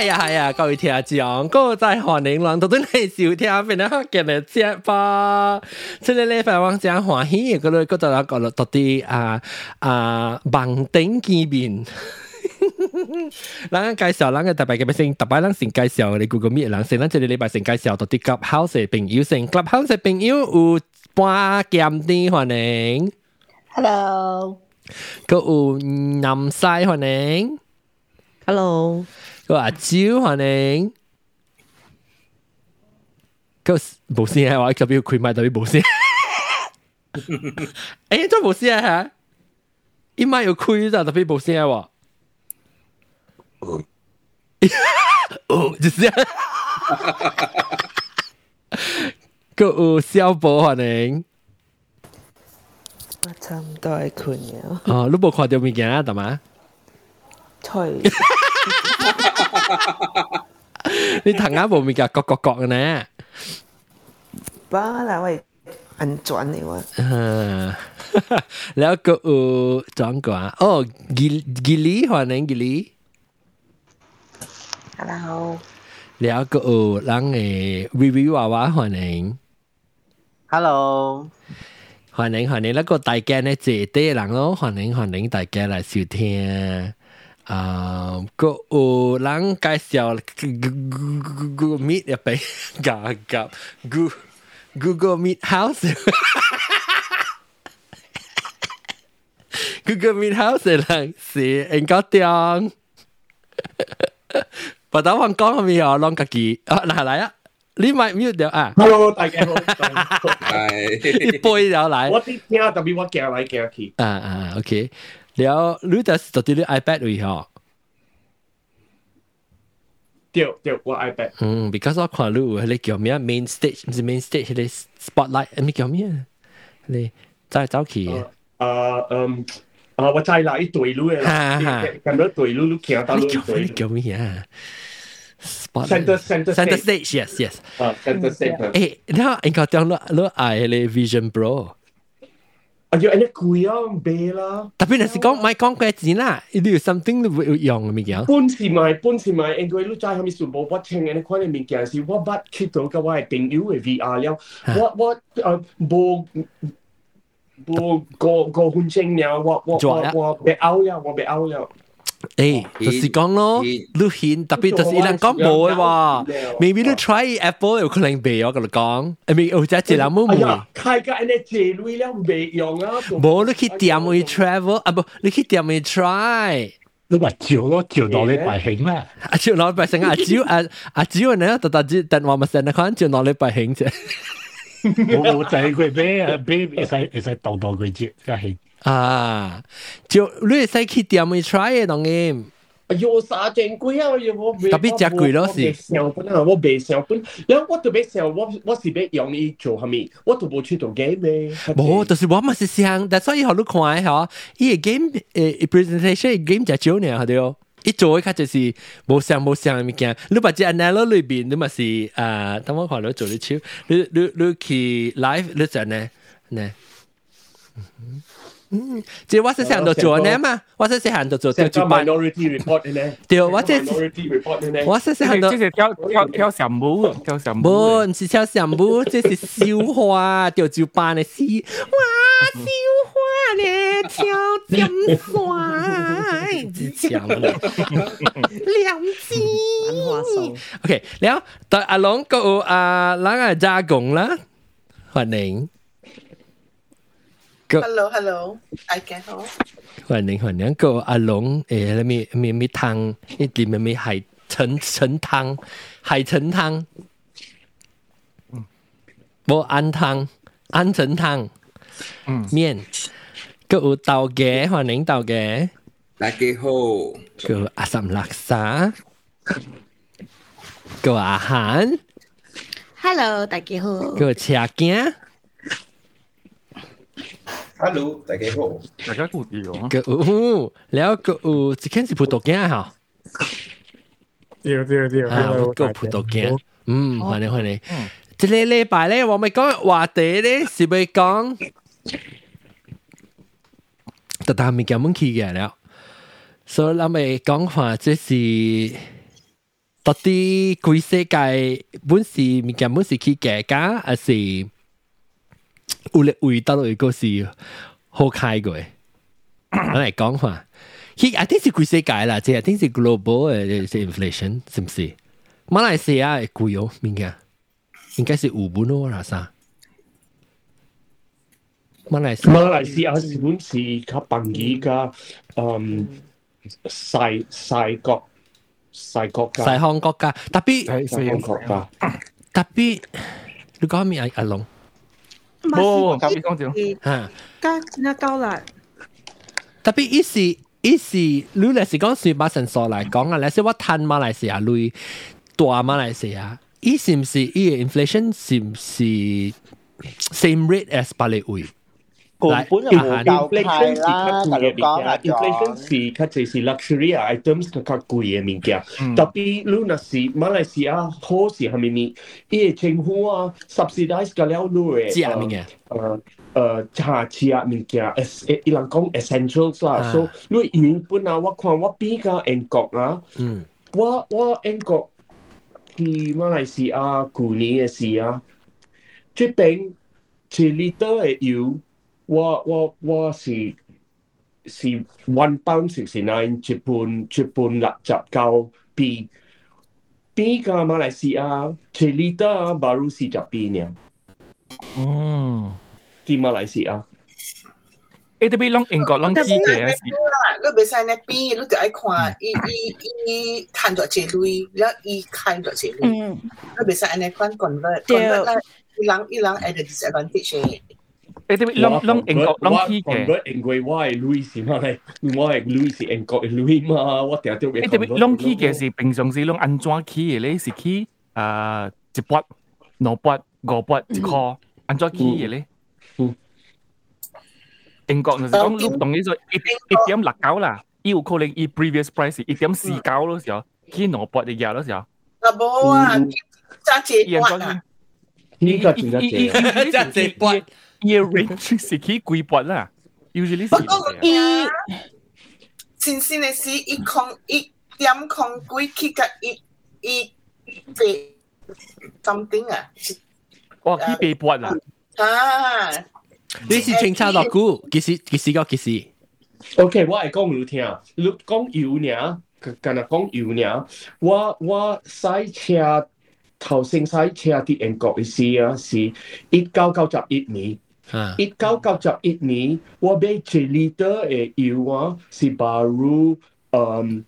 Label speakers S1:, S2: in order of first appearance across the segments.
S1: 系啊系啊，各位听众，嗰个在欢迎人，到底系收听边啊嘅嚟接吧？即系礼拜我真欢喜，嗰个嗰度嗰度到底啊啊网顶见面。咱介绍咱嘅特别嘅先，特别咱先介绍你 Google Meet 人先，咱这个礼拜先介绍到啲 Clubhouse 嘅朋友先，Clubhouse 嘅朋友有半剑啲欢迎
S2: Hello，
S1: 个有南西欢迎，
S2: Hello，
S1: 阿蕉可能个无线啊话特别有佢卖特别无线诶做无线啊吓。一卖有亏咋特别无线啊话哦就是啊。个 有效果可能
S2: 啊差唔多系困了
S1: 哦你冇看到件啊得嘛？
S2: 脆
S1: 你头啱冇物件角角角嘅呢？
S2: 巴啦喂，安全的我，
S1: 嗯，แล้วก็有装个啊？哦，吉吉利欢迎吉利。
S2: Hello，
S1: แล้วก็有人诶 review 娃娃欢迎。
S3: Hello，
S1: 欢迎欢迎，แล้วก็大家呢这啲人咯，欢迎欢迎大家嚟收听。 啊，个有人介绍 Google Meet 入边夹夹 Google Meet House。Google Meet House 嘅人是应该点？把刀王讲系咪啊？啷个记啊？嗱嚟啊！你咪 mute 掉啊！
S4: Hello，大家好。
S1: 一杯就嚟。
S4: 我啲听特别我行来行去。
S1: 啊啊，OK。 了，你就是就啲你 iPad 位吼。
S4: 掉掉我 iPad。
S1: 嗯，because 我看你有迄个叫咩 main stage，毋是 main stage，迄个 spotlight，咪叫咩？你走走去。
S4: 啊嗯，啊我知啦，伊对路诶啦，咁多对路，你行到路
S1: 对。你叫咩啊
S4: ？Center center
S1: center
S4: stage
S1: yes yes.
S4: 啊 center stage.
S1: 誒，然後應該當攞攞 I 嘅 Vision Pro。
S4: Ayo,
S1: anak kuyang bela. Tapi nasi kau mai kong kue cina, itu something
S4: lu yang mi kia. Pun si mai, pun si mai, and kue lu cai kami sun bo, wat teng anak kau ni mi kia si, wat bat kito kau wai ting you VR liao, wat wat bo bo go go hun cheng liao, wat wat wat wat be out liao, wat be out liao.
S1: 诶，就是讲咯，你显特别就是伊人讲冇嘅喎，maybe 你 try Apple 有可能袂我跟你讲，诶咪有只一两冇冇。
S4: 开个安尼借镭了袂用啊！
S1: 冇你去店去 travel 啊不，你去店去 try。
S5: 你咪照咯，照到你白兴啦。
S1: 啊，照落白兴啊，照啊啊照呢，特特只等我咪成日看照落你白兴啫。
S5: 我我就系佢俾啊俾会使会使度度佢接嘅兴。
S1: 啊，就你会使去店去 try 嘅当然。
S4: 哎呦，三千几啊！我
S1: 特别只贵咯是。
S4: 上本啊，我未上本，然后我特别上，我我是要用伊做虾米？我都冇出到 game 咩？
S1: 冇，就是我咪是想，但所以好你看吓，伊个 game 诶 presentation game 就少呢，系对。一做一卡就是冇上冇上嘅物件，你把只 analysis 里边，你咪是诶，等我看你做你超，你你你去 live 你就呢呢。嗯， 嗯，即係我細細行就做呢嘛，我細細行就
S4: 做做主辦。Minority report 呢？
S1: 對，我即係
S4: Minority report 呢？
S1: 我細細行就
S3: 即係跳跳跳上舞，跳上舞。
S1: 唔係跳上舞，即係小花，跳主辦嘅事。哇，小花咧跳點帥，只強啦，兩支。OK，然後到阿龍個阿啷個加工啦，歡迎。
S6: Hello, hello, I can
S1: 欢迎欢迎，个阿龙诶，那咪咪汤，一点咪咪海陈陈汤，海陈汤，嗯，无安汤，安陈汤，嗯，面，个有豆芽，欢迎豆芽，
S7: 大家好，
S1: 个阿三拉萨，个阿涵
S6: ，Hello，大家好，
S1: 个阿镜。
S7: 哈嘍，大家好，
S3: 大家好，哦，了
S1: 個有一間是葡萄羹哈，
S5: 對對對，
S1: 啊，個葡萄羹，嗯，歡迎歡迎，這個禮拜咧，我們講話題咧是咪講？特大物件們起嘅了，所以咱們講法即是到底規世界本是物件本是起嘅，噶還是？有力味到一个是好开嘅？我嚟讲话，佢 I think 是规世界啦，即系 I think 是 global 嘅系 inflation，是唔是？马来西亚系贵哦，物件应该是五本咯，啦啥？马来西亚
S4: 马来西亚是本是较邦语嘅，嗯，细细国细国家，
S1: 西方国家，特别
S3: 系
S4: 细方国家。
S1: 特别，你讲咩啊？阿龙
S3: 冇，特别讲住。
S1: 吓，
S6: 加那高啦，
S1: 特别意思意思，你嚟是讲算把神数嚟讲啊，你是我趁马来西亚类大马来西亚，伊是唔是伊嘅 inflation 是唔是 same rate as 巴黎位？
S8: Composa inflation สีข้า cuya bingkia,
S4: inflation
S8: si kaca
S4: si luxury items
S8: kakak kuya bingkia. Tapi
S4: lu nasi Malaysia ho si kami ni, ia cenghua subsidize kalau lu eh. Cia bingkia. เอ่อชาเชียมิงเกียเอสอีหลังกอง
S1: essentials ล่ะ
S4: so ลุยอิงปุ่นนะว่าค
S1: วา
S4: มว่าปีกาเองกอกนะว่าว่าเองกอกที่มาเลเซียกูนี้เอเซียที่เป็นที่ลีเตอร์อยู่ 我我我是是 one pound sixty nine 一半一半六十九比比个马来西亚一 liter baru 四十比呢，
S3: 嗯，
S4: 喺马来西亚。
S3: 诶特别啷英国啷机嘅是，
S6: 你袂使呢边，你就爱看伊伊伊赚咗几镭，然后伊开咗几镭，
S9: 嗯，
S6: 你袂使安尼款 convert
S9: 对
S6: convert 啦，伊人伊人 at the disadvantage 嘅。
S3: 诶特别啷啷英国啷机嘅，
S4: 我因为我系 Louis 是嘛咧，我系 Louis 是英国嘅 Louis 嘛，我定定会
S3: 诶特别啷机嘅是平常时啷安怎起嘅咧？是起诶一笔、两笔、五笔一箍，安怎起嘅咧？
S4: 嗯。
S3: 英国就是讲，你当你做一一点六九啦，伊有可能伊 previous price 是一点四九咯时候，起两笔嘅嘢咯时候，
S6: 啊无啊，揸几
S3: 伊安怎
S6: 笔啊？
S4: 呢个真系
S3: 伊伊
S4: 正。
S1: 真系笔
S3: 伊 range 是起几笔啦，usually 是
S6: 不过伊新鲜嘅事，伊空伊点空几去甲伊伊被 something 啊？
S3: 哇起八笔啦，
S6: 啊！
S1: 你是清查落股，几时几时个几时？
S4: OK，我系讲你听，你讲油呢，今日讲油呢，我我洗车头先洗车啲英国嘅时啊，是一九九十一年。 It kau kacau it ni, wabe cerita e iwa si baru um,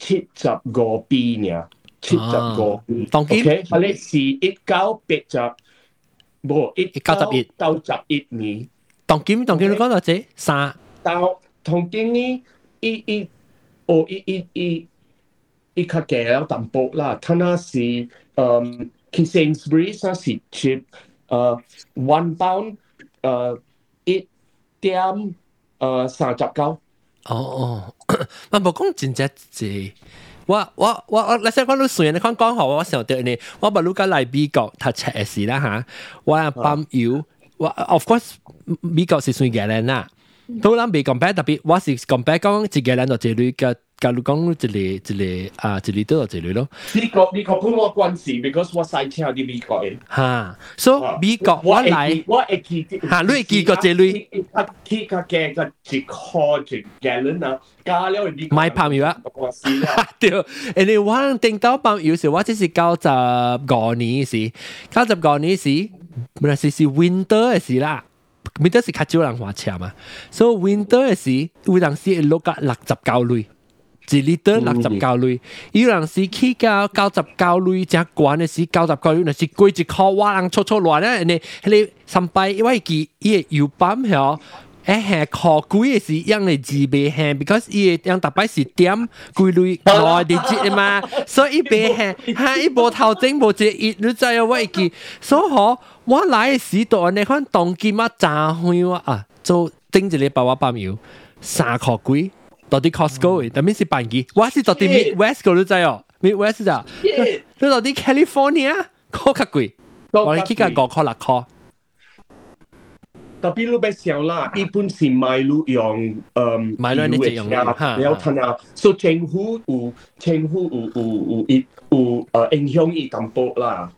S4: cicap gopinya. Cicap gopi. Tong Okay, balik si
S1: it
S4: kau pecap. Bo, it
S1: kau kau cap it ni. Tong kim, tong kim,
S4: kau tahu je? Sa. Tau, tong kim ni, i i, oh i i i, i kau kaya tampok lah. Tanah si, um, Kingsbury sa si chip, uh, one pound 诶一点诶三十九。
S1: 哦哦，我无讲真正济。我我我我，你先讲到虽然你讲讲好，我想到你，我把路家嚟美国读册嘅事啦吓，我系ปั๊油，我 of course 美国是算嘅人啦，都谂未 compare 特别，我是 compare 讲一个人就一类嘅， 假如讲一个一个啊一类都就一类咯，
S4: 呢个呢个本我关事，because 我细车啲美国嘅。
S1: 吓，所以美国我嚟。
S4: 我会记
S1: 吓你会记过这类
S4: 佢个价个一箍一 gallon 啊，加了美
S1: 买泡油啊！
S4: 我试啦。
S1: 对，人哋我定到包有时，我只是九十五年时，九十五年时，本来是是 winter 嘅时啦，winter 是较少人花车嘛，所以 winter 嘅时，有阵时会落到六十九类， 一日六十九类，有人是去到九十九类，只管的是九十九类，那是贵一箍，我人搓搓乱咧，你你上班因会记伊个油板吼。哎，还考贵也是一样的级别，嘿，because 伊样大摆是点贵类考的级嘛，所以别嘿，哈一无头前无只一日在要危，所以吼，我来的时段，你看冬季嘛，咋会啊？就顶一日八八八秒，三考贵。到啲 Costco 嘅，但系是办机，我是到啲 Midwest 嗰度知哦，Midwest 咋，你到啲 California 嗰较贵，我哋去个五箍六箍。
S4: 特别你要想啦，一般是买路用诶
S1: 买路你就用
S4: 啊，
S1: 哈
S4: 然后睇下，所以政府有政府有有有有有诶影响伊淡薄啦。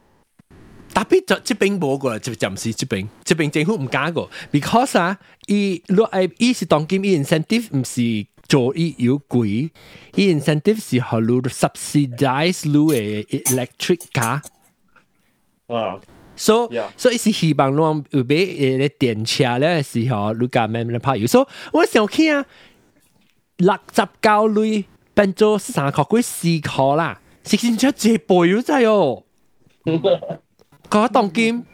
S1: 特别就这边冇个啦，就就唔是这边，这边政府唔加个，because 啊，伊落诶伊是当今伊 incentive 唔是 做伊有贵，伊 incentive 是学路 subsidize 路嘅 electric car。
S4: 啊，
S1: so
S4: Yeah.
S1: so 是希望侬有买诶电车咧时候，你家慢慢拍油。所以我想起啊，六十九类变做三块几四块啦，食先出一倍咗滞哦。嗰当金，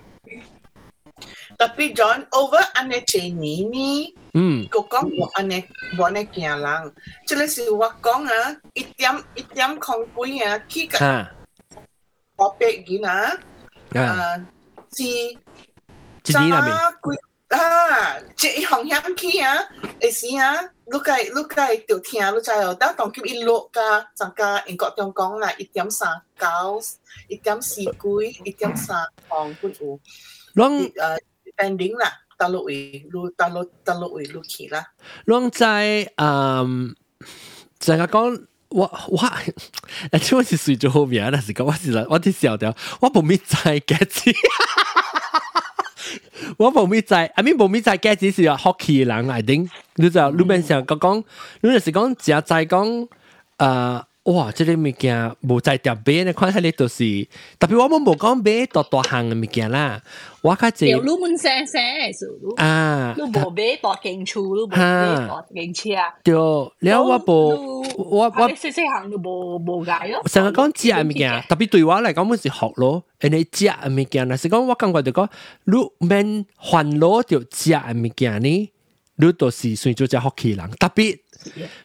S6: Tapi John over ane Jenny ni
S1: 嗯，
S6: ko kong mo ane mo ane kia lang. Chile si wa kong ah itiam itiam kong pui ah ki ka
S1: 吓
S6: ope gina
S1: 啊，
S6: ah si
S1: 一年入面，
S6: kui ah chỉ hong hiam ki ah e si ah lúc cái lúc cái tiểu thiên lúc trái đó tổng kim in lộ ca chẳng ca in có trong con là ít điểm sa cao ít điểm xì cuối ít điểm sa hong cũng u
S1: 拢
S6: 大陆为路，大陆大陆为路去啦。
S1: 侬在嗯，怎个讲？我我，那请问是随最后面，但是讲我是我是小的，我不明在 get 起，我不明在，I mean 不明在 get 起是啊 hockey 人，I think。你知道，路边上刚刚，你是讲只在讲啊。哇，这个物件无在特别，呢看起来都是，特别我们无讲买大大项的物件啦，我看
S9: 这有入门生生，
S1: 啊，
S9: 都无买大警车，都无买大警车，
S1: 对，了我无，我我
S9: 细细项都无无解咯。
S1: 成日讲食物件，特别对我来讲，我是学咯。你食物件，若是讲我感觉就讲，入门欢乐就食物件呢，你都是算做只好客人，特别。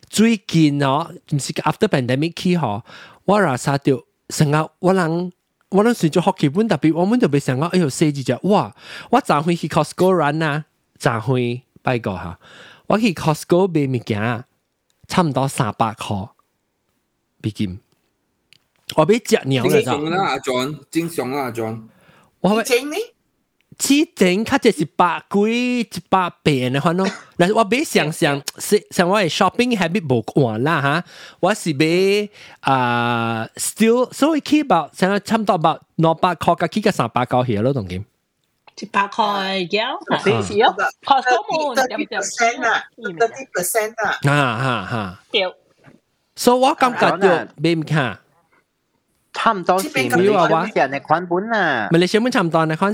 S1: 最近哦，唔是 after pandemic 起嗬，我รา沙着成日我人。我諗算做福氣本特别，我們就被成個哎呦四字只，哇！我昨回去 Costco run 啊，昨回拜個嚇，我去 Costco 買物件，差唔多三百塊。美金。我俾隻鳥
S7: 正
S1: 嚟就，
S7: 常啦，阿 John，正常啦，阿 John。
S1: 我俾
S6: 整呢
S1: 之前卡只是百几一百变嘅款咯。嗱，我俾想想，是像我嘅 shopping habit 冇换啦吓，我是俾啊 still 所以 keep about 成日差唔多 about 两百块嘅 keep 嘅三百九起咯，同点。
S9: 一百块嘅，
S1: 嗯
S9: 是咯，Costco 冇点
S6: thirty
S9: 点
S6: percent lah thirty percent lah
S1: 啊哈哈，
S9: 掉，
S1: 所以我感觉到俾唔卡，
S8: 差唔多是
S6: 这边
S1: 咁样啊
S8: 本时人嘅款本啊，
S1: 咪你想唔差唔多呢款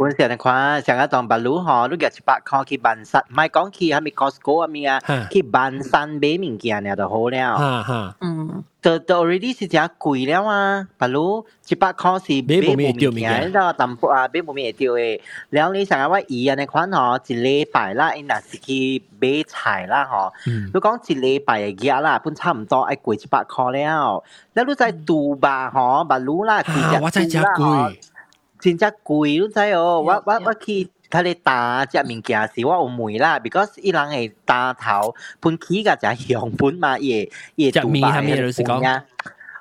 S1: คุณ
S8: เสียนะคว้าฉันก็ต้องบรรลุหอลูกอยากจะปะคอคีบันสัตไม่ก้
S1: อง
S9: คี
S8: ฮะมีคอสโกมีอะคีบันซันเบมิงเกียเนี่ยเดอะโฮแล้ว
S9: อืม
S8: เตอเตอ already สิจะกุยแล้วอะบ
S1: รรลุจิปะ
S8: คอสีเบมิงเกียเนี่ยเราตั้มปะเบมิงเอติโอเอแล้
S1: ว
S8: นี่ฉันว่าอีอะในคว้าหอจิเล่ไปละไอ้หนักสิคีเบชายละหอรู้ก้องจิเล่ไปเกียละพุ่นช่ำต่อไอ้กุยจิปะคอแล้ว แล้วลูกใจดู
S1: บาหอบ
S8: รรลุละกุยล่าใจจะกุย 真正贵，你知哦？我我我去。他咧打只物件是我有梅啦，because 伊人会打头，本起个只样本嘛，
S1: 也也杜巴
S8: 嘅。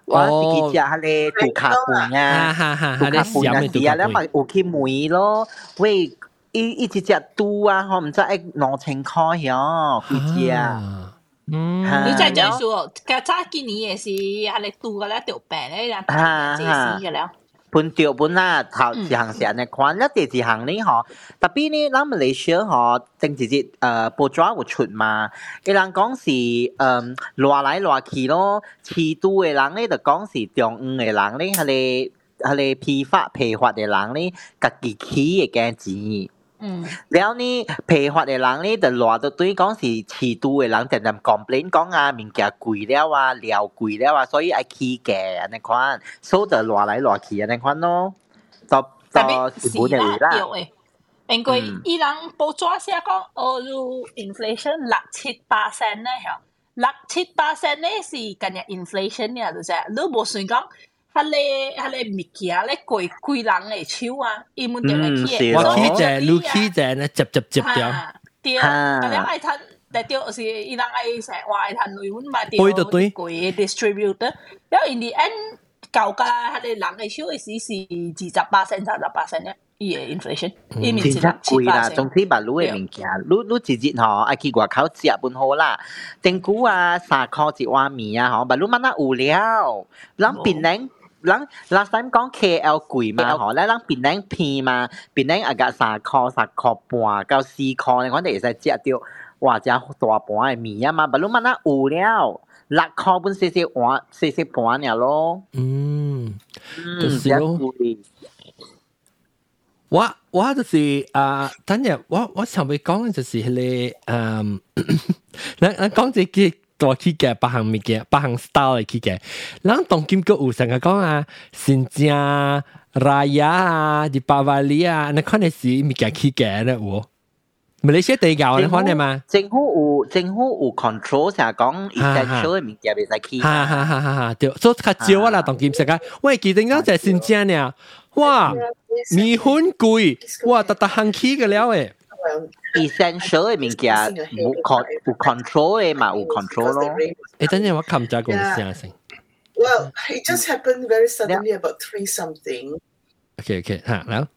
S8: 我自己食迄个杜卡
S1: 本
S8: 啊，杜卡本啊，是啊，咱嘛有去梅咯，喂，一一只只拄啊，吼，毋知爱两千箍哟，几只啊？
S3: 嗯，
S9: 你再讲说，较早今年也是，阿咧拄个咧掉病咧，人即死个了。
S8: 本丢本啊
S9: 头
S8: 一项是安尼款啊第二项呢吼特别呢咱们来说吼政治日呃布作有出嘛诶人讲是呃乱来乱去咯饲猪诶人呢着讲是中午诶人呢迄个迄个批发批发诶人呢家己起诶价钱。
S9: 嗯，
S8: แล้วนี่เพ发嘅人咧，就话到对讲是持都嘅人，阵阵 complain 讲啊，物件贵了啊，料贵了啊，所以爱起价安尼款，所以就来来来去安尼款咯。就
S9: 特
S8: 就
S9: 别是
S8: 日本嘅
S9: 啦，
S8: 啦，
S9: 掉嘅。因为
S8: 嗯
S9: 伊人报纸写讲，哦，如 inflation 六七八 percent 咧，吓，六七八 percent 咧是今日 inflation 咧，就系你无算讲， 系你系你物件咧贵贵人嘅手啊，伊们就会起
S1: 我
S8: 嗯是咯
S1: 起只，你起只咧，接接接掉。
S9: 啊，对，
S8: 啊
S9: 咁样爱睇，但系掉是伊人爱成话爱睇内本买掉
S1: 对对对
S9: 贵 distributor，因为 in the end 旧价系你人嘅手嘅时是二十八 percent、三十八 percent 咧。 伊嘅 inflation，伊面
S8: 真
S9: 是
S8: 正贵啦，
S9: 七
S8: 总之把卤嘅物件，卤卤一日吼，爱去外口食本好啦。顶久啊，三箍一碗面啊，吼，把卤乜那有了，人槟榔。 人 last time 講 KL 貴嘛，吼，咧人檳榔片嘛，檳榔啊個三箍三箍半到四箍，你講你會使食到，哇，只大盤嘅麵啊嘛，把滷乜那有了，六箍本細細碗細細盤爾咯，
S1: 嗯，
S8: 嗯，
S1: 就是
S8: 真
S1: 咯。我我就是啊，等日我我上尾講嘅就是迄個嗯，咱咱講這個大起嘅八项物件，八项 style 嘅起嘅，咱当今个有成个讲啊，新疆、Raya 啊、迪巴瓦利啊，你看你是物件起嘅咧有。马来西亚地教你看你嘛？
S8: 政府有政府有 control，成日讲 essential 嘅物件袂使起。
S1: 哈哈哈哈哈！对，所以较少啊啦，当今世界，喂，记得咗就系新疆呢，哇，米粉贵，哇，特特行起嘅了诶。
S8: essential 嘅物件冇 con 冇 control 嘅嘛，冇 control 咯。
S1: 誒，等陣我撳咗個試下先。
S6: Well, it just happened very suddenly about three something.
S1: Okay, okay，嚇，然後，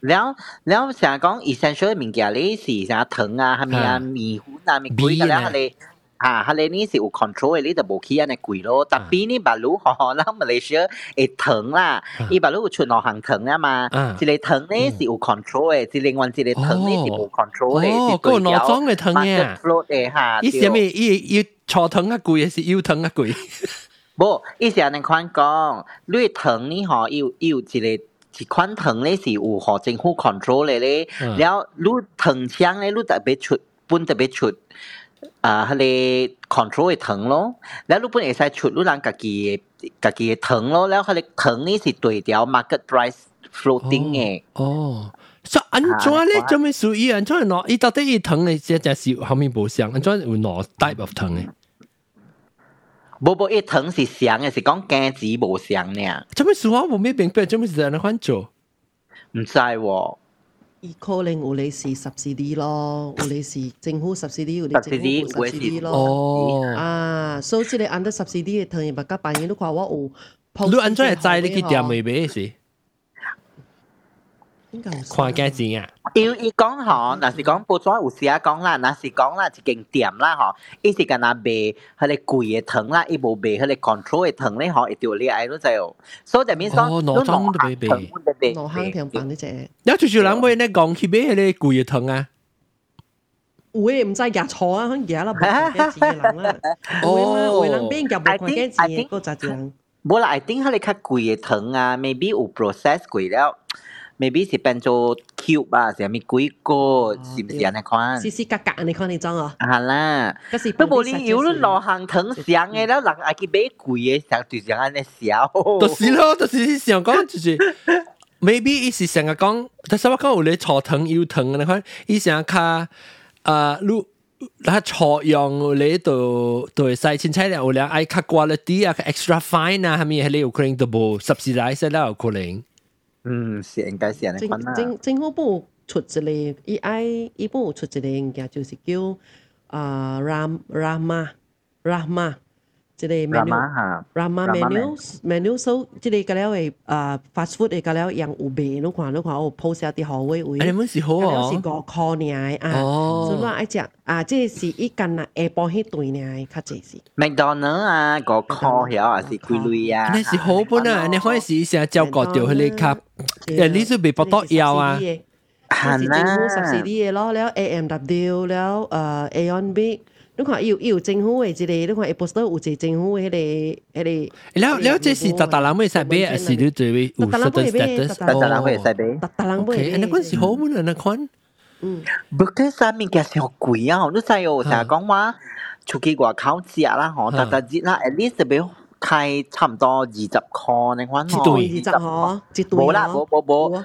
S8: 然後，然後成日講 essential 嘅物件，你是成日糖啊，係咪啊，麵粉啊，咪鬼㗎啦，你。啊哈呢尼是有 control 的你就咯。但以呢么贵咯 w 哈哈那么来说诶藤啦一百六十五行藤啊嘛嗯这类疼呢是有 control 诶这另外这类疼呢是不 control
S1: 诶脑装的
S8: 疼诶哈
S1: 你下面一一戳疼啊贵还是腰疼啊
S8: 贵不一下那款钢绿藤呢哈有有这个一款藤呢是有号政府 control 嘞咧然后路藤香呢路特别出本特别出啊，迄个 control 会疼咯，然后你本会使出，你人家己家己会疼咯，然后迄个疼呢是对调 market price floating 嘅。
S1: 哦，说安怎咧？怎么属于安怎喏？伊到底伊疼咧，即只是后面无相，安怎有喏 type of 疼咧？
S8: 无无伊疼是相诶，是讲肝子无相咧。
S1: 怎么说话无咩明白？怎么是安尼款做？
S8: 毋知喎。
S2: อีโคเล็งอูเลสี
S1: ซั
S2: บซีดีรออูเลสีเจงฮูซับซีดีอ
S1: ยู่ในเจนนี่อูเลสี 看价钱啊！
S8: 要伊讲嗬，若是讲报纸有时啊讲啦，若是讲啦一间店啦嗬，伊是干那卖迄个贵嘅糖啦，伊无卖迄个 control 嘅糖咧嗬，一条你爱都知哦。所以就变讲，
S1: 哦，攞装都未卖，
S2: 攞坑糖办呢只。
S1: 有住住人买咧讲去买迄个贵嘅糖啊！
S2: 有诶唔知夹错啊，可能夹啦，冇几钱嘅人啦。哦，有人边夹冇几钱嘅嗰只人。
S8: 冇啦，I think 佢哋较贵嘅糖啊，maybe 有 process 贵了。 maybe 是变做 cube 啊，是咪几个？是唔是安尼款？
S2: 丝丝格格你看你装哦。
S8: 系啦，不过你有你落行糖上嘅了，人爱去买贵嘅，上就像安尼小。
S1: 就是咯，就是想讲就是 maybe 伊是成日讲，但系我讲有你错糖要糖你看，伊成日较啊，你。它采用你度对细青菜咧，有两爱较 quality 啊，extra fine 啊，系咪系你有可能都冇 subsidize 啦，有可能。
S8: 嗯，是 應該是安尼款啦。
S2: 政政府部出一个，伊爱伊部出一个物件，就是叫啊 Ram Rama Rama，即个 menu Rama menu menu，所以即个个了诶啊 fast food 诶个了样有卖，你看你看有 post 啲好位位。
S1: 你们是好哦。
S2: 是五块尔啊，所以我爱食啊，即是伊间啊下晡迄顿尔较济是。
S8: 麦当劳啊，五块晓啊是几类啊？
S1: 你是好本啊，你可以试下照顾掉佢哋级。诶，你是被搏多腰啊？
S2: 系啦，政府十四啲嘢咯，แล้ว AMW แล้ว诶 Aeon Big。 你看有有政府的这个，你看一波都有这政
S1: 府的那个。了了，这是达达人会塞杯，还是你这位五十的 status？
S8: 达达人会
S2: 塞杯，达达。
S1: 那款是好的那款。
S8: 嗯，不过三明家是好贵啊！你再有啥讲话？出去外口食啦，吼，达达日啦，at least 开差不多二十块那款，
S2: 二十块，一
S8: 对啦，无无无。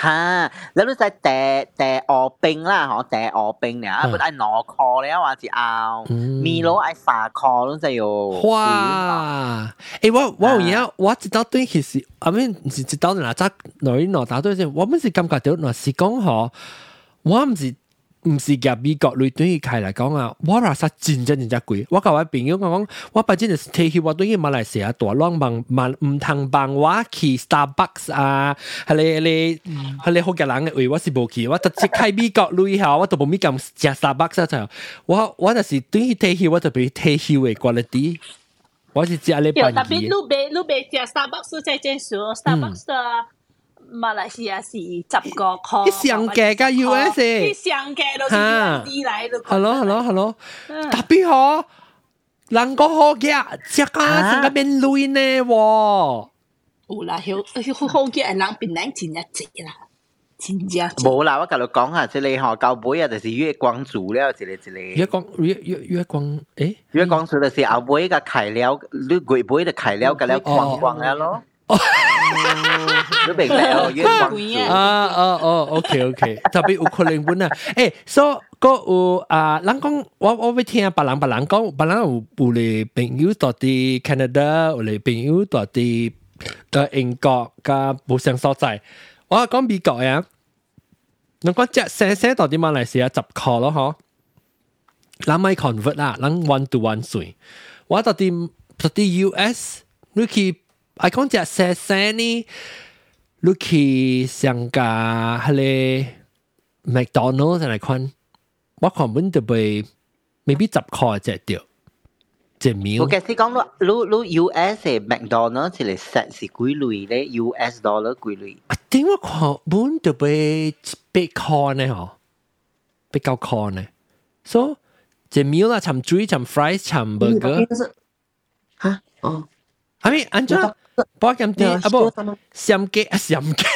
S8: 哈，然後在第第學兵啦，嗬，第學兵咧，啊，不係攞 call 咧，還是拗咪佬係發 call 咯，就要
S1: 哇！誒，我我有嘢，我直到對其實，阿咪唔是直到嗱，則女嗱打對先，我唔是感覺到嗱是講嗬，我唔是。唔是夾美國類對於佢嚟讲啊，我話實真真真真貴。我甲我朋友讲，我把真係提起我对于马来西亚大浪幫幫唔通幫我去 Starbucks 啊，係你你係你好嘅人嘅位，我是冇去，我直接開美國類下，我都冇咪咁食 Starbucks 就，我我就是對於提起我就俾提起嘅 quality。我是食你
S9: 半夜。特別你別你別食 Starbucks 在這數 Starbucks 的。马来西亚是十个块，
S1: 啲上嘅㗎 US，
S9: 啲上嘅都是 USD 嚟嘅。
S1: 系咯系咯系咯，特别好，人个好嘅，只家成个变累呢喎。
S9: 有啦，好好嘅人变靓钱一只啦。
S8: 冇啦，我甲你讲下，即系嗬，旧尾啊，就是月光族了，一个一个。
S1: 月光月月月光，诶，
S8: 月光族就是后尾个开了，你鬼尾就开了，个了光光了咯。 都明白哦，月光
S1: 啊啊哦，OK OK，特别有可能本啊，诶，所个有啊，人讲我我会听别人别人讲，别人有有嚟朋友到啲 Canada，有嚟朋友到啲到英国嘅不相所在，我讲美国呀，人讲只写写到啲马来西亚十块咯，嗬，人咪 convert 啦，人 one to one 水，我到啲到啲 US，你去。I 讲只细细呢， 你去上架系咧麦当劳嚟看，我看本就被未必十块只掉，只秒。
S8: 我其实讲你你你 US 嘅麦当劳系嚟 set 是几类咧？US dollar 几类？
S1: 啊，点我看本就被八块呢？嗬，比较块呢。所以只秒啦，寻水寻 fries 寻 burger。
S2: 吓哦，
S1: 系咪？安怎？ Pakam teh apa? Siam ke, siam ke.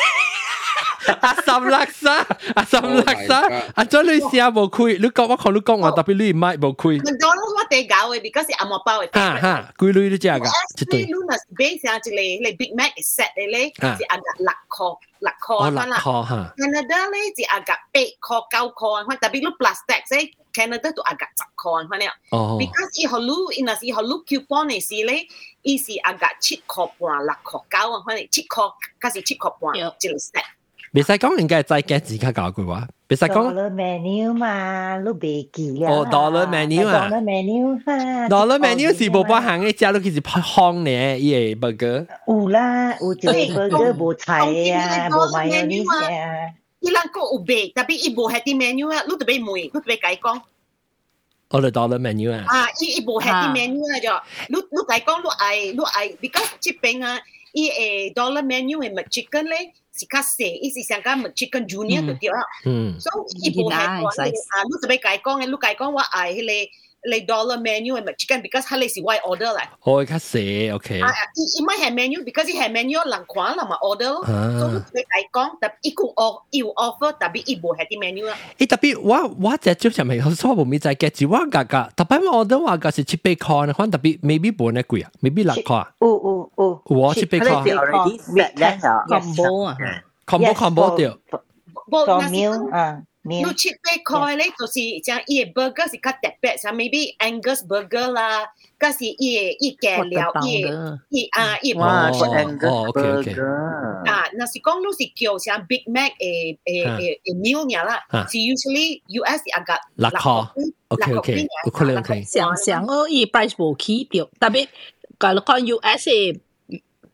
S1: Asam laksa, asam laksa. Anjo lu sia bo kui, lu kong wa kong lu kong wa tapi lu mai
S10: bo kui. McDonald's wa te gao we because it amo
S1: pao. Ha ha, kui lu lu jia
S10: ga. Chitui. Lu na base ya jile, le Big Mac is set le, si aga lak ko, lak ko. Oh lak ko ha. Canada le si aga 8 ko, 9 ko, tapi lu plastic tax eh. Canada tu agak 十块翻了。哦。Because 伊好路，伊那是好路 coupon 嘅时咧，伊是 agak 七块半、六块九啊，反正七块，加是七块半，一个 set。
S1: 别使讲应该系再加自己搞句话，别使讲。
S11: Dollar menu 嘛，你别记啦。
S1: 哦，dollar menu 啊。
S11: Dollar menu 哈。
S1: Dollar menu 是无包含嘅，加落去是香呢，伊个 burger。
S11: 有啦，有一个 burger 无菜啊，无 mayonnaise 啊。
S10: 伊人讲有卖，特别伊无系啲 menu 啊，你特别问，你特别解讲。
S1: 我哋 dollar menu 啊。
S10: 啊，伊伊无系啲 menu 啊，就你你解讲，你爱你爱，because 这边啊，伊诶 dollar menu 嘅 McChicken 咧是较细，伊是上加 McChicken Junior 就对啦。嗯。所以伊无系讲啊，你特别解讲嘅，你解讲我爱迄个。 like dollar menu and McChicken because how lazy why order like.
S1: Oh, I say okay.
S10: Uh, it, it might have menu because it have menu lang kwa lang ma order. Ah. So like I kong tapi iku or you offer tapi ibu hati menu
S1: lah. Eh tapi wa wa je tu macam macam so bumi zai get ji wa ga ga tapi ma order wa ga si chip corn kan tapi maybe bo na kui ah maybe lah kwa.
S11: Oh oh oh.
S1: Wa chip corn. Already set that
S11: combo ah.
S1: Combo combo dia.
S11: Bo meal ah.
S10: 你七百块咧，就是讲伊个 burger 是较特别，像 maybe Angus burger 啦，嗰是伊伊嘅料，伊伊啊伊
S8: 哇，Angus
S10: burger 啊，那是讲你是叫像 Big Mac 诶诶诶诶 meal 嘢啦，是 usually US 系个
S1: 六块，OK OK，可能 OK。
S9: 想想哦，伊 price 无起掉，特别讲讲 US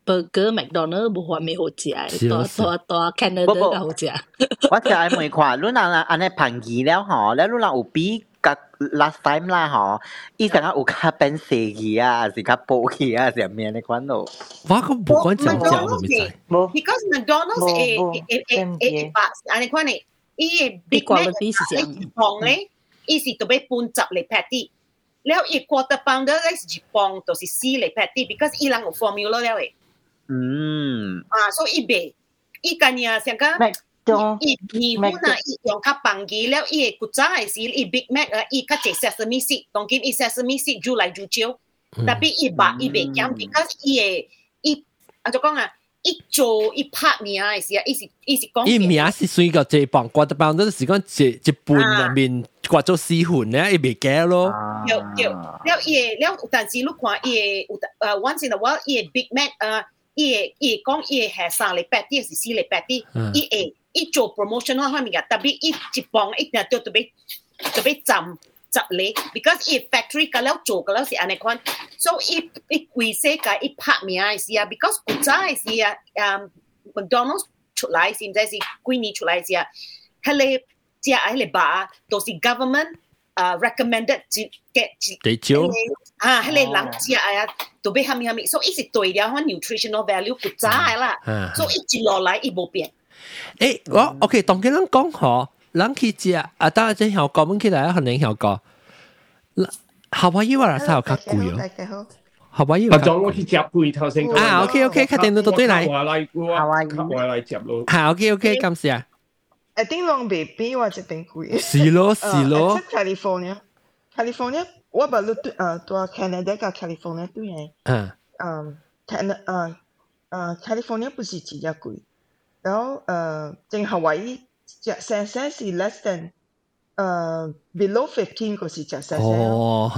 S9: 系。burger McDonald 冇话咩好食，多多多 Canada 嘅好食。
S8: 我就系问看，你嗱嗱安尼便宜了嗬，แล้ว你嗱有比甲 last time 啦嗬，伊成日有较变细嘅啊，是较薄嘅啊，是咩你款咯？
S1: 我讲不管怎讲，我唔知。
S10: Because McDonald's 诶诶诶诶八，安尼款呢，伊 Big Mac 系磅咧，伊是特别半十嚟 patty。แล้วอีก quarter pounder 咧是一磅，就是四嚟 patty，because 伊人有 formula 了诶。
S8: 嗯。
S10: 啊，所以白，伊间呀成个，伊伊碗啊，伊用较棒嘅了，伊古早系时，伊 Big Mac 啊，伊较只 sesame seed，当今伊 sesame seed 煮来煮少，特别伊白伊白减，because 伊诶伊，啊就讲啊， 一做一拍名嘅时啊，伊是伊是讲
S1: 伊名是算个这磅，挂得磅都是讲一一半入面挂做四份咧，伊未记咯。
S10: 有有，了伊了，但是你看伊有诶，once in a while 伊 Big Mac 诶， 伊伊讲伊系三礼拜啲，是四礼拜啲，伊会伊做 promotion 嗰方面嘅，特别伊一磅一定要特别特别浸。十厘，because 伊 factory 个了做个了是安尼款，所以伊伊为世界伊拍名嘅时啊，because 古早嘅时啊，诶 McDonald's 出来是唔知是几年出来时啊，迄个只迄个吧，都是 government 诶 recommended 只嘅
S1: 地招
S10: 啊，迄个人食啊，都俾虾米虾米，所以伊是对了翻 nutritional value 古早嘅啦，所以一直落来伊冇变。
S1: 诶，我 OK，当佢哋讲嗬。人去食啊，当然真效果，阮起来可能效果。夏威夷话来稍较贵哦。夏威夷
S4: 话。当我去食贵头先。
S1: 啊，OK OK，确定到到对嚟。
S4: 夏威夷。我来食咯。
S1: 系 OK OK，感谢。
S12: 一定拢未比我这边贵。
S1: 是咯是咯。
S12: California，California， 我把路对诶对 Canada 跟 California 对嘅。
S1: 嗯。
S12: 嗯，Can 诶诶 California 不是比较贵，然后诶，正夏威夷。只声声是 less than 诶 below fifteen 个是只声声。
S1: 哦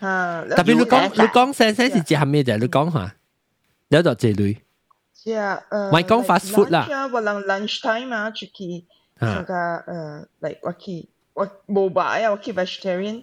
S12: 吓。吓。
S1: 特别你讲你讲声声是只系咩啫？你讲下，有就这类。
S12: 即系诶。
S1: 咪讲 fast food 啦。
S12: 我能 lunch time 啊，出去那个诶，like 我去我冇摆啊，我去 vegetarian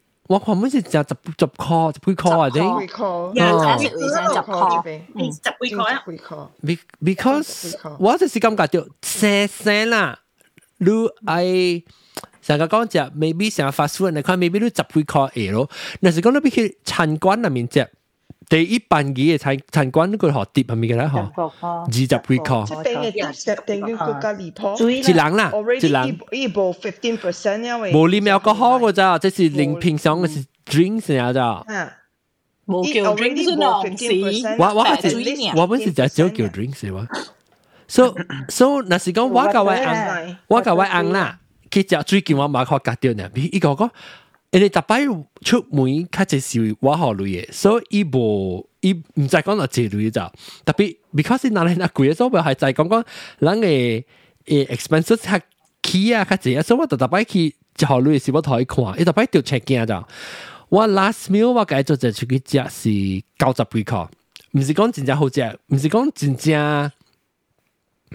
S1: 我看每次食十十块、十几块啊啲。
S12: 十块，
S9: 廿十二十块，
S10: 嗯，十几块啊。
S1: Because 我就是感觉到细细啦，你爱。成个讲只 maybe 成个 fast food 你看 maybe 都十几块嘢咯。但是讲到比起餐馆入面只， 第一班嘅餐餐馆嗰个学碟系咪嘅咧？嗬，二十几块。
S12: 即系嘅，等于个加离谱。
S1: 一人啦，一人。
S12: 一部 fifteen percent 因为
S1: 冇啉有个好嘅咋，即是零平常嘅是 drinks 嚟咋。
S9: 冇叫 drinks 咯，
S1: 我我系我本是就只叫 drinks 嘅话。So so 那是讲我教位硬，我教位硬啦。佢就最近我买个格掉呢，伊个讲， 因为逐摆出门较始是我好类嘅，所以伊无伊毋知讲到这类咋，特别 because 拿来拿贵嘅，所以係在講讲人嘅 expenses 较起啊，较始啊，所以我逐逐摆去就好类是我同伊看，伊逐摆就 check 咋，我 last meal 我解做就出去食是九十几箍，毋是讲真正好食，毋是讲真正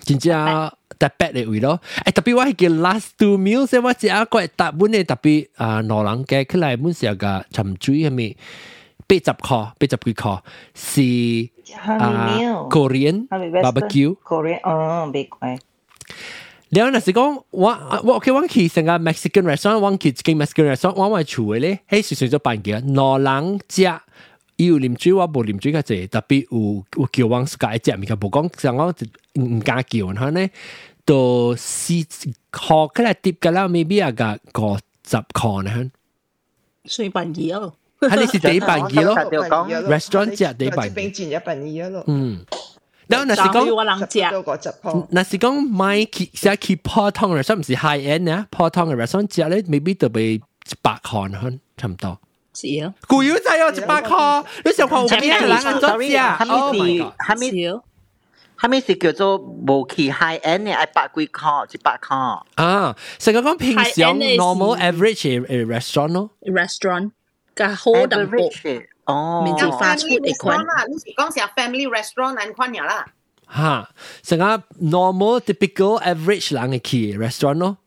S1: 真正。tapet le wi lo ai tapi wa ke last two meals e wa ti a ko ta bun ne tapi à, a no lang ke khlai mun sia ga cham chui ha mi pe chap kho pe chap ki kho. Si à, korean barbecue
S11: korean oh big way
S1: แล้วนั่นสิก็ว่าว่าโอเควันคิดสังกัด Mexican restaurant วันคิดกิน Mexican restaurant วันว่าช่วยเลยให้สุดสุดจะปั่นเกี่ยนอหลังจ้า 食。有啉水我无啉水较济，特别有有叫往自家食，咪个无讲像我唔唔敢叫，然后呢，到四壳起来碟嘅啦，maybe 啊个五十块呢，
S9: 水半二咯，
S1: 系你是第一半二咯，restaurant 食第一半二，
S12: 冰战一半二咯，
S1: 嗯。然后那是讲，那是讲买去写去普通嘅 restaurant 唔是 high end 啊，普通嘅 restaurant 食咧，maybe 就被一百块呢，差唔多。
S9: 是啊，
S1: 贵咗滞哦，一百块，你上看有几人人做食？
S8: 系咪是系咪系咪是叫做无去 high end 嘅一百几块，一百块？
S1: 啊，成个讲平常 normal average 嘅 restaurant 咯，
S9: restaurant 嘅好淡薄，
S8: 哦，
S9: 面至 fast food 嚟款。
S10: 啦，你是讲是 family restaurant 安款呀啦？
S1: 吓，成个 normal typical average 人嘅去 restaurant 咯。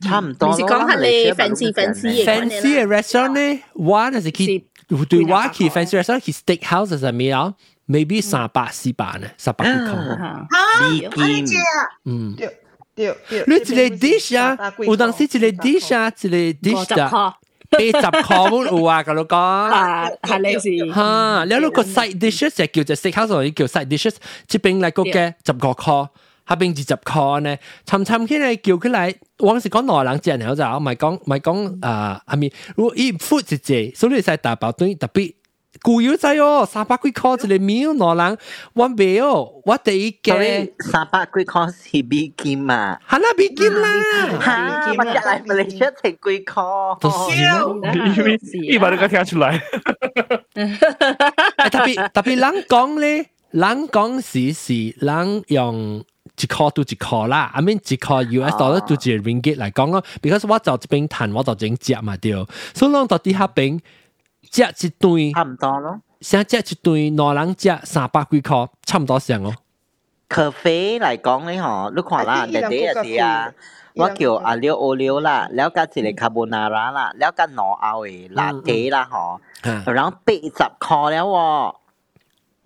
S8: 差唔多。
S9: 你是讲系你 fancy fancy 嘅
S1: fancy 嘅 restaurant 咧，我系是去对我去 fancy restaurant 去 steak house 系咩啊？maybe 三百四百呢，三百几块。
S10: 吓，你知啊？
S1: 嗯，
S12: 对对对。
S1: 你一个 dish 啊，有当时一个 dish 啊，一个 dish 啊。八十块满有啊，咁样讲。
S9: 啊，系你是。
S1: 吓，你嗰个 side dishes 就叫做 steak house，或者叫 side dishes，即边嚟个嘅十个块。 下邊二十箍呢，尋尋起來叫佢嚟，往時講內人食然後就唔係講唔係講啊，係咪？如果伊 food 一隻，所以你使大包堆特別。固有仔哦，三百幾箍一個秒，內人我未哦，我第一嘅
S8: 三百幾箍是美金嘛，
S1: 係啦美金啦，
S8: 嚇，我一嚟馬來西亞成幾箍，
S3: 因為伊把你個聽出來，
S1: 特別特別人講咧，人講時時人用。一箍拄一箍啦。I mean 一箍 US dollar 拄一个 ringgit 来讲咯。Because 我就即边趁，我就整食嘛对。所以讲到伫下边食一顿，
S8: 差唔多咯。
S1: 想食一顿，两人食三百几箍，差唔多上咯。
S8: 咖啡嚟讲咧吼，你看啦，第第一啲啊，我叫阿廖欧廖啦，了解一个卡布纳拉啦，了解诺奥诶拉提啦吼，然后八十箍了喎。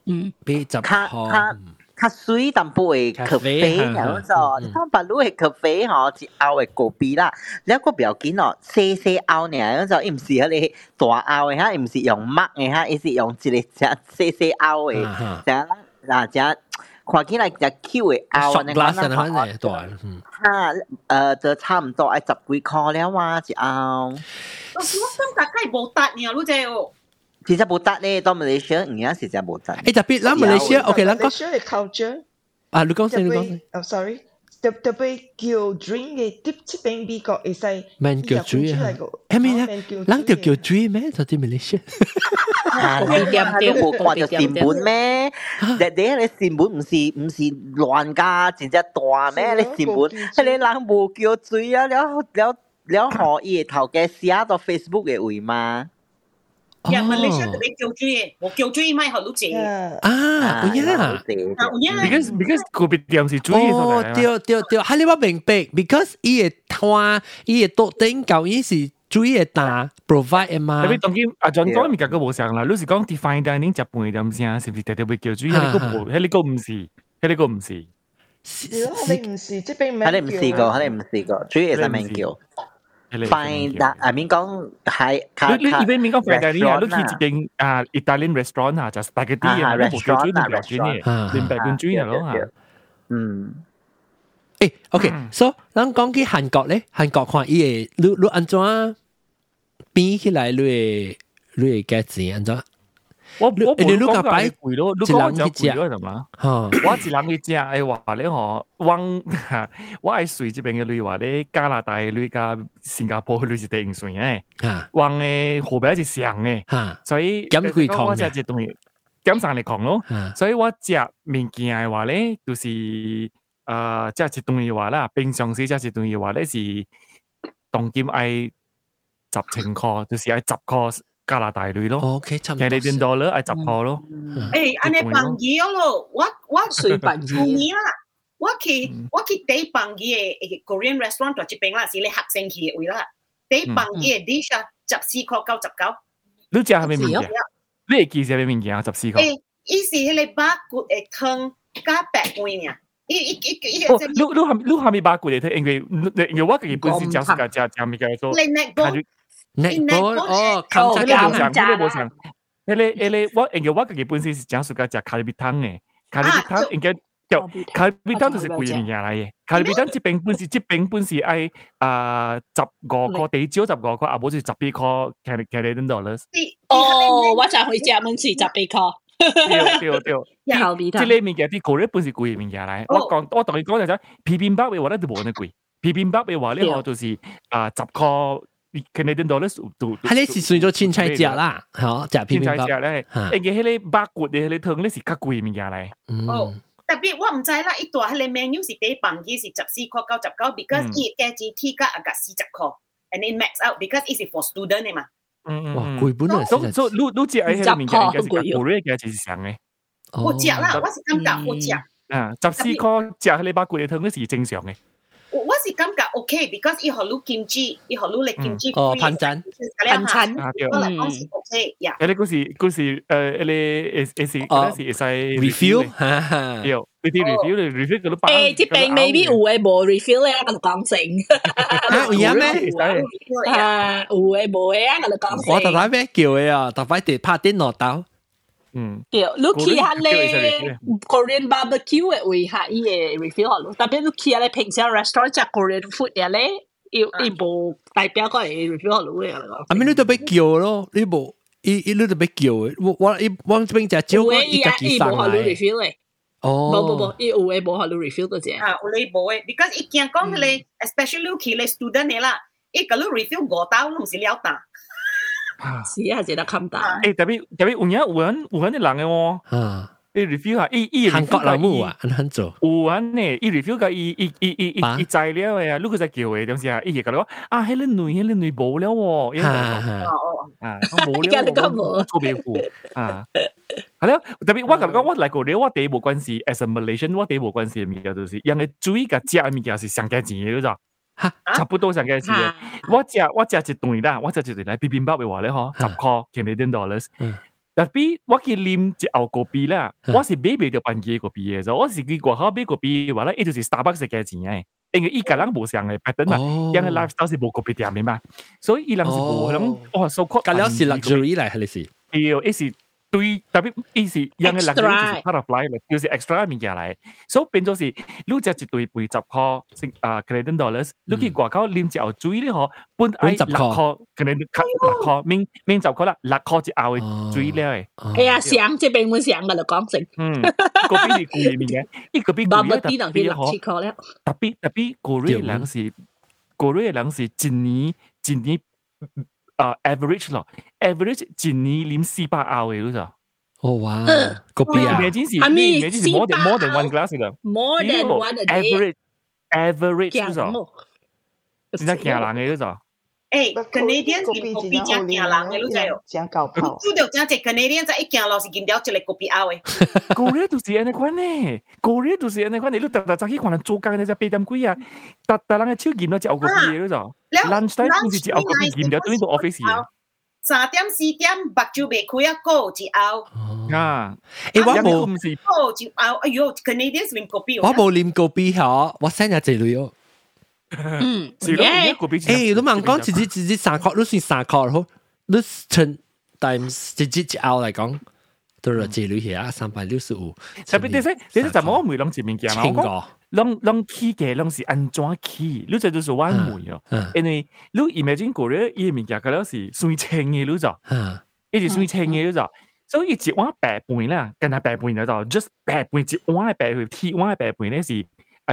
S1: 嗯，八十箍。
S8: 水淡薄会咖啡，然后就们把卤的咖啡吼，是熬的咖啡啦。两个不要紧哦，细细熬呢，然后伊毋是迄个大熬的哈，唔是用麦的哈，伊是用一个只细细熬的，只那只看起来只 Q 的熬，
S1: 那个汤白。
S8: 哈，呃，就差唔多爱十几克了哇，只熬。
S10: 可是我汤白开无淡，然后卤在哦。
S8: 其实冇得咧，到马来西亚而家实在冇得。
S1: 诶特别啦，马来西亚，OK 啦，
S12: 马来西亚嘅 culture
S1: 啊，你讲先，你讲先。
S12: 哦，sorry，特特别叫 drink 嘅，啲即边美国系细。
S1: 咩叫 drink 啊？诶咩啊？人就叫 drink 咩？就啲马来西亚。
S8: 啊！你点点冇挂就善本咩？日日你善本唔是唔是乱㗎，真正大咩？你善本，系你人冇叫水啊！了了了，可以头嘅写到 Facebook 嘅位嘛？
S10: Yeah, oh. Malaysia the big Teochew. Well, Teochew mai
S1: hot luci. Ah,
S10: yeah. yeah.
S3: Because because kopitiam si
S1: chui. Oh, teo teo teo. Hali ba beng beng because i e tua i e to ting gao i si chui e ta provide
S3: e ma. Tapi tongki a John kau mi kagak bosan lah. Lu si kau ti fine dining jap pun idam sia si bi tete big Teochew. Hali kau hali kau msi. Hali kau msi. Hali msi. Hali msi kau. Hali msi kau. Chui e
S12: sa mengkio. 你唔是，即系咩？
S8: 系你唔试过，系你唔试过，主要系咩叫？fine I mean 讲系
S3: 你你呢边面讲 fine dining 啊，你去一间啊 Italian restaurant 啊，就 spaghetti 啊，你冇叫猪，你唔猪呢？你唔系叫猪咯吓。
S8: 嗯。
S1: 诶，OK，so 咱讲起韩国咧，韩国看伊个你你安怎变起来，你会你会价钱安怎？
S3: 我我
S1: 你你个摆
S3: 贵咯，你讲就贵咯，系嘛？我一人去食嘅话咧，嗬，往我系随这边嘅旅话咧，加拿大旅加新加坡旅是第一顺嘅，往嘅河边是上嘅，所以
S1: 减贵穷
S3: 我食只东西减上嚟穷咯，所以我食物件嘅话咧，就是诶食一东西话啦，平常时食一东西话咧是当今爱十千块，就是爱十块。 加拿大类咯，
S1: OK，差唔
S3: 多。Canadian dollar 系十号咯。
S10: 诶，安尼办嘢咯，我我
S9: 随办
S10: 嘢啦。我去我去第办嘢嘅 Korean restaurant 就一边啦，是你学生去嘅位啦。第办嘢 dish 啊，十四块九十九。
S3: 你食系咩物件？你会记系咩物件啊？十四块。
S10: 诶，伊是迄个八骨嘅汤加白饭呀。伊伊伊伊
S3: 个。你你系你系咪八骨嘅汤？因为因为我自己本身食食食食物件做。
S10: 你那
S3: 个。 你我哦，靠架架架啦！你你你，我因为我自己本身是家属家食咖喱比汤嘅，咖喱比汤应该叫咖喱比汤，就是贵形物件嚟嘅。卡喱比汤即变本时，即变本时系啊，十五块地蕉，十个块啊，好是十八块，几几零到啦。
S9: 哦，我就回家门市十
S3: 几
S9: 块。对对对，
S3: 即系面嘅啲骨咧，本是固形物件嚟。我讲我同你讲就系皮边包被话咧就冇咁贵，皮边包被话咧我就是啊十块。Canadian dollars 都，
S1: 係你是算咗青菜食啦，好食片
S3: 片包。青菜食咧，誒嘅迄個八骨嘅迄個湯咧是較貴物件嚟。
S10: 哦，特別我唔知啦，一大迄個 menu 是第磅嘅是十四塊九十九，because 伊價錢 T 加啊個四十塊，and it max out because it is for student 嘅嘛。
S3: 嗯
S1: 哇，貴本來。
S3: 所所你你食喺迄個物件應該是較貴嘅價錢是上嘅。
S10: 我食啦，我是感覺我食。
S3: 啊，十四塊食迄個八骨嘅湯咧是正常嘅。
S10: 我是感觉 OK，because 伊学撸kimchi，伊学撸嚟 kimchi。
S1: 哦，盘餐，
S9: 盘餐。
S10: 我嚟讲是 OK，呀。
S3: 诶，你嗰时嗰时诶，你诶诶是嗰时系使
S1: review，哈哈。
S3: 有，你啲 review，你 review 嗰啲版。
S9: 诶，即并未必有诶无 review 咧，我就讲成。
S1: 啊，有咩？
S9: 啊，有诶无诶，我就讲成。
S1: 我特摆咩叫嘅啊？特摆地拍电脑刀。
S3: 嗯，
S9: 对，你去下咧 Korean barbecue 嘅位下伊嘅 refill 好咯，特别你去下咧平常 restaurant 食 Korean food 嘅咧，伊伊无代表个系 refill 好咯嘅啦。
S1: 啊，咪你都俾叫咯，你无伊伊你都俾叫嘅，我我伊我这边只招
S9: 有
S1: 个
S9: 嘅伊啊伊
S1: 伊家己上
S9: 无好咯
S1: 来。
S9: refill 嘅，
S1: 哦，
S9: 无无无，伊有嘅无好咯 refill 嗰只。
S10: 啊，有你无诶，because 伊惊讲你，especially 你去你 student 嘅啦，伊个你 review 五刀，你唔是了打。
S9: 是啊，只得冚打。
S3: 誒，特別特別有影有人有人啲人嘅喎，
S1: 啊，
S3: 你 review 下，伊伊
S1: 韓國人冇啊，安安做。
S3: 有人呢，伊 review 個伊伊伊伊伊
S1: 吧
S3: 伊材料嘅啊，你佢就叫嘅，點時啊，伊就講啊，迄個女迄個女無了喎，
S1: 哈哈，
S3: 啊，無了喎，做咩苦啊？係咯，特別我感覺我嚟過咧，我第一冇關係，as a Malaysian，我第一冇關係嘅物件就是，因為水個食嘅物件是上價錢嘅，你知道？差不多上價錢嘅。我食我食一頓啦，我食一頓嚟比冰包嘅話咧，嗬，十块 Canadian dollars。特別我去啉一牛個幣啦，我是買唔到半幾個幣嘅，就我是去外口買個幣嘅話咧，一就是 Starbucks 嘅價錢嘅。因為伊个人冇上嘅 pattern 嘛，因為 lifestyle 是無個別店嘅嘛，所以伊人是無人哦，收闊。
S1: 隔了是 luxury 嚟，係你是？
S3: 對，伊是对，特别伊是因为 luxury 就是
S9: Extra
S3: part of life，就是 extra 嘅物件嚟，所以变咗是你只一对杯十块，成啊 Canadian dollars，你去外口啉一后水咧嗬，本
S1: 本
S3: 爱六
S1: 十块
S3: 块，Canadian 六块，明明十块啦，六块一后嘅水咧诶。
S9: 哎呀，上即边本上噶就讲成，
S3: 嗯，嗰边是贵嘅物件，伊嗰边贵
S9: bubble
S3: 咧特
S9: tea 就去六
S3: 别嗬
S9: 七。块了。
S3: 特别特别过瑞嘅人是过瑞嘅人是一年一年 啊 average 咯，average 一年啉四百欧嘅嗰就。
S1: 哦哇，个币啊
S3: 你，已经是
S9: 阿咪
S3: 你已经是 more than
S9: 400
S3: more than one glass 啦。
S9: More than one a day，
S3: average average 嗰就，
S9: 惊冇。
S3: 真系惊人嘅嗰 就。
S10: 诶，Canadian 见个币真惊人嘅，你知哦。
S12: 真搞炮。
S10: 做到真系 Canadian 真一惊落是见到一个个币拗嘅。
S3: 过瑞都是安尼款呢，过瑞都是安尼款呢。你特特早起可能做工呢，只八点几啊，特特人嘅手见到只牛个币嘅嗰就。lunch time 好似只牛个币见到对到 office 嘅。
S10: 三点四点目睭未开啊，个一拗，
S3: 啊，
S1: 诶我
S3: 因为
S1: 冇
S3: 唔是
S10: 个一拗，哎呦，Canadian 啉个币。
S1: 我冇啉个币嗬，我 send 下一类哦。
S9: 嗯，
S3: 是咯，
S9: 耶
S1: 你問講直接直接三塊，你算三塊好，你乘 times 直接一拗嚟講，都係這類嘢啊，三百六十五。
S3: 特別你識，你識怎麼我梅諗前面講啊？我講
S1: 千個。
S3: 攏攏起嘅，攏是安怎起？你這就是彎梅哦。
S1: 嗯
S3: 因為你 imagine 過咧，伊物件佢了是算稱嘅，你就，
S1: 嗯
S3: 伊是算稱嘅，你就。所以一碗白飯啦，跟他白飯就就 just 白飯一碗嘅白飯，鐵碗嘅白飯咧是誒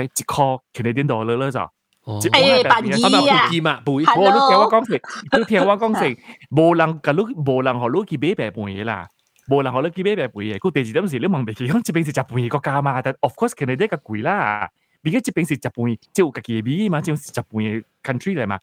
S3: 一塊 Canadian dollar 啦就。
S1: 哦
S3: 一碗嘅白饭
S9: 哎呀
S1: 啊嘛，背嘛背。
S3: 我你听我讲先，你听我讲先，无人甲你无人互你去买白饭嘅啦。无人互你去买白饭嘅，佢第二点是你问别去，讲这边是日本嘅国家嘛，但 of course Canada 较贵啦。而家这边是日本，即有家己嘅米嘛，即系日本嘅 country 嚟嘛。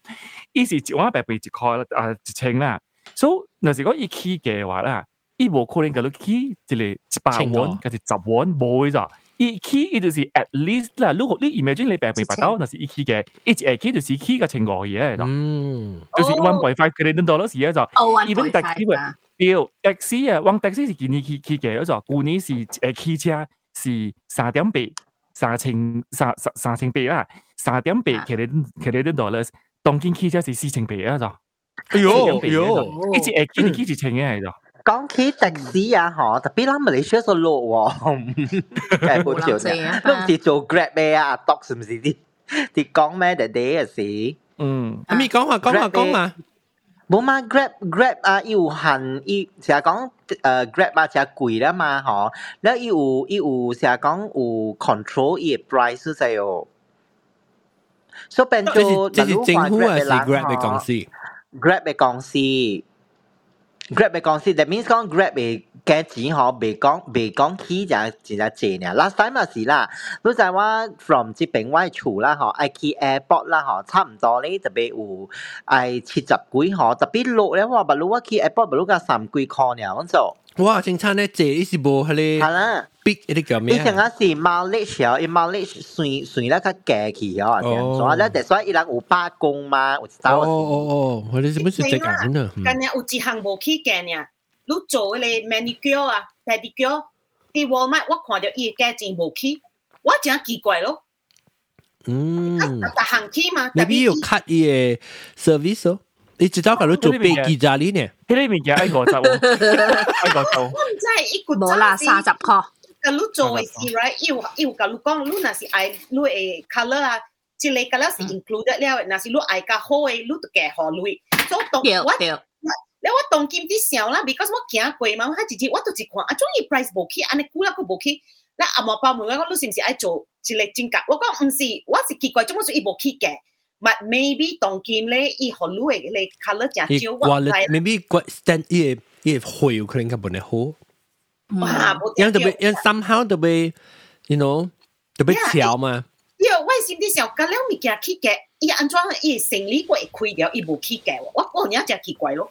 S3: 伊是一碗白饭一块啊一千啦，所以若是讲伊起嘅话啦，伊无可能甲你起一个一百
S1: 千个
S3: 碗，甲是十碗无嘅咋。 伊起伊就是 at least 啦，如果你 imagine 你白飯白刀，若是伊起嘅，伊一下起就是起個千五嘢嚟咯。
S1: 嗯，
S3: 就是 one point five Canadian dollars 而家就
S9: 哦
S3: ，even
S9: 1.5
S3: taxi 喎，屌 taxi 啊，往 taxi 是今年起起嘅，嗰就舊年是誒汽車是三點八，三千三三三千八啦，三點八 Canadian Canadian dollars，當今汽車是四千八啊就，
S1: 哎呦哎呦，
S3: 一隻誒起起一千嘅嚟就。
S8: 讲起的士啊，嗬，特別啦，馬來西亞都落喎，真係好笑啫。都唔是做 Grab 咩啊？阿 Doc 是唔是啲啲講咩嘅啲嘅事？
S3: 嗯，
S1: 咁你講話講話講話。
S8: 冇嘛，Grab Grab 啊，要限要成日講誒 Grab 啊，成日貴啦嘛，嗬。然後有有成日講有 control 嘅 price 就係。所以變做，
S1: 即係政府還是 Grab 嘅公司
S8: ？Grab 嘅公司。，Grab 嘅公司，that means 讲 Grab 嘅价钱嗬，未讲未讲起就真系正呢。last time 咪是啦，你就话 from 这边我厝啦嗬，爱去 airport 啦嗬，差唔多咧特别有爱七十几嗬，特别落咧话，不如我去 airport 不如个三几块呢，咁就
S1: 哇，正差呢，这伊是无迄
S8: 系
S1: 个
S8: 啦。
S1: big 一啲叫咩
S8: 以前
S1: 啊？
S8: 我是 mileage 哦，伊 mileage 算算咧较价去哦，这样所以咧，所以伊人有罢工嘛，有
S1: 哦
S8: 走
S1: 哦哦，我哋做乜事只眼啊？
S10: 今日有一项无去嘅呢，你做嗰个 manicure 啊、pedicure，啲 Walmart 我看到伊嘅价钱无去，我真奇怪咯。
S1: 嗯
S10: 啊，行去嘛，
S1: ，maybe 有 cut 伊嘅 service 哦。 你知道佢做飞机咋呢呢？
S3: 迄个物件爱五十喎，爱五十。
S10: 我唔知一个
S9: 冇啦，三十块。
S10: 甲你做嘅事，right？要要甲你讲，你若是爱你嘅 color 啊，即个 color 是 included 了，若是你爱较好嘅，你就加互你。所以当我你我当金啲想啦，because 我行过嘛，我直接我都一看，啊，终于 price 无起，安尼久啦佢无起。那阿毛包问我讲，你是唔是爱做一个正价？我讲唔是，我是奇怪，做乜事伊无起嘅。 but maybe 当金咧，伊好攞嘅咧 color 正少，
S1: 我知。maybe 个 stand 伊伊会可能较本嚟好。
S10: 哇！
S1: 因特别因 somehow 特别，you know 特别巧嘛。
S10: 因为我心啲时候，隔了物件起嘅，伊安怎伊生理过会开掉，伊无起嘅，我我而家真奇怪咯。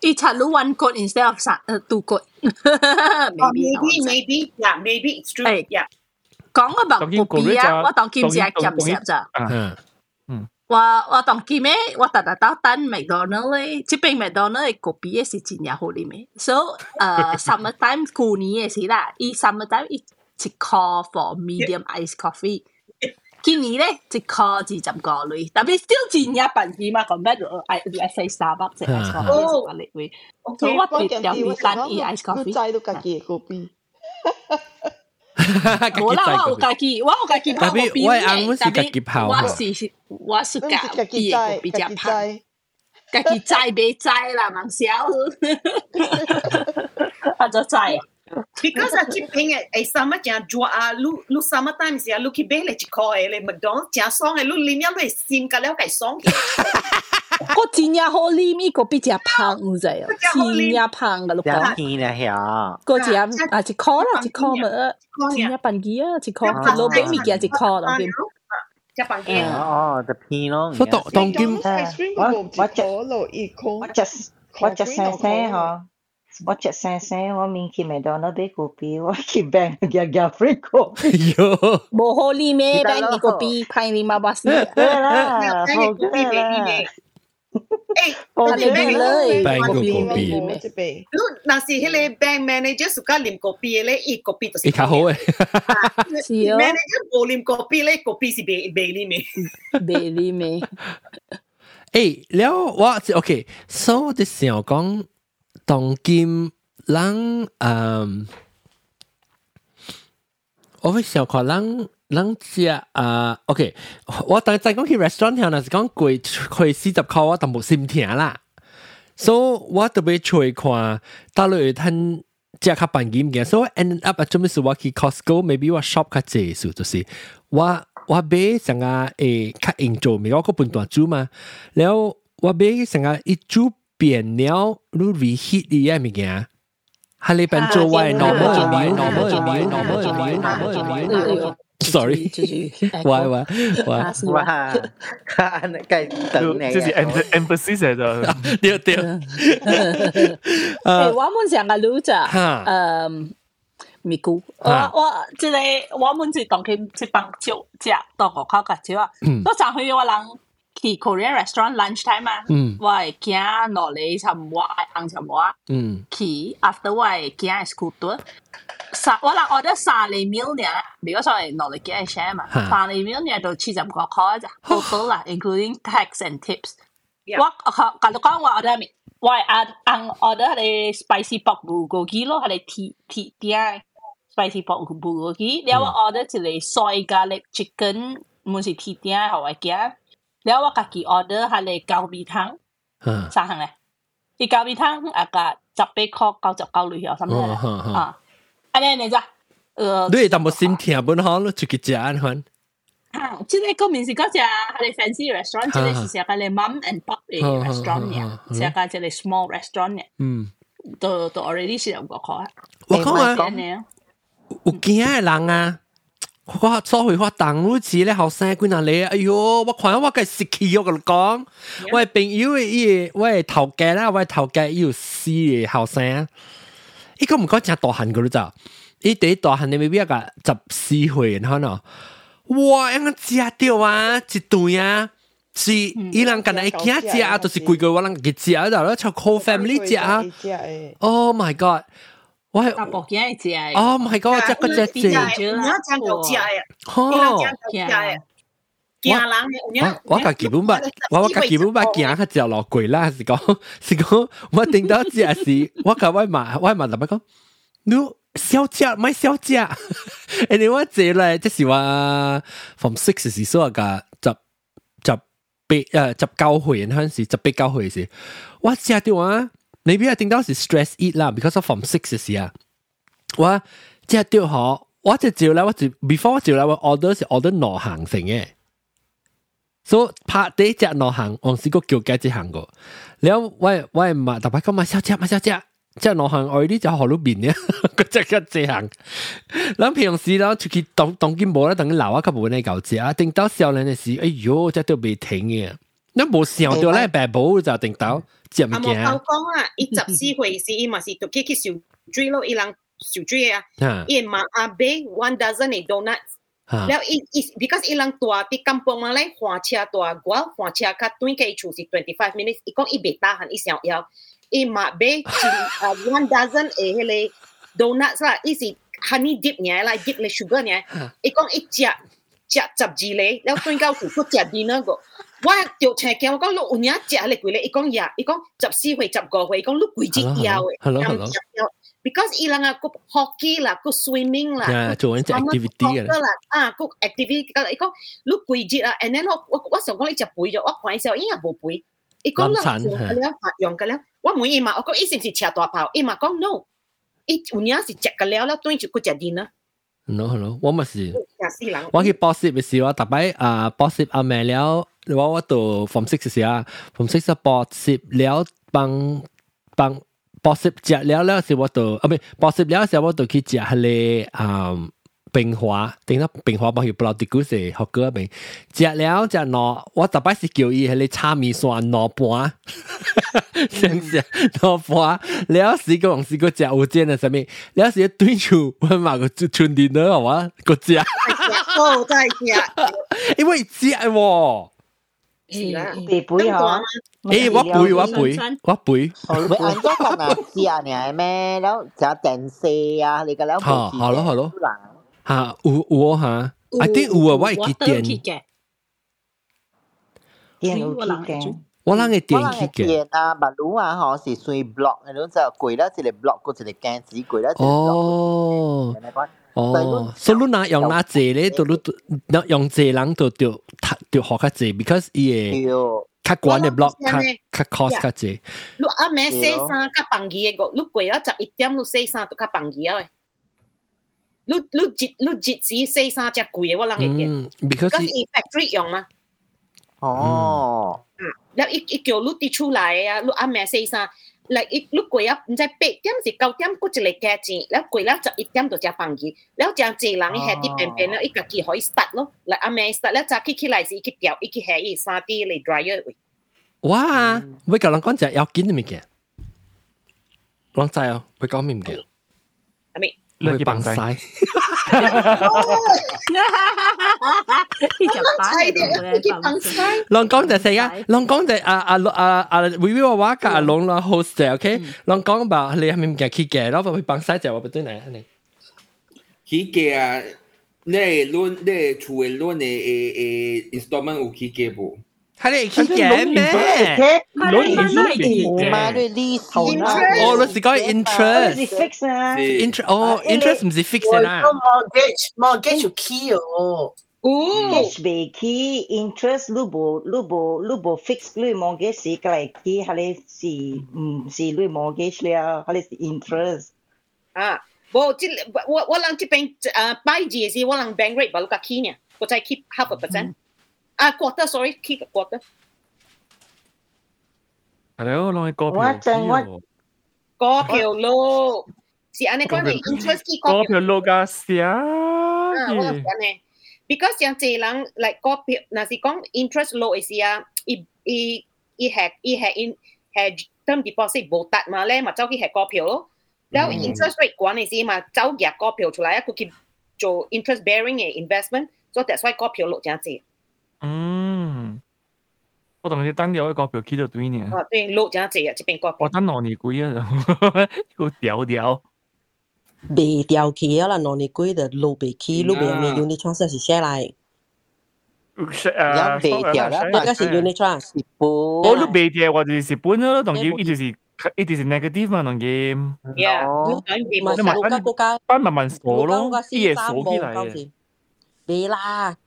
S9: 伊插咗 one code instead of 三呃 two code。
S10: maybe maybe yeah maybe it's true yeah。
S9: 讲个白布比啊，我当剑只系剑石咋。 我我当记咩？我特特到等麦当劳咧，这边麦当劳的隔壁是真也好哩咩？所以呃，summer time 过年也是啦，伊 summer time 一一 call for medium ice coffee。今年咧一 call 二十个类，特别是真也便宜嘛，咁咩咯？I I say 三百只 ice coffee，所以我点点点单一 ice coffee。冇啦，我有家己，我有家己泡
S1: 过冰嘅，但系
S9: 我是我是家己嘅比较胖，家己栽袂栽啦，忙笑，我就栽。
S10: Because 啊，这边嘅诶什么正做啊，你你什么 time 时啊，你去买嚟一个嘅，你麦当正爽嘅，你里面你先个了解爽嘅。
S9: 我真正好啉伊个比较胖，唔知啊，真正胖嘅，你讲。
S8: 天啊呀！
S9: 个只啊一箍啦，一箍咪，真正笨机啊，一箍，老饼物件一箍啦，边。
S10: 一百几。
S8: 哦，就偏咯。
S1: 所以当当今，
S12: 我我只我只
S8: 我只声声嗬。我只声声，我面去麦当劳买个币，我去 bank 嘅嘅 free 个币。
S1: 哟，
S9: 冇好哩咩？bank 个币派你妈巴士。
S8: 对啦，好嘅啦。
S10: 诶，
S8: 我
S10: 哋咩
S1: 咧？bank 个
S12: 币，
S10: 你那是 Kopi lei. Bank kopi. Lu nasi hele bank manager suka lim kopi le i kopi to. Ika ho eh. Manager
S1: bo lim kopi le
S9: kopi si
S10: be be li me. Be li me. เอ้แล้วว่า
S9: โอ
S1: เค so ที่เสียวกงตองกิมลังอืมโอ้ยเสียวขอลัง人食啊，OK，我當再讲去 restaurant 後，若是講貴貴四十塊，我都冇心听啦。所以我特別出去看，到落去睇食較便宜物件，所以 end up 啊，做咩事我去 Costco，maybe 我 shop 較濟數，就是我我買成個誒較應做，咪我個半段煮嘛，然後我買成個一煮。變了，你 reheat 啲嘢物件，係你變做歪 normal normal normal normal normal sorry，歪歪歪。
S8: 哇，計等你，
S3: 這是 emphasis 嚟的，
S1: 對對。
S9: 誒，我們成個錄者，誒，咪估，我我即係我們是當佢一幫酒食，當我靠個酒啊，都上去我人。去 Korean restaurant lunch time 啊，我係驚落嚟尋我係尋我，去 after 我係驚 school 多，三我嗱，我覺得薩利 millionaire 如果所謂落嚟嘅 share 嘛，薩利 millionaire 度切入個 call 咋，total 啦，including tax and tips。我我隔日講我 order 咪，我係 order 係 spicy pork bulgogi 咯，係 T T T I spicy pork bulgogi。然後我 order 就係 soy garlic chicken，唔是 T T I 好我嘅。然後我自己 order 係高米湯，三行咧，啲高米湯啊個十八塊九十九類有，甚至啊。安尼你咋？呃，
S1: 你淡薄心听本好咯，出去食安款。
S9: 啊，即个讲明是讲只佢哋 fancy restaurant，即个是食個你 mum and pop 嘅 restaurant 嘅，食個即係 small restaurant 嘅。嗯，都都 already 是有個開。
S1: 我講啊，有驚嘅人啊！我所回我同女子咧後生幾難嚟，哎呦！我看我嘅食氣，我同你講，我朋友伊，我頭家啦，我頭家有四個後生。伊个唔讲真大汉个咯咋？伊第一大汉你未必一个十四岁，然后呢，哇！一个食掉啊，一顿啊，是伊人近来惊食啊，就是规个我人嘅食啊，然后就 whole family 食啊，Oh my God！我系
S9: 阿伯嘅只系，
S1: 哦唔系嗰个只嗰只字，
S10: 你要讲狗只嘅，你要讲狗只嘅，
S1: 我我家基本捌，我我家基本捌行較食落櫃啦，是講 是講，我听到只是 我甲我妈我媽特別講，你小姐買小姐，誒你 我坐咧，即是話 from six 時所個十十八誒十九岁嗰陣時，十八九岁时，我食到啊，你邊啊聽到是 stress eat 啦，because of from six 是啊，我食到好。我只照咧，我只 before 我照咧，我 order 是 order 兩行成嘅，所以拍第一只罗行往市哥叫街只行过，你我我喂唔系特别咁少只，唔少只，即系行我呢就好路边呢嗰只一只行。咁平时咧出去荡荡肩布啦，等佢啊下佢部呢旧只啊，等到时候呢，你事，哎哟，即都未停嘅。那冇时候掉咧白布就定到，惊唔
S10: 惊啊？阿毛头讲啊，一集四回事，唔系是同去咯，一人烧煮啊。一马阿贝，one dozen donuts。 แล้วอีอี because อีลังตัวที่กำปองมาเลยหัวเชียตัวกัวหัวเชียคัดตุ้ยแค่ชูสิ25 minutes อีกองอีเบต้าหันอีเสียงยาวอีมาเบชิอ่า one dozen เอเฮเลยโดนัทละอีสิ honey dip เนี่ยละ dip เลย sugar เนี่ยอีกองอีเจียเจียจับจีเลยแล้วตุ้ยก้าวถูกเจีย dinner ก็ว่าเดี๋ยวแชร์แกว่าก็ลูกอุ่นยาเจียเลยกุยเลยอีกองยาอีกองจับซี่หวยจับกอหวยอีกองลูกกุยจีเอียวเอ้ย because ilang aku hockey lah, aku swimming lah,
S1: yeah,做紧只 activity
S10: 嘅啦，啊，个 activity 个，伊讲你季节啊，and then 我我我想讲你只背咗，我看嘅时候已经冇背，伊讲啦，用嘅了，我问伊嘛，我讲伊是唔是吃大炮，伊嘛讲 no，伊有影是食嘅了，了对住佢食啲呢。
S1: no hello，我咪是，我去补习嘅时候，特别啊补习阿妹了，我我到 form six 嘅时候，form six 补习了帮帮。 補習食了了時我就啊唔係補習了時我就去食迄個啊冰華，頂到冰華幫佢不老啲股是學過未？食了食喏，我特別是叫伊迄個炒米線喏盤，想食喏盤，了時個用時個食有煎啊啥物，了時對住我買個春電呢，我個食，
S10: 哦，再食，
S1: 因為食喎。Bibui hả?
S8: Ê, quá bụi, quá bụi, quá bụi. Wei anh chắc là nào xia nè mẹ, đó chả tiền xe à, đi cái lão
S1: Hả, hả lô, hả lô. Hả, u u hả? I think u à, wei ki tiền.
S11: Tiền u ki tiền.
S1: 我啷个电器嘅？
S8: 电啊，物料啊，嗬，是算 block 嘅，嗰只柜啦，一个 block，嗰一个镜子柜啦，一个 block。
S1: 哦。哦，所以你那用那济咧，都你那用济人都就就学较济，because 伊个较管的 block 较较 cost 较济。
S10: 你阿妹洗衫较便宜个，你过了十一点，你洗衫都较便宜个。你你日你日子洗衫只贵个，我啷个见
S1: ？because
S10: 伊 factory 用嘛。
S8: 哦。
S10: 嗯，然后伊伊叫你提出来啊，你阿妹洗衫。like 一六鬼啊，唔知八點是九點，嗰一嚟家錢，然後鬼了十一點就食飯去，然後將濟人喺啲邊邊咧，伊家己可以 start 咯，嚟阿妹 start 咧，早起起來是去掉，伊去下伊三啲嚟 dryer 位。哇！喂，個人講就要緊啲物件，人知哦，會講咩物件？阿妹。 เนาะแล้วอเมสตัดแล้วจะคิดคิดไรสิคิดเดียวอีกแฮอีซาตีเลย dryer
S1: ว้าไม่กับลังก้อนจะ要กินไม่แก่ลองใจอ่ะไปก้อนไม่แก่
S10: อเม
S1: 你去bằng晒。龙讲就系啊，龙讲就啊啊啊啊，微微话话架龙啦 host 嘅，OK，龙讲吧，你系咪唔记去嘅？然后去bằng晒就话不对嚟，你
S7: 去嘅啊，你攞你厝嘅攞你诶诶 installment 有去嘅不？
S1: 佢哋去嘅咩？
S8: 攞嚟嘛，你利息
S1: 啦。哦，你是讲 interest。
S11: 你 fix 啊？
S1: interest 哦，interest 唔是 fix 啦。
S10: mortgage mortgage 有 key 哦。
S11: mortgage 未 key interest 你无你无你无 fix 你 mortgage 是个嚟 key，系你是唔是你 mortgage 了，系你是 interest。
S10: 啊，我即我我谂即边诶 buy 字是我谂 bank rate 把你个 key 呢，我再 keep half a percent。 啊，quarter sorry key quarter。
S3: 系咯，攞去股票。
S11: 我正我
S10: 股票路是安尼讲嘅 interest key
S3: 股票路嘅时啊，
S10: 啊，我讲呢，because 像这人嚟股票，嗱是讲 interest low 嘅时啊，伊伊伊系伊系 in 系 term deposit 冇达嘛咧，嘛走去系股票咯。แล้ว interest rate 管嘅时嘛，走入股票出嚟，佢去做 interest bearing 嘅 investment，所以 that's why 股票落这样子。
S3: 嗯，我同你等咗一個票 keep 到對年。
S10: 哦，對，落咗隻啊，這邊個。
S3: 我等兩年幾啊，個掉掉。
S2: 未掉起啊啦，兩年幾的落未起，落未未用你創設是寫來。
S3: 誒，
S8: 未掉啦，
S2: 應該是 unit trust。
S3: 我都未掉，我就是本咯，同佢一直是一直是 negative 嘛，同佢。
S10: Yeah，
S3: 你慢慢班慢慢鎖咯，啲嘢鎖起嚟嘅。
S2: 未啦。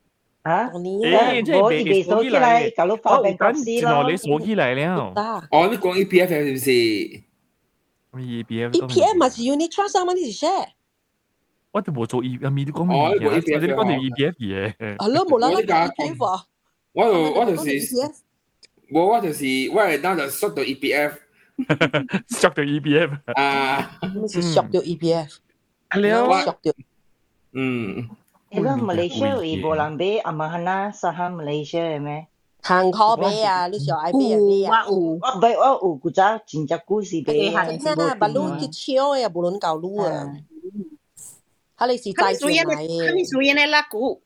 S11: 啊！
S3: 誒，
S11: 我未鎖起嚟，搞到發病公司咯。
S3: 你鎖起嚟了。
S7: 哦，你講 EPF 係唔是
S3: ？EPF
S2: EPF 咪是 unit trust 啊嘛？你是 share。
S3: 我哋冇做 E，阿咪都講唔係嘅，我哋講條 EPF 嘢。
S2: 係咯，冇啦啦 EPF 啊！
S7: 我就我就是我我就是我係當就縮到 EPF，
S3: 縮到 EPF
S7: 啊！
S2: 咩是縮到 EPF？
S3: 係啊，
S2: 縮到。
S7: 嗯。
S11: 诶，个 Malaysia 有无人买阿妈哈那沙哈 Malaysia 嘅咩？
S2: 行可买啊！你想爱买啊买啊！
S11: 有，我买我有古早真只故事买。
S2: 真系把路去超呀，无论搞路啊！佢哋是债券嚟嘅。
S10: 佢哋属于呢拉股，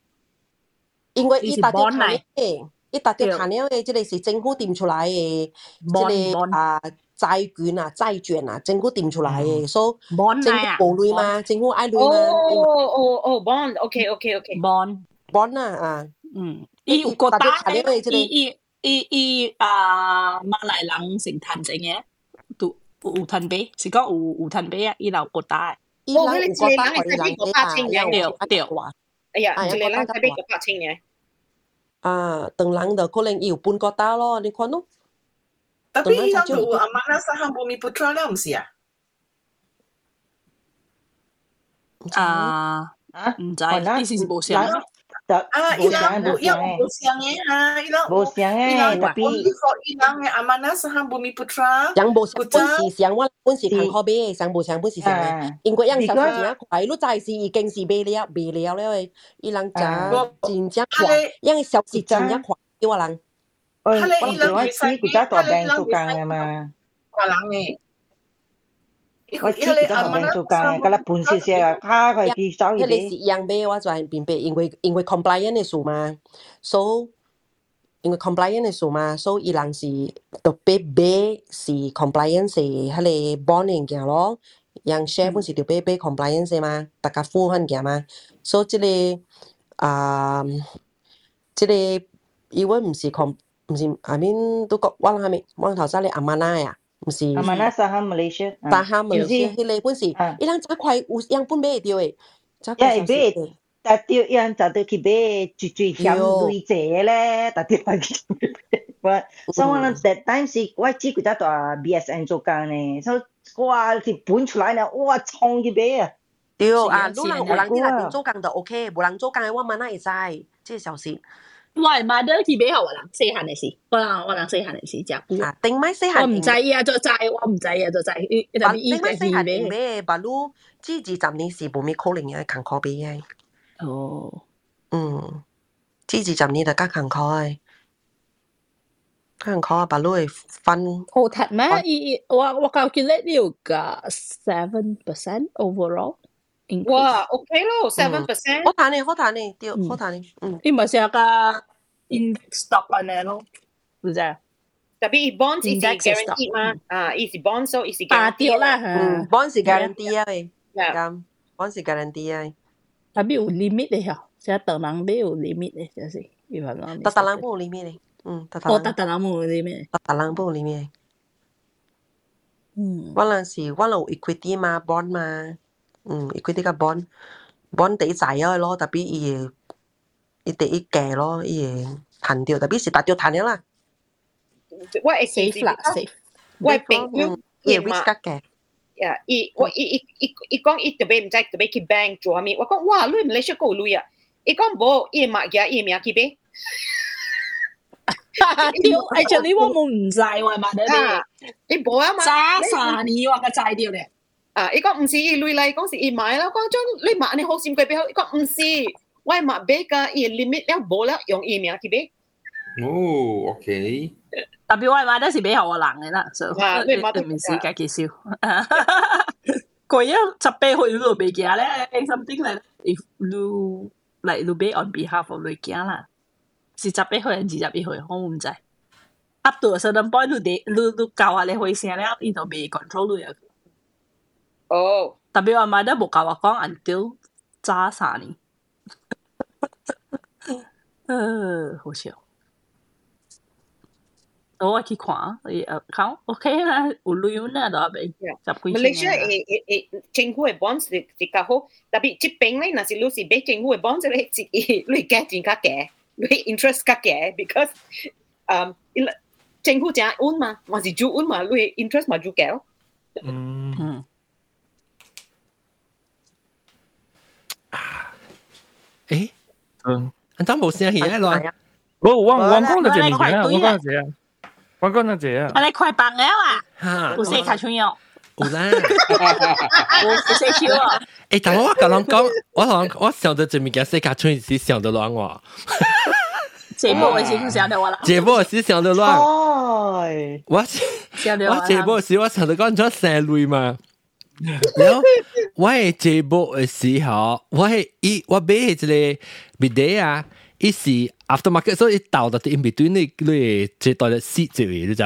S2: 因为伊达条产嘅，伊达条产嘅，即系是政府掂出来嘅，即系啊 债券啊债券啊，政府掂出来嘅，所以政府冇类嘛，政府爱类嘛。
S10: 哦哦哦，bond，OK OK OK。
S9: bond
S2: bond 啊啊，
S9: 嗯，伊有个大嘅，伊伊伊伊啊马来人成谈整嘅，都有吞杯，是讲有有吞杯啊，伊有个大。
S2: 伊人有个大可以人俾啊，
S9: 对对话。
S10: 哎呀，一个人睇俾个八千嘅。
S2: 啊，等人就可能有半个打咯，你看咯。
S6: 特别依家做阿妈那沙行 Bumi Putra 了唔是啊？
S9: 啊啊，唔知，呢是冇上。
S6: 啊，伊朗冇伊朗冇上嘅哈，伊朗
S11: 冇上嘅，特别
S6: 伊朗嘅阿妈那沙行 Bumi Putra。
S2: 上冇上本是上，我本是看可俾，上冇上本是上嘅。英国人手钱一块，你再是已经是卖了卖了了，伊人就真正快，因为小是真正快，啲人。
S11: 我我我知古早大病做工嘅嘛。
S6: 华人嘅。
S11: 我知佢都同人做工，嗰粒半少少啊，卡佢去走
S2: 去。你是一样俾我就系变俾，因为因为 compliant 嘅数嘛，so 因为 compliant 嘅数嘛，so 伊人是特别俾是 compliant 是迄个 bond 嘅咯，人 share 本是特别俾 compliant 嘛，大家符合嘅嘛，so 即个啊，即个因为唔是 com 唔是阿面都讲忘了阿面，忘头先咧阿妈那呀，唔是。
S11: 阿妈那沙哈马来西亚，
S2: 沙哈马来西亚，迄个本是，伊人真快有样半买着诶，
S11: 真快买着。但钓伊人就得去买，最最香最济咧，但钓翻去。我，所以我咧，但但是我只顾只大 B S N 做工咧，所以哇，是搬出来咧，哇，冲去买啊！
S2: 对啊，路人无人去那边做工就 O K，无人做工诶，我妈那会知，即小心。
S9: 我係買得佢俾後人四行嘅事，我人我人四行嘅事就。
S2: 啊，定咪四行。
S9: 我唔制啊，就制，我唔制啊，就制。
S2: 定咪四行定咩？白路支持十年是冇咩可能嘅，勤可俾嘅。
S9: 哦。
S2: 嗯，支持十年大家勤可嘅，勤可啊，白路係分。
S9: 好睇咩？伊我我 calculate 呢個 seven percent overall。
S10: 哇，OK 咯，seven percent，
S2: 好弹呢，好弹呢，对，好弹呢，嗯，
S9: 你咪成个 in stock 安尼咯，唔知啊？
S10: 特别 bond 是 guarantee 嘛，啊，伊是 bond so 伊是
S9: 啊，对啦，
S2: 嗯，bond 是 guarantee 啊，喂，咁 bond 是 guarantee 啊，
S9: 特别有 limit 嘅嗬，成日人买有 limit 嘅，就是有冇啦？
S2: 特特人冇 limit 嘅，嗯，特
S9: 特特特人冇 limit，
S2: 特特人冇 limit，
S9: 嗯，
S2: 我嗰时我有 equity 嘛，bond 嘛。 嗯，佢啲个 bond bond 地債啊咯，特別伊伊第一價咯，伊彈掉，特別是達掉彈咗啦。
S10: 我係 safe 啦，safe。我係朋友，
S2: 伊 risk 嘅。
S10: 呀，伊我伊伊伊伊講伊特別唔知特別去 bank 做下面，我講哇，你唔嚟出個鐳啊？伊講冇，伊買嘅，伊名去俾。
S9: actually 我冇唔知喎，買得啲。
S10: 你冇啊嘛？
S9: 揸三年我個債掉咧。
S10: 啊！伊讲毋是伊累嚟，讲是伊买啦。讲将你买你好心贵俾好，伊讲毋是，我系买俾个伊 limit 了冇啦，用伊名去俾。
S7: 哦，OK。
S9: 特别我系买得是俾后个人嘅啦，所
S10: 以你买得
S9: 唔是介绍。佢一十八岁都未惊咧，something like if you like you pay on behalf of 你惊啦，是十八岁定二十一岁，我唔知。up to a certain point，你你你教下你会声咧，伊就未 control 你 啊。
S10: 哦，
S9: 特别我买得冇教我讲 until 揸三年。 呃，好笑。我去看，诶讲 OK 啦，有旅游呢，就系十几
S10: Malaysia 诶诶诶，政府嘅 bonds 是是较好，特别这边咧，若是你是买政府嘅 bonds 咧，是你价钱较低，你 interest 较低，because 嗯，政府正稳嘛，还是就稳嘛，你 interest 嘛就高。
S3: 嗯 嗯，
S1: 咱冇声音咯。
S3: 我我我讲得怎样？我讲得怎样？我讲得怎样？
S9: 我你快放了啊！有谁卡穿哟？
S1: 有啦，
S9: 我是谁笑？
S1: 哎，但我刚刚讲，我讲我想的这面件谁卡穿是想的乱我。
S9: 节我是想的我啦。
S1: 节目是想的乱。我节目是我想的讲你三类嘛？然后我系直播嘅时候，我系一我俾一个 b i d 啊，一时 after market，所以倒到啲 in between 呢类接待嘅 seat 就位，你就？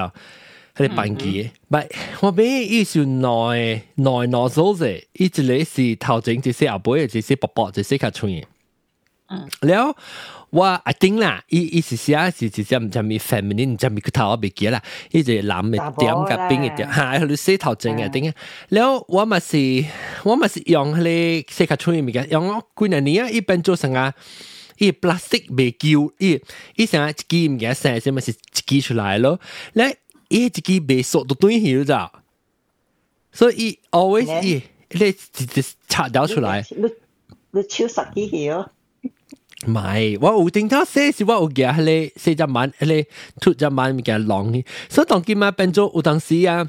S1: 喺啲班机，唔系我买一时内内攞数字，一直类是头整只些阿伯，只些宝宝，只些卡串嘅。嗯，然后。我啊，顶啦，伊伊是写是是真毋咪 feminine，真咪佢头阿咪记啦，伊就男嘅点嘅边嘅点，吓你洗头整嘅丁啊，然后我咪是我咪是用你洗卡出面嘅，用我几年年啊，一般做成啊，伊 plastic 未旧，伊伊成啊机唔记得成，即咪是机出来咯，咧伊只机未锁都断起咗咋，所以 always 伊咧直接插掉出来，
S11: 你你手十机起哦。
S1: 唔系，我有定到写是，我有记下咧，写只慢咧，吐只文，咪叫浪。所以当今嘛，变周有当时啊，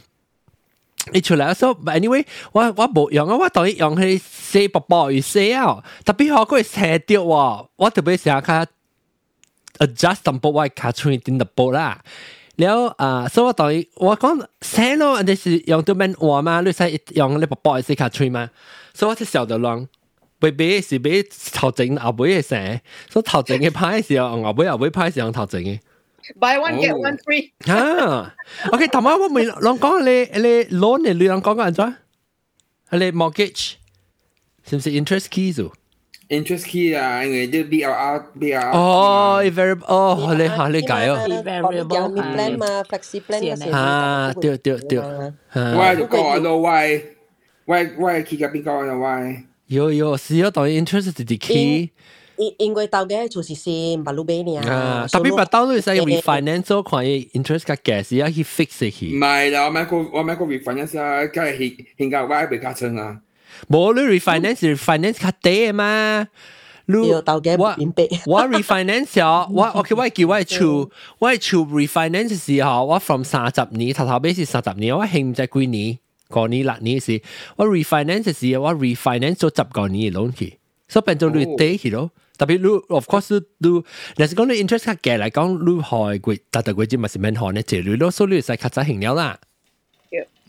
S1: 你出来说，but anyway，我我冇用啊，我等于用佢写宝宝去写啊，特别好过写掉哇，我特别想看 adjust 等薄外卡出一定的薄啦。然后啊，所以我等于我讲写咯，就是用对面话嘛，你使用你宝宝去写卡出嘛，所以我就晓得咯。背背是背头前后尾嘅写，所以头前嘅派时候，后尾后尾派时候头前嘅。
S10: buy one get one free。
S1: 啊，OK，头晚我咪拢讲你你 loan 你两讲紧咗，你 mortgage 是唔是 interest key 做？
S7: interest key 啊，因为啲 BRR BRR。
S1: 哦，variable，哦，你吓你解哦。
S2: variable plan 嘛，flexi plan 嗰时。
S1: 啊，对对对。
S7: 我就讲咯，我我我 key 入边讲咯，我。
S1: 有有，是要当 interest 系 key。
S2: 因因为到嘅就是先白路俾你
S1: 啊，特别白到你使 refinance 做看 interest 嘅价是要去 fix 去。
S7: 唔系啦，我买个我买个 refinance 啊，梗系现现价位比较长啊。
S1: 冇你 refinance refinance 较低嘛。
S2: 你到嘅
S1: 我我 refinance 啊，我 OK 我叫我储我储 refinance 时候，我 from 三十年头头尾是三十年，我兴唔知几年， 个年六年时，我 refinance 时我 refinance 做十个年嘅 loan 去，所以变做你低去咯。特别你 of course 你但是讲你 interest 较低嚟讲，你开贵，但系贵啲咪是免学呢？这类咯，所以你使较早行了啦。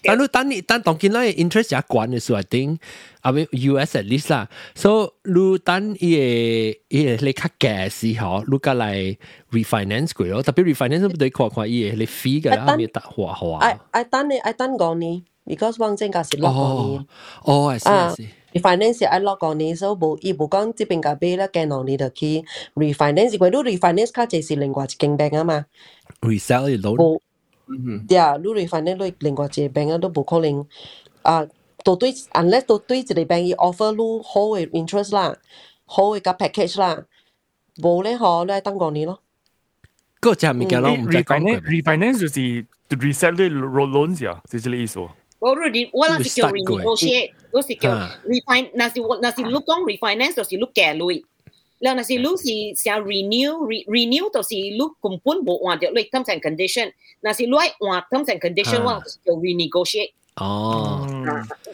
S1: 但你等你等当见咧 interest 也关嘅时候，定啊咪 US at least 啦，所以你等伊个伊个你较低嘅时候，你过来 refinance 佢咯，特别 refinance 唔对看看伊个你 fee 嘅啦，咪得画画。
S2: I I 等你 I 等讲你 ，because 往正价是落讲你。
S1: 哦，系系系。
S2: refinance 系落讲你，所以冇伊冇讲即边个俾咧，惊浪你就去 refinance，佢都 refinance 卡就是另外一间 bank 啊嘛。
S1: resell 嘅 loan。
S2: 嗯，对啊，你 refinance 你另外一间 bank 啊都冇可能啊，都对，unless 都对一个 bank 伊 offer 你好嘅 interest 啦，好嘅个 package 啦，冇咧嗬，你系等讲你咯。
S1: 嗰只物件咯，唔使讲。
S3: refinance 就是 resell 啲 loan 啊，就系呢个意思。
S10: Baru di wala si kau renegotiate, lo si kau refine, nasi nasi lu kong refinance, lo si lu kaya lui. Lo nasi lu si si renew renew to si lu kumpul bo wan dia terms and condition. Nasi lu ai wan terms and condition wan si kau renegotiate. Oh.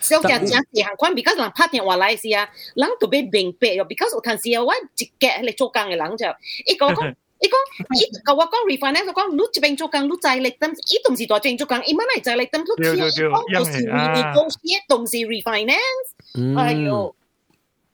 S10: So kaya jangan si hang kwan because lang partner wala siya, lang tu be bing pe yo because ukan siya wan tiket le chokang lang jauh. Eh kau kau 人就，伊讲讲。伊讲，伊甲我讲 refinance，我讲你一边做工，你在嚟等，伊同时在正做工，伊乜嚟在嚟等，佢听讲都是 renegotiate，同时 refinance。哎呦，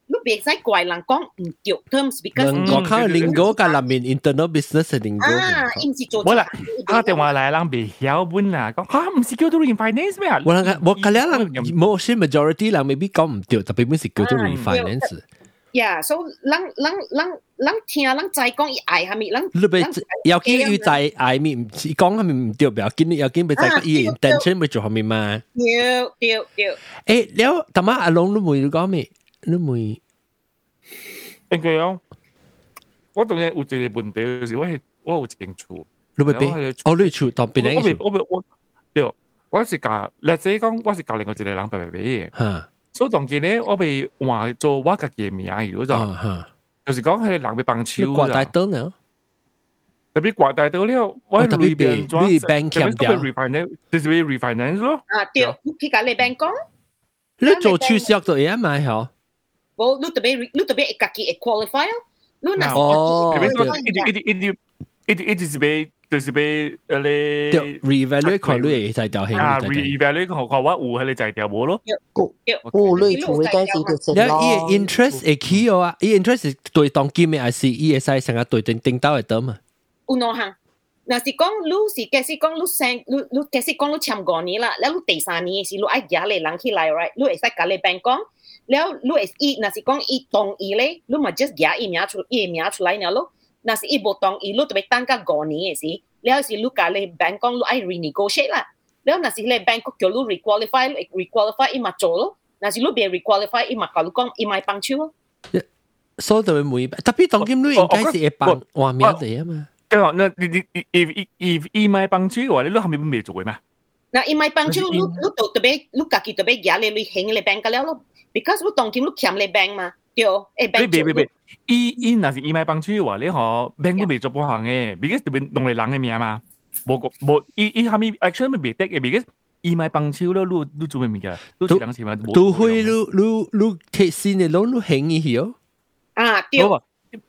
S10: 你别使怪人讲唔对 terms，because
S1: 我看 lingo 甲入面 internal business 嘅 lingo。
S10: 啊，伊唔是做。
S3: 冇啦，打电话嚟人未晓本啦，讲吓唔是叫做 refinance 咩？
S1: 我谂我睇下人，冇些 majority 人未必讲唔对，特别本是叫做 refinance。
S10: Yeah, so 人人人人听人知讲伊爱系咪？人
S1: 你咪要见要知爱咪唔是讲系咪唔对表，见要见咪知伊 intention 咪做系咪嘛？
S10: 对对对。
S1: 诶，了，但系阿龙你会讲咩？你会
S3: 应该有。我当然有一个问题就是我系我有兴趣。
S1: 你咪俾哦，你厝当边
S3: 我我我我对，我是教，let's say 讲我是教另外一个人白白俾嘅。
S1: 吓。
S3: 所以当时咧，我被话做我嘅嘅名如咗，就是讲系人被帮手。
S1: 挂大刀呢？
S3: 特别挂大刀了，我
S1: 特别被你 bank 强调，
S3: refinance，就是被 refinance 咯。
S10: 啊，对，佢讲你 bank 讲。
S1: 你做储蓄就嘢嘛系？
S10: 冇，你特别你特别自己会 qualify 咯。你嗱
S1: 哦，
S3: 特别讲一啲一啲一啲 一啲一啲是被。就是被诶你
S1: reevaluate 看你就掉起
S3: 啊，reevaluate 看看我有系你就掉冇咯。
S2: 哦，你做嘅嗰时就
S1: 成咯。伊 interest 会起哦，伊 interest 对当金嘅还是伊会使成日对定定到会得嘛？
S10: 有两项，若是讲你是假使讲你生你你假使讲你签五年啦，แล้ว你第三年是你爱夹你人起来，right？你会使甲你 bank 讲，แล้ว你会伊若是讲伊同意咧，你咪 just 夹伊名出伊名出来呢咯。 那是伊无同意，你特别等甲五年嘅时，了是你甲你 bank 讲你爱 renegotiate 啦。了那是你 bank 叫你 requalify，requalify 伊嘛做咯。那是你别 requalify，伊嘛甲你讲伊咪帮手咯。
S1: 所以就每特别当今你应该是会帮话名嚟啊嘛。
S3: 咁啊，那你你 if if 伊咪帮手嘅话，你都后面未做嘅嘛？
S10: 那伊咪帮手，你你就特别你家己特别夹你你行你 bank 了咯，because 你当今你欠你 bank 嘛。 对，诶 bank
S3: 别别别，伊伊若是伊买帮手话，你可 bank 都未做半行嘅，because 特别弄嚟人嘅名嘛，无个无伊伊下面 action 咪未得嘅，because 伊买帮手咯，你你做咩物件？你是人钱嘛？
S1: 都会你你你贴线嘅攞你行伊去哦。
S10: 啊，对。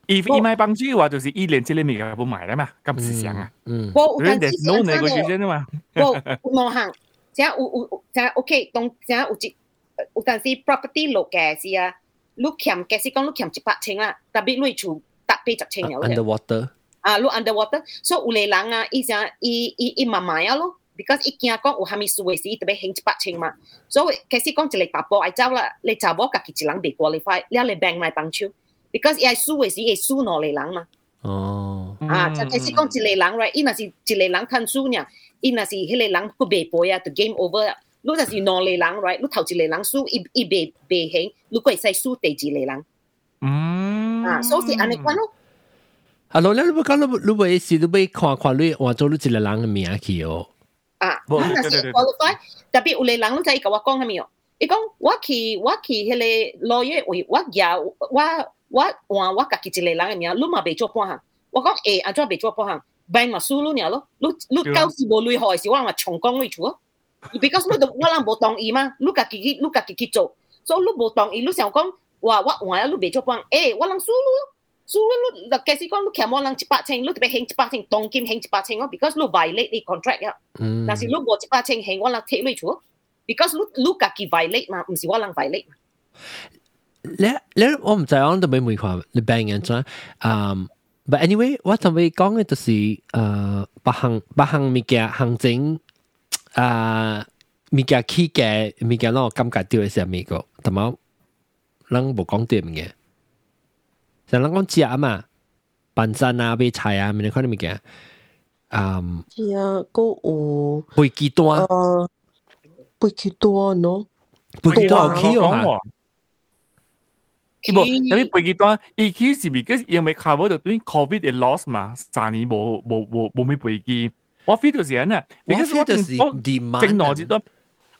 S3: 伊伊买帮手话就是伊连这个物件不买啦嘛，咁是想啊。
S1: 嗯。
S10: 我有
S3: 阵时 no negotiation 啊嘛。
S10: 我有两行，即系有有即系 OK，当即系有一有阵时 property 落嘅是啊。 lúc kiểm cái gì con lúc kiểm chỉ bắt chênh là đặc biệt lui chủ đặc biệt chặt chênh rồi
S1: underwater.
S10: Ah, à lúc underwater. So ule lang à ý ra ý ý ý mà mãi à lo. Because ý kia con u hami suwe si tebe hing chỉ bắt chênh mà so cái gì con chỉ lấy tập bộ ai cháu là lấy cháu bộ các cái chỉ lang bị qualify lấy lấy bank này bằng chiu. Because ai suwe si ai su nó lấy lang
S1: mà
S10: Oh. À, cái gì con chỉ lấy lang right, ý là chỉ lấy lang khăn su nhỉ, ý là gì hết lang cứ bể bồi à, the game over lúc là gì non lề lắng right? Lúc thầu chỉ lề lắng su i i bề bề hình lúc quay sai su tề
S3: chỉ
S10: lề lắng. À số thì anh ấy
S1: quan lúc à lúc đó lúc đó lúc lúc ấy là lúc ấy quan khoa lúc hoặc cho lúc chỉ lề lắng cái miệng kia
S10: à lúc là gì qualify đặc biệt lề lắng lúc thầy cậu con cái miệng ý con quá kỳ quá kỳ hay là lawyer ôi quá già quá quá hoàn quá cả kỳ chỉ lề lắng cái miệng lúc mà bị à, cho quan hàng tôi nói ê anh cho bị cho quan hàng bang mà su lúc nào lúc lúc lúc cao sĩ bộ lui hỏi sĩ quan à mà chồng con lui chúa because 你我人无同意嘛，你家己去，你家己去做，所以你无同意，你想讲话我换你未做帮，诶，我人输咯，输咯，你假使讲你欠我人一百千，你特别欠一百千，当金欠一百千咯，because 你 violate 你 contract 啊，但是你无一百千欠我人贴你厝，because 你你家己 violate 嘛，唔是我人 violate 嘛。
S1: 你你我唔知我都未问过你 bank 人怎，嗯，but anyway 我同你讲嘅就是诶，八项八项物件行政。 啊，物件起价，物件攞感觉掉系啥物个，同埋人无讲对物嘅，像人讲食啊嘛，办餐啊、买菜啊，咪你看啲物件，嗯，
S2: 系啊，个有
S1: 飞机单，
S2: 呃，飞机单喏，
S1: 飞机单有起哦。
S3: 伊无，有啲飞机单，伊起是咪嘅因为 cover 到对 COVID 嘅 loss 嘛，三年无无无无咩飞机。 我 feel 到时啊，
S1: 我 feel 到是
S3: 正逻辑都，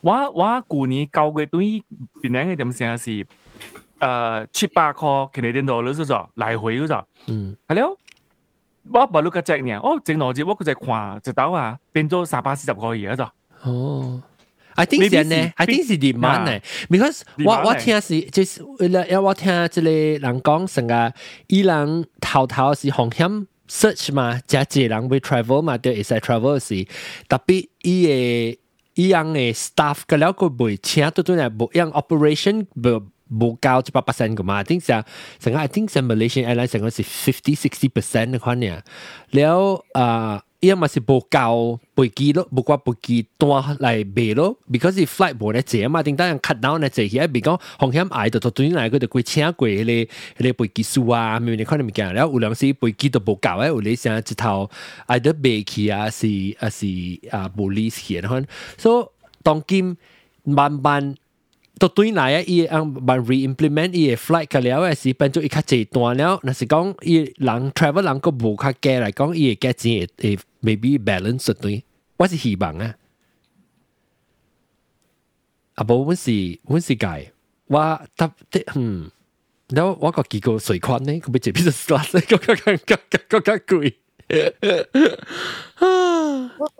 S3: 我我旧年交嘅对边两个点先系，诶七百块 Canadian dollar 嗰种来回嗰种，
S1: 嗯，
S3: 系咯，我冇碌个只呢，哦正逻辑我嗰只看一刀啊，变咗三百四十块嘢嗰种。
S1: 哦。I think 是呢，I think 是 demand 呢，because 我我听是就是为了要我听这个人讲成个伊人头头是风险。 search 嘛，真济人会 travel 嘛，对，会使 travel 时，特别伊个伊样嘅 staff 个了个袂请到对嚟无样 operation 无无够一百 percent 个嘛，顶上成个 I think 成 Malaysian Airlines 成个是 fifty sixty percent 嘅款呢，了啊 伊嘛是无够飞机咯，无挂飞机单来卖咯，because if flight 无咧坐 da ce ma cut down na ce hiya bing kong hong hiya ma ai to to tuin lai 诶，有你想一头 either 卖 reimplement 伊个 flight ka lau ai si pencuk 人 travel lang ko bo kake maybe balance 对。我是希望啊。啊，无阮是阮是解，我特啲嗯，然后我个几个水款呢，佢要做 business class，个个个个个个贵。
S3: 我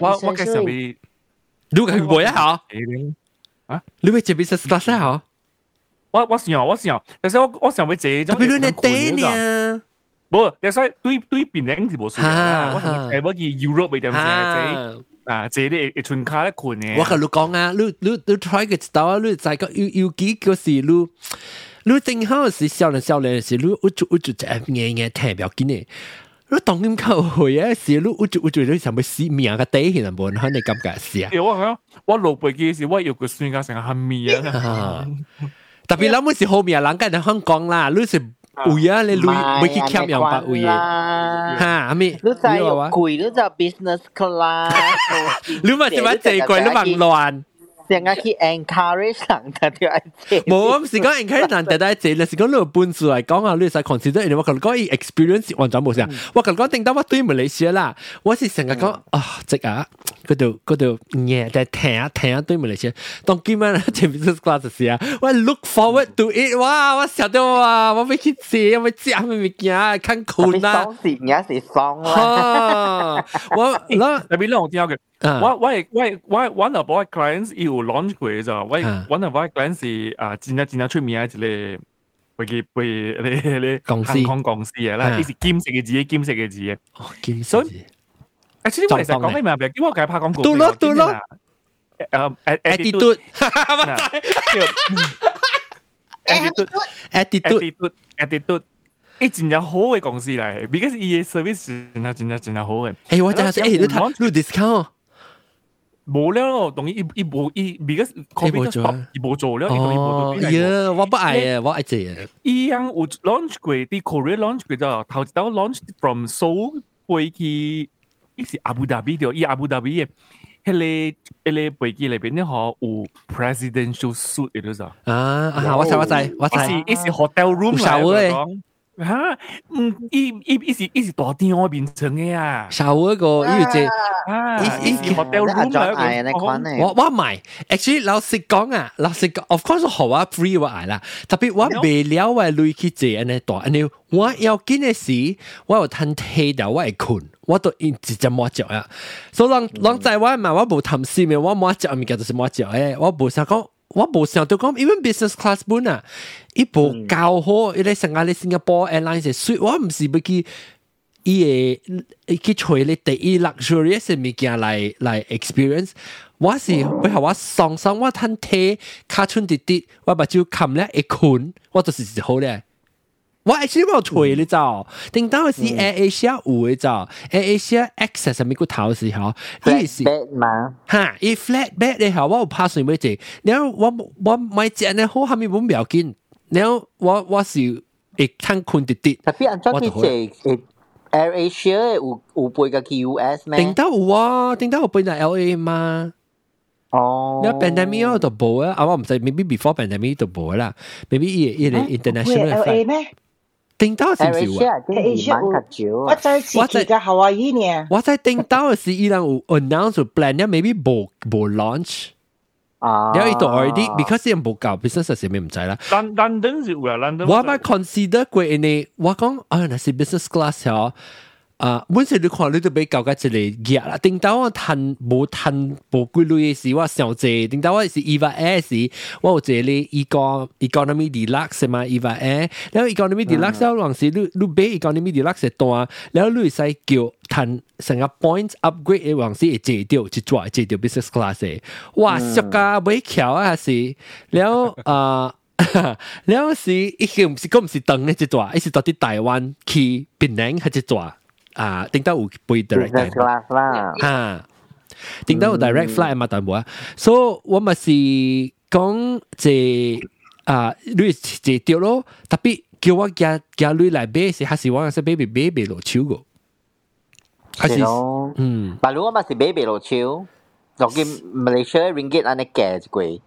S3: 我我介绍俾，
S1: 你个去买一下。
S3: 啊！
S1: 你会做 business class 啊？
S3: 我我想我想，但是我我想要坐种。
S1: 特别你哋呢？
S3: 冇，但系对对边领是冇算啦。我想诶，我去 Europe 嗰阵时坐啊，坐啲一寸卡咧困嘅。
S1: 我同你讲啊，你你你 try 嘅到啊，你再个有有几个时你。你正好是少年少年时，你我就我就诶硬硬听表紧嘅。你当咁扣去啊！时你我就我就你想要死命嘅底现冇人你感觉是啊？
S3: 我讲我落飞机时，我要个算价成个黑面啊！
S1: 特别谂是后面人家喺香港啦，你是 会啊？你累会去吸两百位啊？吓阿咪？
S8: 你就贵，你就 business class，
S1: 你咪是咪最贵？你咪乱。
S8: 成日去 encourage 人哋條愛借。
S1: 冇，唔是講 encourage 人哋哋借，你是講你本事嚟講啊，你使 consider 人哋我同你講，experience 完全冇成。我同你講，定到我對馬來西亞啦，我是成日講啊，即啊，嗰度嗰度嘢，但係聽啊聽啊對馬來西亞，當今晚做 business class 時啊，我 look forward to it，哇！我想到哇，我未去借，我未借咩物件，看困啊。
S8: 當時也是爽啦。
S1: 我嗱，
S3: 特別讓我聽嘅。我我係我係我係 one of my clients 要 launch 過咋，我 one of my clients 是啊，真係真係出名嘅一個飛機飛你你
S1: 公司
S3: 航空公司嘅啦，佢是兼食嘅字，兼食嘅字嘅。
S1: 哦，兼
S3: 食字。誒，其實我其實講咩名？叫我解拍廣告。
S1: 對咯對咯。
S3: 誒
S1: ，attitude。
S3: attitude attitude。誒，真係好嘅公司嚟，because 伊嘅 service 真係真係真係好嘅。
S1: 誒，我真係誒，你睇你 discount。
S3: 冇了，当然伊伊无伊，because COVID stop，伊无做了，伊当然无做。
S1: 呀，我不爱啊，我爱这个。
S3: 伊样有 launch 过，啲 Korea launch 过咗，头一道 launch from Seoul 飞去，伊是阿布达比条，伊阿布达比嘅，迄个迄个飞机里边咧，嗬有 presidential suite 嘅都咋。
S1: 啊，我知我知我知。
S3: 伊是伊是 hotel room 嚟讲。 吓，嗯，伊伊伊是伊是大厅嗰边层嘅啊，
S1: 少嗰个，因为即
S3: 啊，伊是 hotel room
S8: 嚟个，
S1: 我我唔系，actually 老实讲啊，老实讲，of course 好啊，free 我嗌啦，特别我未了嘅累去借安尼大，安尼我要紧嘅事，我有摊睇到我系困，我都一直接摸脚啊，所以人人在我嘛，我冇贪心嘅，我摸脚物件就是摸脚诶，我冇想讲。 我冇想到讲，even business class 本啊，伊部教好，伊咧成日咧新加坡 airlines 所以我唔是要去伊个去找你第一 luxurious 嘅物件嚟嚟 experience，我是背后我上上我睇睇卡通啲啲，我把就冚咧一困，我就是好咧。 我 actually 冇退你知，定當時 Air Asia 有嘅咋，Air Asia access 係咪個頭時候，
S8: 伊是嘛，
S1: 嚇，伊 flat bed 你後我有拍算咩啫？然後我我買隻呢好後面冇秒見，然後我我是會睇困啲啲。
S8: 特別按照啲隻 Air Asia 有有背個 US 咩？
S1: 定到有啊，定得有背到 LA 嘛。
S8: 哦，
S1: 你 pandemic 都冇啊，啊我唔知，maybe before pandemic 都冇啦，maybe 伊伊個 international
S11: flight 咩？
S1: 定到是少啊
S11: 我在自己嘅夏威夷呢。
S1: 我在定到是伊人有 announce plan 咧，maybe 冇冇 launch。
S8: 啊，
S1: 然后伊度 already because 人冇搞 business 系咩唔知啦。
S3: 伦伦敦是有啦，伦敦。
S1: 我咪 consider 过呢，我讲啊，那是 business class 嗬。 啊，本身你看你都被搞个这个热啦，顶到我谈无谈无规律的事，我想这，顶到我是 Eva Air 时，我这里一个 economy deluxe 嘛，Eva Air，然后 economy deluxe 时你你被 economy deluxe，然后你再叫谈成个 points upgrade 的往时也借掉去做借掉 business class 的，哇，小家未巧啊是，然后啊。然后是，一个唔是，个唔是等呢一座，一是到底台湾去槟南，系一段。啊，頂到有背 direct
S8: class 啦，
S1: 嚇，頂到有 direct flight 嘛，但冇啊，所以我咪是講即啊，你一掉咯，特別叫我加加女來買是，還是我是買買買買落手個，還是
S8: 嗯，但如果咪是買買落手，就見 Malaysia ringgit 安尼價一貴。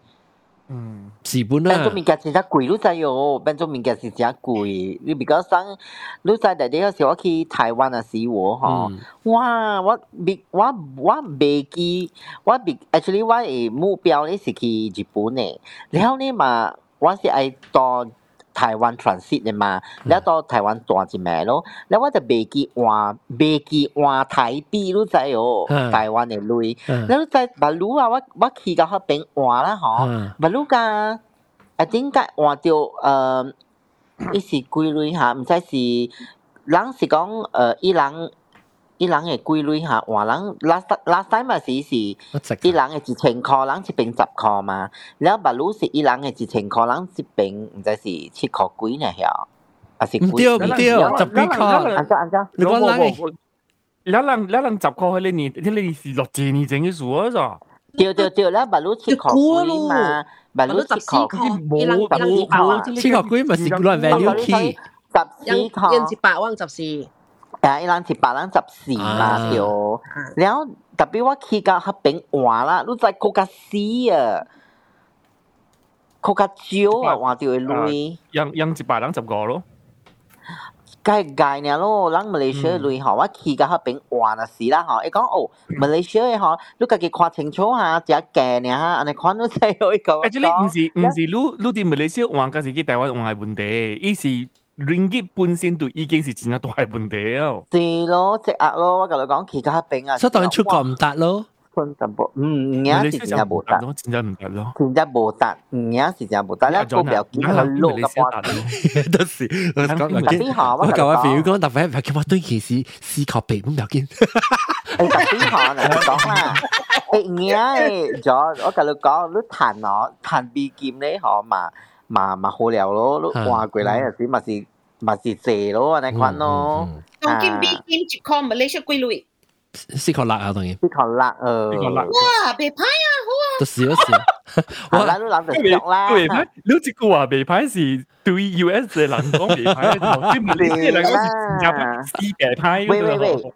S1: 嗯，是本
S8: 啊。变做物件真正贵，你知哟。变做物件是真贵。你比较上，你知第啲嗰时我去台灣嘅時喎，嗬，哇！我比我我未记，我比 actually 我嘅目标咧是去日本嘅，然后呢嘛，我是爱到。台湾 transit 的嘛，然到台湾转一卖咯，然我就卖记换卖记换台币，你知哦，台湾的镭，你后在马路啊，我我去到那边换啦吼，马路噶，啊顶个换就呃，一是几镭哈，唔知是，人是讲呃，伊人。伊人嘅规律吓，话人 last last time 嘛是是，伊人嘅一千箍，人一边十箍嘛，然后白鲁是伊人嘅一千箍，人一边唔知是七箍几呢晓，还是
S1: 唔对唔对，十几箍，
S8: 按照按照，
S3: 你讲人嘅，两人两人十箍迄个年，迄个是六几年前嘅事啊咋？
S8: 对对对，然后白鲁七箍几嘛，白鲁七箍几，
S1: 冇冇七箍几咪是乱 value key，
S8: 十四箍，
S2: 一至八万十四。
S8: 诶，伊人是百人十四嘛，对。然后特别我去到迄边换啦，你知更加死啊，更加少啊，换到嘅镭。
S3: 样样一百人十个咯。
S8: 梗系计呢咯，人马来西亚镭吼，我去到迄边换啊时啦吼，伊讲哦，马来西亚吼，你家己看清楚下，只价呢哈，安尼看你才可以讲。
S3: 诶，即系唔是唔是，你你伫马来西亚换，还是去台湾换嘅问题，伊是。 ringgit 本身就已经是真系大问题啊！
S8: 系咯，积压咯，我同你讲，其他饼啊，
S1: 所以当然出国唔得咯。
S8: 昆就冇，嗯，而家是真系冇得，
S3: 真系唔得咯，
S8: 真系冇得，而家是真系冇得，咧个表见佢落嘅话，
S1: 都是我讲，我旧阿肥讲，特别系叫我对件事思考鼻咁又见。
S8: 诶，特别可能讲啦，诶，而家咗我同你讲，你弹我弹 B 剑咧，可嘛？ 嘛嘛好料咯，你换过来嗰时咪是咪是借咯，安尼款咯。
S10: 当今 B 剑一箍 Malaysia 几类？
S1: 四箍六啊，当然。
S8: 四箍六，诶。
S3: 四箍六。
S10: 哇，袂歹啊，好啊。
S1: 都是都是。
S8: 我咱都谂就熟啦。
S3: 袂歹，你一句话袂歹是对 US 嘅人讲袂歹，对 Malaysia 人讲是新加坡死袂歹。
S8: 喂喂喂。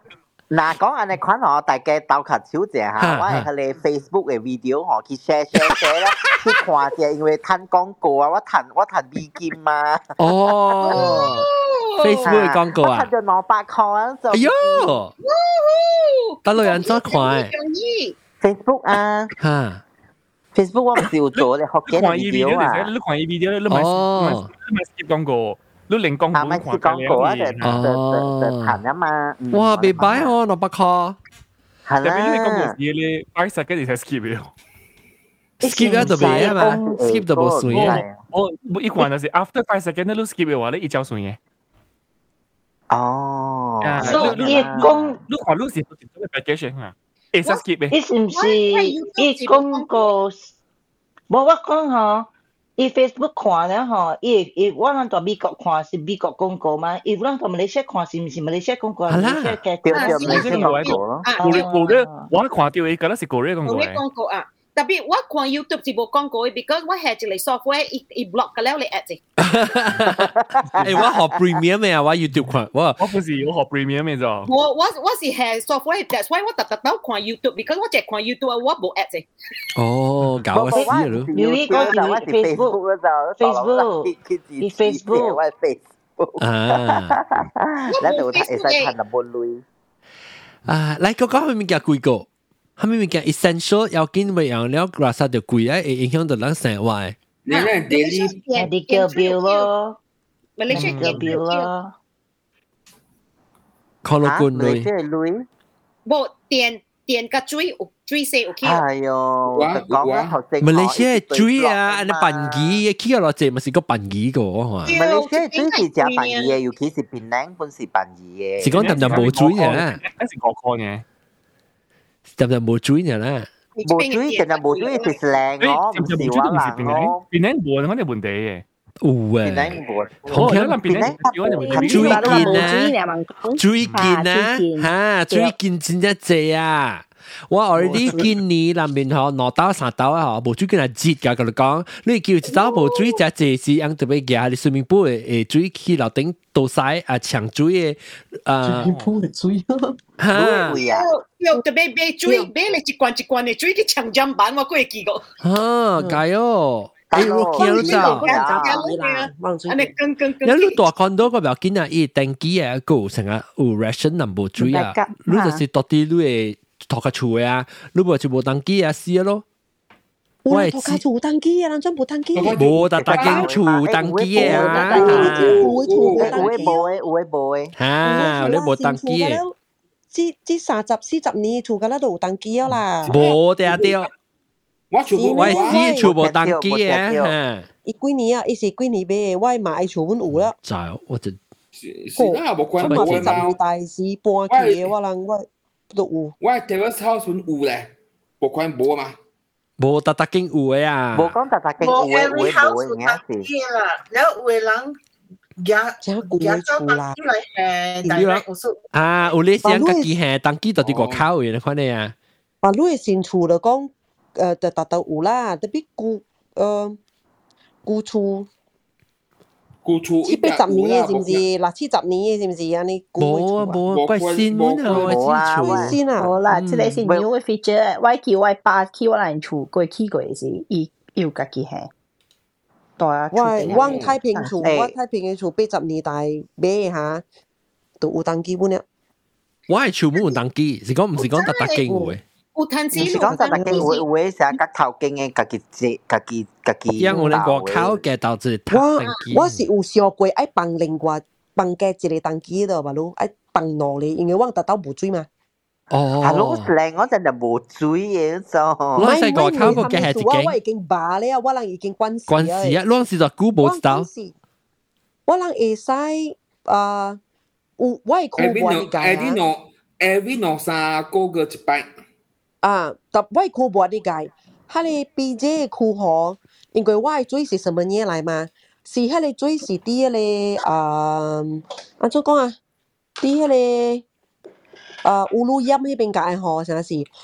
S8: 嗱，讲安尼款吼，大家斗较少者吓，我系佢哋 Facebook 嘅 video 吼，去 share share share 咧，去看者，因为睇广告啊，我睇我睇美金嘛。
S1: 哦，Facebook 嘅广告啊，
S8: 我睇咗两百块啊，就。
S1: 哎呦，得女人真快。
S8: Facebook 啊，
S1: 吓，
S8: Facebook 我唔少做咧，学嘅
S3: video 啊。你看 video 你咪你咪 skip 广告。 你零广告
S8: 咪是广告啊？就就就就弹啊嘛！
S1: 哇，别摆哦，六百块。
S8: 系啦。
S3: 你广告时你摆实嘅你才 skip 嘅。
S1: skip 咗就未啊嘛，skip 就冇算嘅。
S3: 我我一关就是 after five second 你 skip 嘅话，你一照算嘅。
S8: 哦。
S11: 所以讲，
S3: 你看你是做咩 package 啊？会使 skip 嘅。
S11: 你是唔是伊广告？冇我讲嗬。 伊 Facebook 看了吼，伊伊我咱在美国看是美国广告嘛，伊咱在马来西亚看是毋是马来西亚广告？
S1: 啊啦，
S8: 對對，馬來西亚广告咯。
S3: 國內國內我看到伊，可能是國內廣告。
S10: 國內廣告啊！特別我看 YouTube 是冇廣告嘅，because 我下一個 software 伊伊 block 个了你 at 啫。
S1: 诶，我学 Premium 嘅啊，我 YouTube 看，我
S3: 我不是我学 Premium 嘅咋。
S10: 我我我是下 software，that's why 我特特都看 YouTube，because 我净看 YouTube，我冇 at 啫。
S1: 哦，搞个死咯！
S11: 有呢个系 Facebook ，Facebook，你 Facebook，
S8: 我系 Facebook。
S1: 啊，
S8: 你度睇会使睇得冇类。
S1: 啊，嚟讲讲佢咪叫贵个？系咪咪叫 essential 要紧为样了，rasa 就贵啊，会影响到咱生活。
S7: 你那 daily
S11: medical bill 咯，
S10: Malaysia
S11: bill 咯，
S1: 靠落罐类。
S8: 类。
S10: 冇电电个水有水势有去。
S8: 哎呦，讲啊，学正。
S1: 马来西亚水啊，安尼办机，起个落只咪是个办机个，系嘛？
S8: 马来西亚水是正办机嘅，尤其是槟城本是办机嘅。
S1: 是讲淡淡冇水嘅，
S3: 系是我讲嘅。
S1: 淡淡冇水嘅啦。
S8: 冇注意，其实冇注意，其实靓，
S3: 我唔喜欢啦。变靓换我哋换地。嘅。
S1: 有诶，
S3: 同佢谂变靓，
S1: 注意见啊，注意见啊，吓，注意见真一济啊。我 already 见你南边嗬，攞刀三刀啊，嗬，无水见系折㗎，佢哋讲，你叫一刀无水只只是样特别嘅，你水面杯诶水去楼顶倒晒啊，长水嘅啊，
S2: 水面杯嘅水，
S1: 吓，
S10: 又特别买水，买你一罐一罐嘅水去长江版，我过记过。
S1: 吓，解哦。哎，我见到咋？有你大看到个表见啊，伊登记啊，个成日有 ration number three 啊，你就是到底你嘅 托个厝啊，你无就无登记啊，死咯。
S2: 我托个厝登记啊，人真无登记。
S1: 无特特间厝登记啊，
S2: 有诶无诶
S8: 有诶无诶，
S1: 吓，你无登记。
S2: 即即三十四十年厝个啦都有登记啦。
S1: 无对啊对。
S7: 我全部
S1: 我系全部登记嘅，
S2: 伊几年啊？伊是几年买？我买全本有啦。
S1: 就我就，
S7: 是啦，无关
S2: 冇嘅嘛。大事搬起嘅，我人我 都有。
S7: 我 terrace house 有咧，无关无嘛。
S1: 无特特经有嘅啊。
S8: 无讲特特经有嘅，有嘅无嘅
S6: 嘅是。然后有人。
S2: 家家
S6: 家做登记嚟诶，但系我说
S1: 啊，有你先家己系登记到啲个口嘅，你看你啊。
S2: 啊，你嘅新厝就讲。诶就达到有啦，特别旧诶旧厝， 七八十年嘅是唔是？六七十年嘅是唔是？安尼舊
S1: 嘅厝。冇怪新啊，
S2: 冇啊，怪新啊。
S9: 好啦，即个是 new 嘅 feature。我叫我爸去我嚟厝，過去過是伊有家己係。
S2: 對啊，我我太平厝，我太平嘅厝八十年代買下，都有登記本了。
S1: 我係厝冇有登記，是講唔是講特特經嘅。
S10: 有趁钱，
S8: 是讲特特经有有诶成甲头经诶，家己自家己家己。
S1: 因我哋外口嘅导致
S2: 我我是有想过爱放另外放嘅一个登记度，嘛咯，爱放落嚟，因为我达到无水嘛。
S1: 哦，
S8: 啊，攞靓嗰阵就冇水嘅就。
S1: 我细个沟个嘅系自己。
S2: 我已经罢咧，我人已经关事。
S1: 关事啊！嗰阵时就估冇到。
S2: 我人会使啊，有我系酷玩嘅。
S7: Every no every no 三个个一百。
S2: 啊，到外库博的街，他的比这库好，因为外水是什么年来嘛？是他的水是第一嘞，啊，安怎讲啊？第一嘞，啊，乌鲁木那边街吼，好是？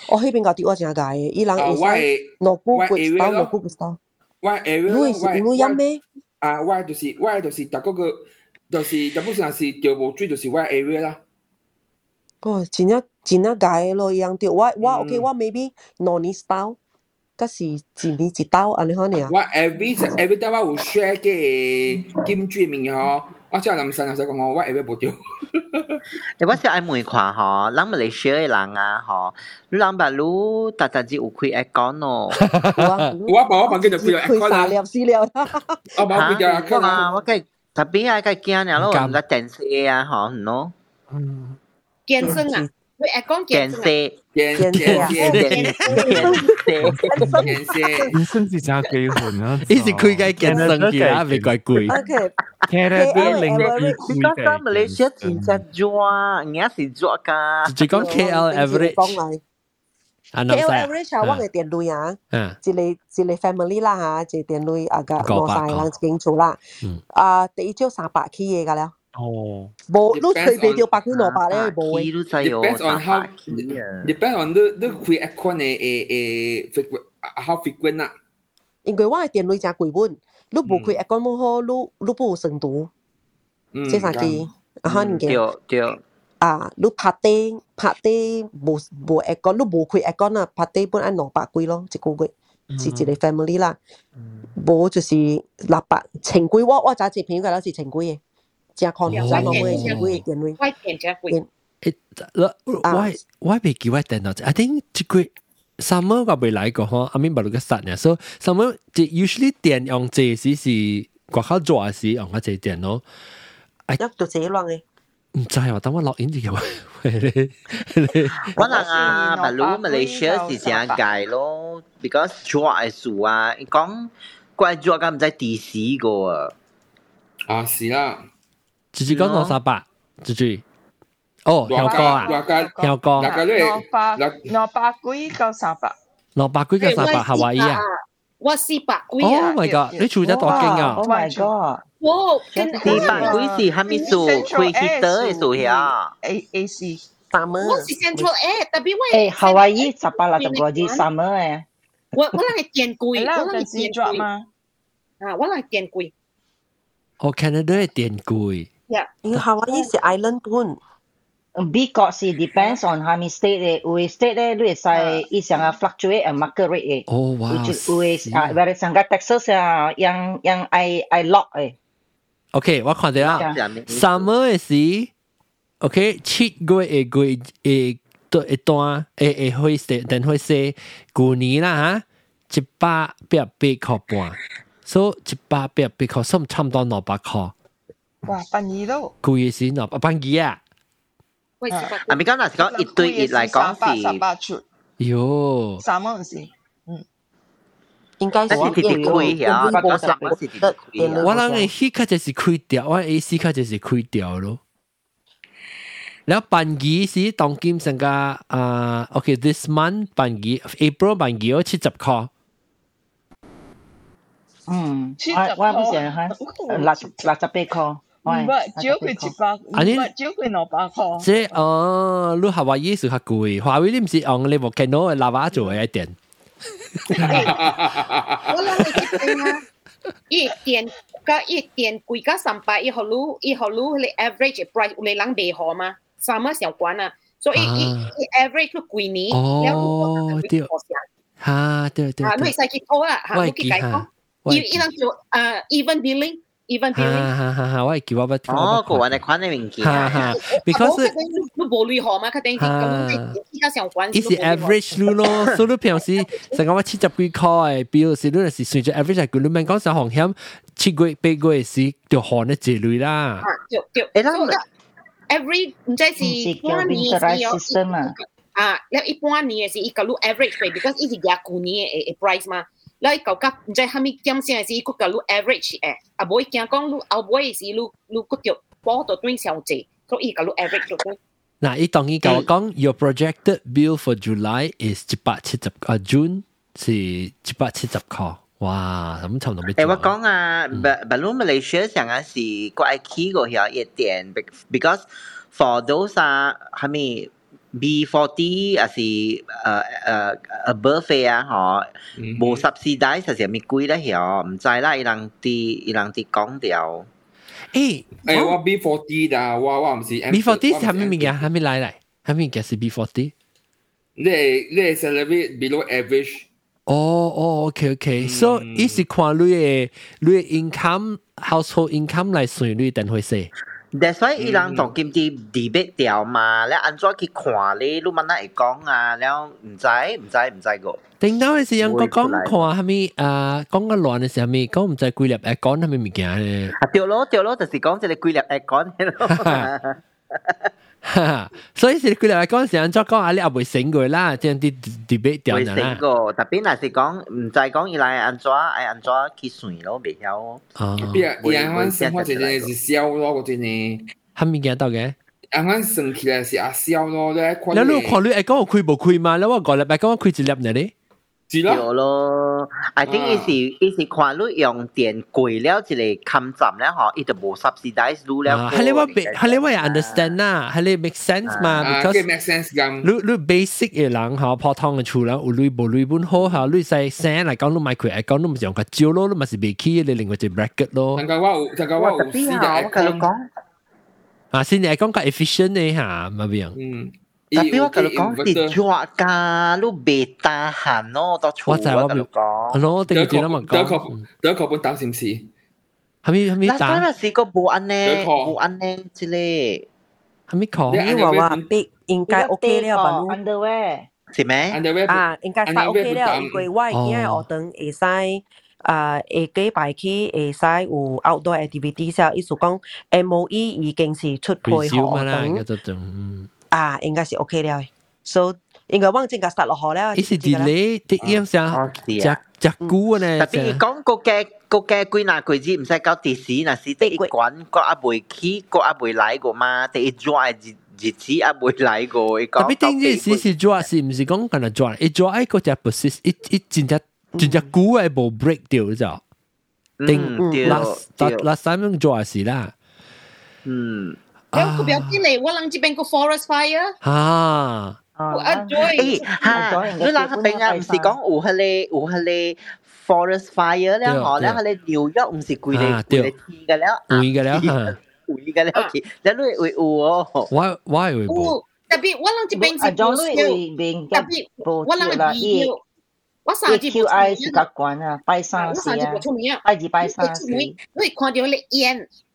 S2: 我那边搞的我正街，伊人也是诺布古斯岛，诺布古斯岛。
S7: 外诶，
S2: 外外外，乌鲁木咩？
S7: 啊，外就是外就是，大哥哥，就是基本上是钓无水，就是外 area 啦。
S2: 哦，真正。真正解咯，一样对。我我 OK，我 maybe 两年一刀，嗰时一年一刀，安尼可能啊。
S7: 我 every every time 我有 share 嘅金珠面嗬，我即系谂神就讲我我 every 冇掉。
S8: 你我是爱问看吼，咱马来西亚人啊吼，你谂白路特特只有开 account 咯。
S7: 我爸我房间就开 account 啦。
S2: 开了死了。
S7: 我冇开咗 account
S8: 啊，我计特别系计惊呀咯，唔得电视啊，嗬，喏。嗯。
S10: 健身啊， 你系讲健身啊？
S7: 健身健
S3: 身健身是真几混啊！
S1: 呢是佢嘅健身嘅啊，未怪贵。
S2: OK，
S3: 其实啲零
S8: 你讲紧马来西亚真正做，人家是做㗎。
S1: 只讲 KL
S2: average。KL average 啊，我嘅电类啊，一个一个 family 啦吓，一个电类啊个攞晒人经做啦。啊，第一招三百起嘢㗎啦。
S3: 哦，
S2: 冇，都随便条百几两百咧，冇
S8: 嘅。
S7: Depends on how depends on 你你开 account 嘅诶诶 how frequent 啊。
S2: 因为我嘅电脑真贵本，你冇开 account 冇好，你你冇程度。即系几啊？可能嘅。
S8: 对对。
S2: 啊，你拍地拍地冇冇 account，你冇开 account 啊？拍地本按两百几咯，一个月，是一个 family 啦。冇就是六百千几，我我揸只片嘅啦是千几嘅。 真看唔上我会会会电位。
S10: 我电真贵。
S1: 诶，我我未记我电脑，I think 这个 summer 我未来过嗬，阿明白你个实呢，所以 summer 即 usually 电用这时是国考做时用嗰只电脑。
S2: 哎，都自己乱嘅。
S1: 唔知啊，等我落影就有。
S8: 我能啊，马路马来西亚是正解咯，because 做艺术啊，讲怪做咁唔使 DC 个啊。
S7: 啊，是啦。
S1: 直接讲攞三百，直接。哦，香港啊，香港。
S12: 攞百攞百几到三百。
S1: 攞百几到三百，夏威夷啊。
S10: 我四百几啊
S1: Oh my god！你住得多劲啊
S11: Oh my god！
S10: 哇，
S8: 四百几是系咪数开 heater 嘅数呀
S12: A A C。
S2: summer
S10: 我是 Central A，特别我
S11: 诶，夏威夷十八六十个字 summer 诶。
S10: 我我那系电贵，
S12: 系啦
S10: 我那系电
S12: 有阵时 drop
S10: 贵
S12: 嘛。
S10: 啊，我那系电贵。
S1: 哦，Canada 嘅
S2: 电贵。 Yeah. In Hawaii, is island pun.
S11: Big got see depends on how many state they we state there do is I is yang fluctuate and market rate eh.
S1: Oh wow.
S11: Which is always yeah. uh, whereas yang Texas uh, yang yang I I lock eh.
S1: Okay, what can they are? Summer is the okay cheat go a go a ตัวไอ้ตัวเอเอหอยเสแต่หอยเสกูนี้นะฮะจิบป้าเปียบปีขอปัว so จิบป้าเปียบปีขอส้มช่ำตอนหนอปากคอ
S12: 哇，殡仪都。
S1: 贵嘅时两百半几啊？
S10: 喂，
S8: 啊，咪讲嗱，是讲一对一嚟讲
S12: 十八出。
S1: 哟，
S12: 三蚊是，嗯，
S2: 应该是
S8: 一直直开呀，不过三蚊是直开呀。
S1: 我谂嘅 heat 卡就是开掉，我 AC 卡就是开掉咯。แล้วปันกีสิตองกิมสังกาอ่าโอเค this month ปันกี April ปันกี我七十块。
S11: 嗯，我我唔想吓，六六十八块。
S12: 唔系，只要佢一百，唔系只要佢两百
S1: はい、trước thì chỉ ba, 아니, trước thì nó ba con. Thế, ờ, lúc Hawaii sự hạt cùi, Hawaii thì chỉ ông
S10: lên volcano lava chỗ ấy tiền. Ít tiền, có ít tiền quý cả sản phẩm, ít hồ lú, ít hồ lú là average price, lấy lăng đề họ mà, sao mà xảo quan à? So ít ít average
S1: lúc quý ní, oh,
S10: tiêu. Ha, tiêu tiêu. À, lúc sai kỹ thôi à, ha, lúc kỹ cái không. Even even billing even
S1: 哈哈哈哈！我系叫我不
S8: 哦，个人嚟款嘅物件。
S1: 哈哈，because
S10: 你冇类河嘛，佢哋咁你依家上关。
S1: 伊是 average 路咯，所以你平时成个我七十几块，比如是你系随住 average 系佢，你问讲上行险七月八月时就看得这类啦。
S10: 对对，诶啦，every 唔知是半年是有啊，你一般年嘅是一个路 average 费，because 伊是廿九年嘅 price 嘛。 来搞甲唔知虾米点先系个个 average 诶，啊唔会惊讲你后尾是你你个条波到端小姐，所以个 average 咗。
S1: 嗱，伊当然讲讲，your projected bill for July is 一百七十啊，June 是一百七十块，哇，咁差唔多咩？
S8: 诶，我讲啊，不不如 Malaysia 上啊是怪 key 个遐一点，because for those 啊虾米。 B40 还是诶诶 above 啊，嗬，无 subsidize 实系咪贵咧？嗬，唔知啦，伊人啲伊人啲讲掉。
S1: 诶
S7: 诶，我 B40 啦，我我唔是
S1: B40 系咩物件？系咩来嚟？系咩物件是 B40？
S7: 你你 salary below average。
S1: 哦哦，OK OK，so 伊是看你嘅你嘅 income household income 来算你等会写。
S8: That's why 依兩同金啲 debit 掉嘛，你按怎去看你，你曼咩嘢講啊，然後唔知唔知唔知個。
S1: 等到是時，我講看下咩啊，講個亂嘅時候咩，講唔知規律誒講咩物件咧。
S8: 掉落掉落，就是講即係規律誒講。
S1: 所以是佢哋讲时，作讲啊，你也未醒过啦，即系啲 debate 掉啦。
S8: 未醒过，特别若是讲唔知讲伊来安怎爱安怎去算咯，未晓。
S1: 哦，
S7: 边啊？伊安生活真系是笑咯，嗰阵呢。
S1: 系咪见到嘅？
S7: 安安算起来是阿笑咯，你看。
S1: 你你看你诶讲我开无开嘛？你我个礼拜讲我开一粒呢咧。
S7: 是咯。
S8: 有咯，I think 伊是伊是看你用电贵了一个冚站咧，嗬，伊就无 subsidize 路了。
S1: 系你我系你我也 understand 啦，系你 make sense 嘛？
S7: because make sense 咁。
S1: 你你 basic 嘅人嗬，普通嘅厝人有类无类本好吓，你使声嚟讲你买佢嚟讲，你咪用个招咯，你咪是未起你另外一 bracket 咯。
S7: 但系我有，但系我有试
S8: 下我同你讲。
S1: 啊，先嚟讲个 efficient 嘅吓，咪边样？
S7: 嗯。
S8: Tapi wak kalau kong si jual ka lu beta han no to chu
S1: 我就系我表讲，咯，定住啦嘛
S7: 讲。第一个第一个本担心事，
S1: 系咪系咪
S8: 打？嗱，嗰阵时个冇安呢，冇安呢之类。
S1: 系咪讲？
S2: 你话话 big 应该 OK 了吧？
S11: underwear
S8: 系咩？
S7: underwear
S2: 啊，应该快 OK 了，因为我因为我等会使。啊，下几排去会使有 outdoor activity 时候，意思讲 MOE 已经是出配合等。 啊，应该是 OK 了，所以应该往正个杀落河了。
S1: 伊是 delay 啲样上，只只股呢？
S8: 特别讲个嘅个嘅几嗱几字唔使搞电视，嗱是第一关个阿未起，个阿未来个嘛，第一 dry 日日子阿未来个。
S1: 特别顶阵时是 dry 是唔是讲紧系 dry？一 dry 个只 persist，一一真只 真只股系冇 break 掉就，定 last last time 做事啦。
S8: 嗯，
S10: Well, ah. ko biya kini walang jibeng ko forest fire.
S1: Ha.
S10: À, Joy.
S8: Ha, lúc nào họ bên à, không phải nói ủ hả lê, ủ hả lê forest fire 咧，我咧喺你紐約唔是攰你攰你天嘅咧，
S1: 攰嘅咧，
S8: 攰嘅咧，你都會有哦。
S1: Why why 會冇？
S10: 特別我諗住變成保守，特別我諗係要。我三字
S11: 不出名，我三字不出名，拜二拜三。因
S10: 為看到你煙。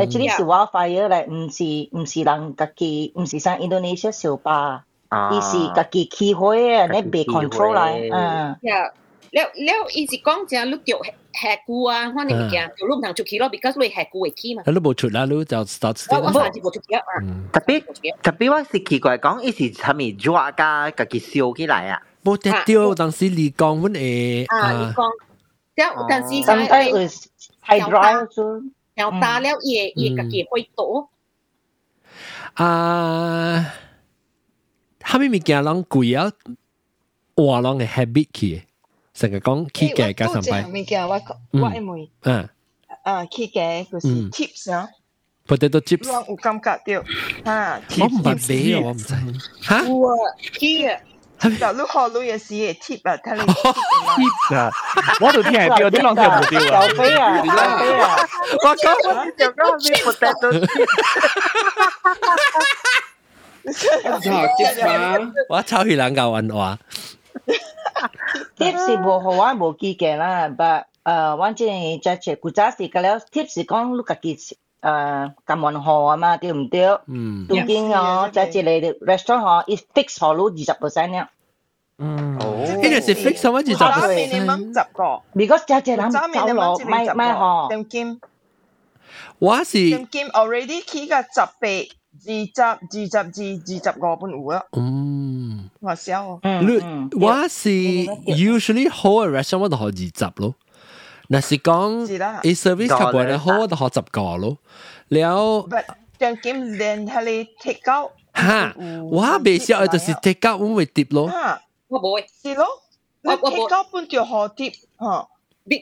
S11: actually 是 wildfire 咧，唔是唔是人家己，唔是像 Indonesia 小巴，伊是家己起火啊，你被 control 嚟，嗯。
S10: แล้วแล้วอีสิ讲就ลูก叫แหกกูอ่ะว่านี่嘅ตัวลูกทางจุกี咯，because 你แหกกูไอ้ที่嘛。
S1: แล้ว冇出啦，你就 start。
S10: 我我上次冇出嘅啊。
S8: 特别特别我是奇怪讲，伊是系咪 draw 家家己烧起来啊？
S1: 冇得掉，当时你讲阮诶
S10: 啊，你讲，但但是
S11: sometimes hydro
S10: 然后打了也也家己会倒。
S1: 啊，哈咪物件人贵啊，话人嘅 habit 去，成日讲起价加上班。
S12: 物件我我因为
S1: 嗯
S12: 啊起价就是 tips 啊。
S1: potato chips。
S12: 我有感觉到啊，
S1: 我唔系俾我唔知。吓？
S10: 有啊，起啊。
S12: 就你学女嘅事嘅 tip 啊，睇你
S3: tip 啊，我度听系掉，啲浪听唔掉啊。
S11: 有飞啊，有飞啊！
S8: 我讲我就讲你 potato
S7: chip。
S1: 我抄起两嚿云话。
S11: tips 是无好玩无记嘅啦，but 诶，我即系即系古早时嘅了，tips 讲你家己 誒咁運河啊嘛，對唔對？
S1: 嗯。
S11: 當然哦，即係你 restaurant 嗬，一 fix 好咯二十 percent 咧。
S1: 嗯。呢個是 fix 什麼二十 percent？
S12: 十個。
S11: because 只只人走落買買嗬。
S12: 點兼？
S1: 我是
S12: 點兼 already 起個十倍。二十、二十、二二十個半戶啦。
S1: 嗯，
S12: 我笑。
S1: 你我是 usually 好嘅 restaurant 我就學二十咯。嗱是讲，你 service 级别咧好我就学十个咯。了，
S12: 将兼连系你 take out。
S1: 吓，我未识我就是 take out 我会跌咯。
S10: 我唔会。
S12: 是咯，你 take out 半条河跌吓。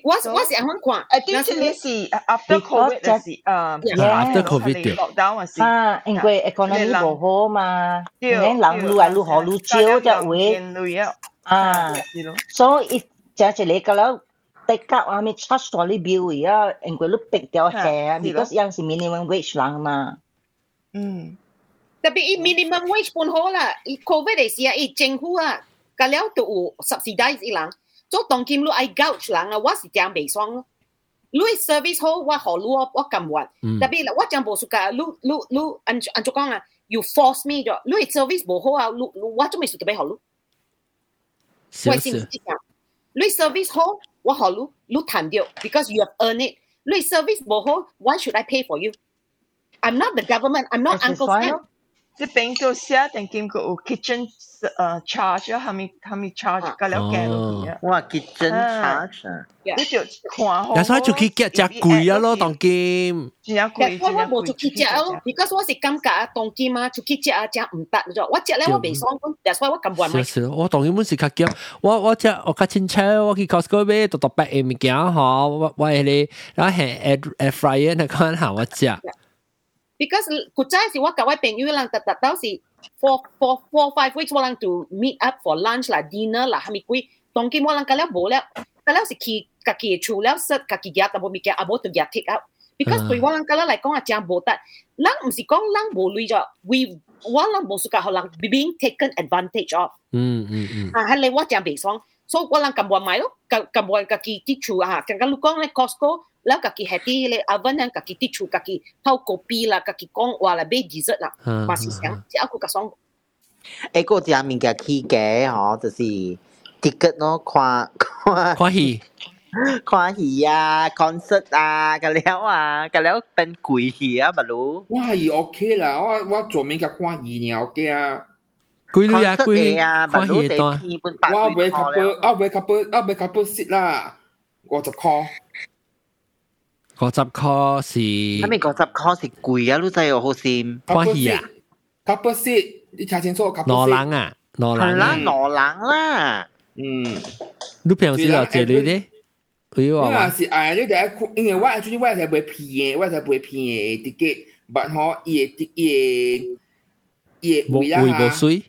S10: 我我是安看，
S12: 诶，啲是你是 after covid 嘅时，诶，
S1: after covid
S12: 落单嘅时，
S11: 啊，因为 economy 无好嘛，你人愈来愈好愈少只位，啊，所以只一个个了， 大家阿咪 charge 咗你 bill 啊，因为你逼掉下，because 样是 minimum wage 人嘛，
S12: 嗯，
S10: 特别伊 minimum wage 半好啦，伊 covid 嘅时啊，伊政府啊，个了都有 subsidize 伊人。做当今你爱 gouge 人啊，我是这样未爽咯。你 service 好，我好你我我咁运，特别我讲无数个，你你你按按做讲啊，you force me 咗，你 service 无好啊，你我做咩事特别好你？我先知讲，你 service 好， 我好你，你谈掉，because you have earned it。你 service 无好，why should I pay for you? I'm not the government. I'm not Uncle Sam.
S12: 即边个写定见个有 kitchen 诶 charge 啊，系咪系咪 charge 个了嘅咯？
S8: 哇，kitchen charge 啊！
S12: 你就看好。
S1: 有时就去夹只贵啊咯，当金。
S12: 真系贵，
S10: 我我冇出去食咯，because 我是感觉啊，当金啊，出去食啊，食唔得咗。我食咧我未爽，that's why 我咁话咪。
S1: 是我当然本是较夹，我我食我较亲切，我去 Costco 买独独白嘅物件嗬，我我系你，然后系 air air fryer 那个行我食。
S10: because kucai si wak kawai pengyu lang tak tahu si four four four five weeks walang to meet up for lunch lah dinner lah hami kui. Tongki walang kalau boleh kalau si ki kaki chu lah set kaki giat, tapi mikir abo tu giat take up. Because kui ah. walang kalau like kong ajar botat lang mm, mesti kong lang boleh jo. We walang bo suka halang being taken advantage of. Mm mm mm ah le wak jam besong so walang kambuan mai lo kambuan kaki chu ah kangkalu kong like Costco แล้วกะกิแฮปปี้เลยอาวันนั้นกะกิติชูกะกิเท่ากบีละกะกิกองว่าละเบดีเซละมาสิเสียงที่เอา
S8: กูกะสองเอ้กูจะมีกะ
S1: ขี้
S8: แก่หรอจะสิติ๊กเก็ตเนาะ
S7: ควาควาควาหีควา
S1: หีอ่ะคอ
S8: น
S1: เสิร์
S7: ตอ่ะกันแล้วอ่ะกันแล้
S8: วเป็นกุยหีอ่ะบะรู้
S7: ว่าหีโอเคละว่าว่าจวมีกะควาหีเนี่ยโอเคอ่ะ
S1: กุยลุยอ่ะกุยควาหีตัว
S8: ว่าเวคัปเปอร์เอา
S7: เวคัปเปอร์เอาเวคัปเปอร์สิละ我就 call。
S1: 五十块是。
S8: 系咪五十块是贵啊？你知有好先。
S1: 看戏啊？
S7: couple seat，你睇清楚 couple seat。
S1: 罗人啊，罗人。
S8: 系啦，罗人啦。
S7: 嗯。
S1: 你平时有这类咧？
S7: 佢话是哎，你哋因为我最近我系买片嘅，我系买片嘅 ticket，但系伊嘅伊嘅伊嘅位啦，
S1: 会冇水，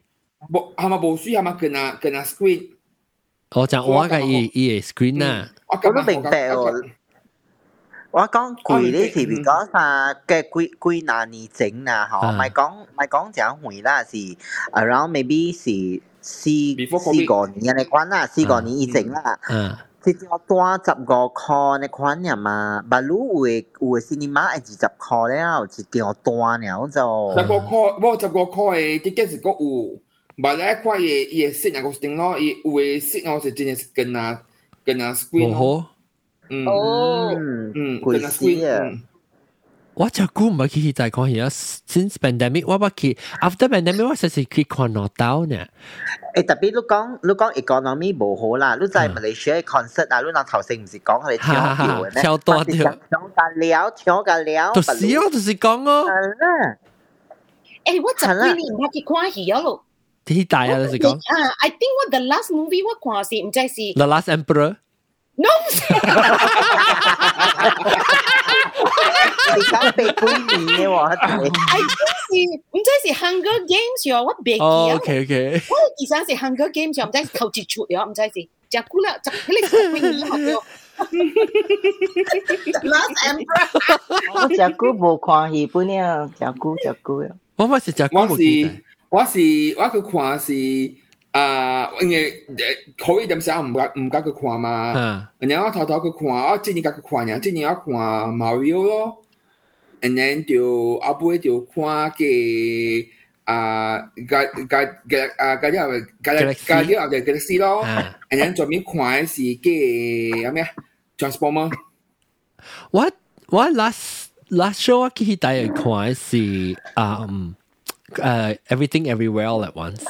S7: 冇系咪冇水系咪跟啊跟啊 screen？
S1: 我讲我嘅伊伊嘅 screen 啊，
S8: 我都明白喎。 我讲贵咧是比较啥嘅贵贵哪年整啊？嗬，咪讲咪讲讲回啦，是 around maybe 是四四个年嘅关啦，四个年以整啦。
S1: 嗯。
S8: 即系多十个块嘅款呀嘛，不如有有 cinema 系二十块了，一条多了就。
S7: 十个块，冇十个块嘅 ticket 是个有，唔系块嘢嘢 set 那个 string 咯，伊有嘅 set 我是真系是跟啊跟啊 screen 咯。 嗯。
S9: 哦。
S7: 嗯，跟啊 screen。
S1: 我就估唔系去再看嘢，since pandemic 我不去，after pandemic 我实是去看攞到呢。
S8: 诶特别你讲你讲 economy 冇好啦，你在马来西亚 concert 啊，你嗱头先唔是讲佢哋跳跳嘅咩？
S1: 跳多跳，
S8: 跳紧了，跳紧了。
S1: 就是咯，就是讲咯。
S10: 诶，我十几年冇去看戏咯。
S1: 啲大啊，就是讲。
S10: 啊，I think 我 the last movie 我看是唔知是。
S1: The Last Emperor。
S10: No。
S8: 而家被幾年嘅喎，
S10: 係是唔知是 Hunger Games 喎，我別記
S1: 啊。OK OK。
S10: 我其實是 Hunger Games 唔知頭一出咗，唔知是只估啦，就佢哋十幾年學咗。Last Emperor。
S11: 我只估冇看戲本啊，只估只估啊。
S1: 我咪是只估
S7: 我是我是我去看是。啊，因为可以点时候唔敢唔敢去看嘛，然后我偷偷去看，我今年甲去看呀，今年我看 Mario 咯，and then 就后尾就看嘅啊，加加加啊加啲加加啲后嘅 Galaxy 咯，and then 最尾看嘅是嘅有咩啊 Transformer。
S1: 我我 last last show 我去第一看嘅是啊嗯。uh, everything everywhere all at once.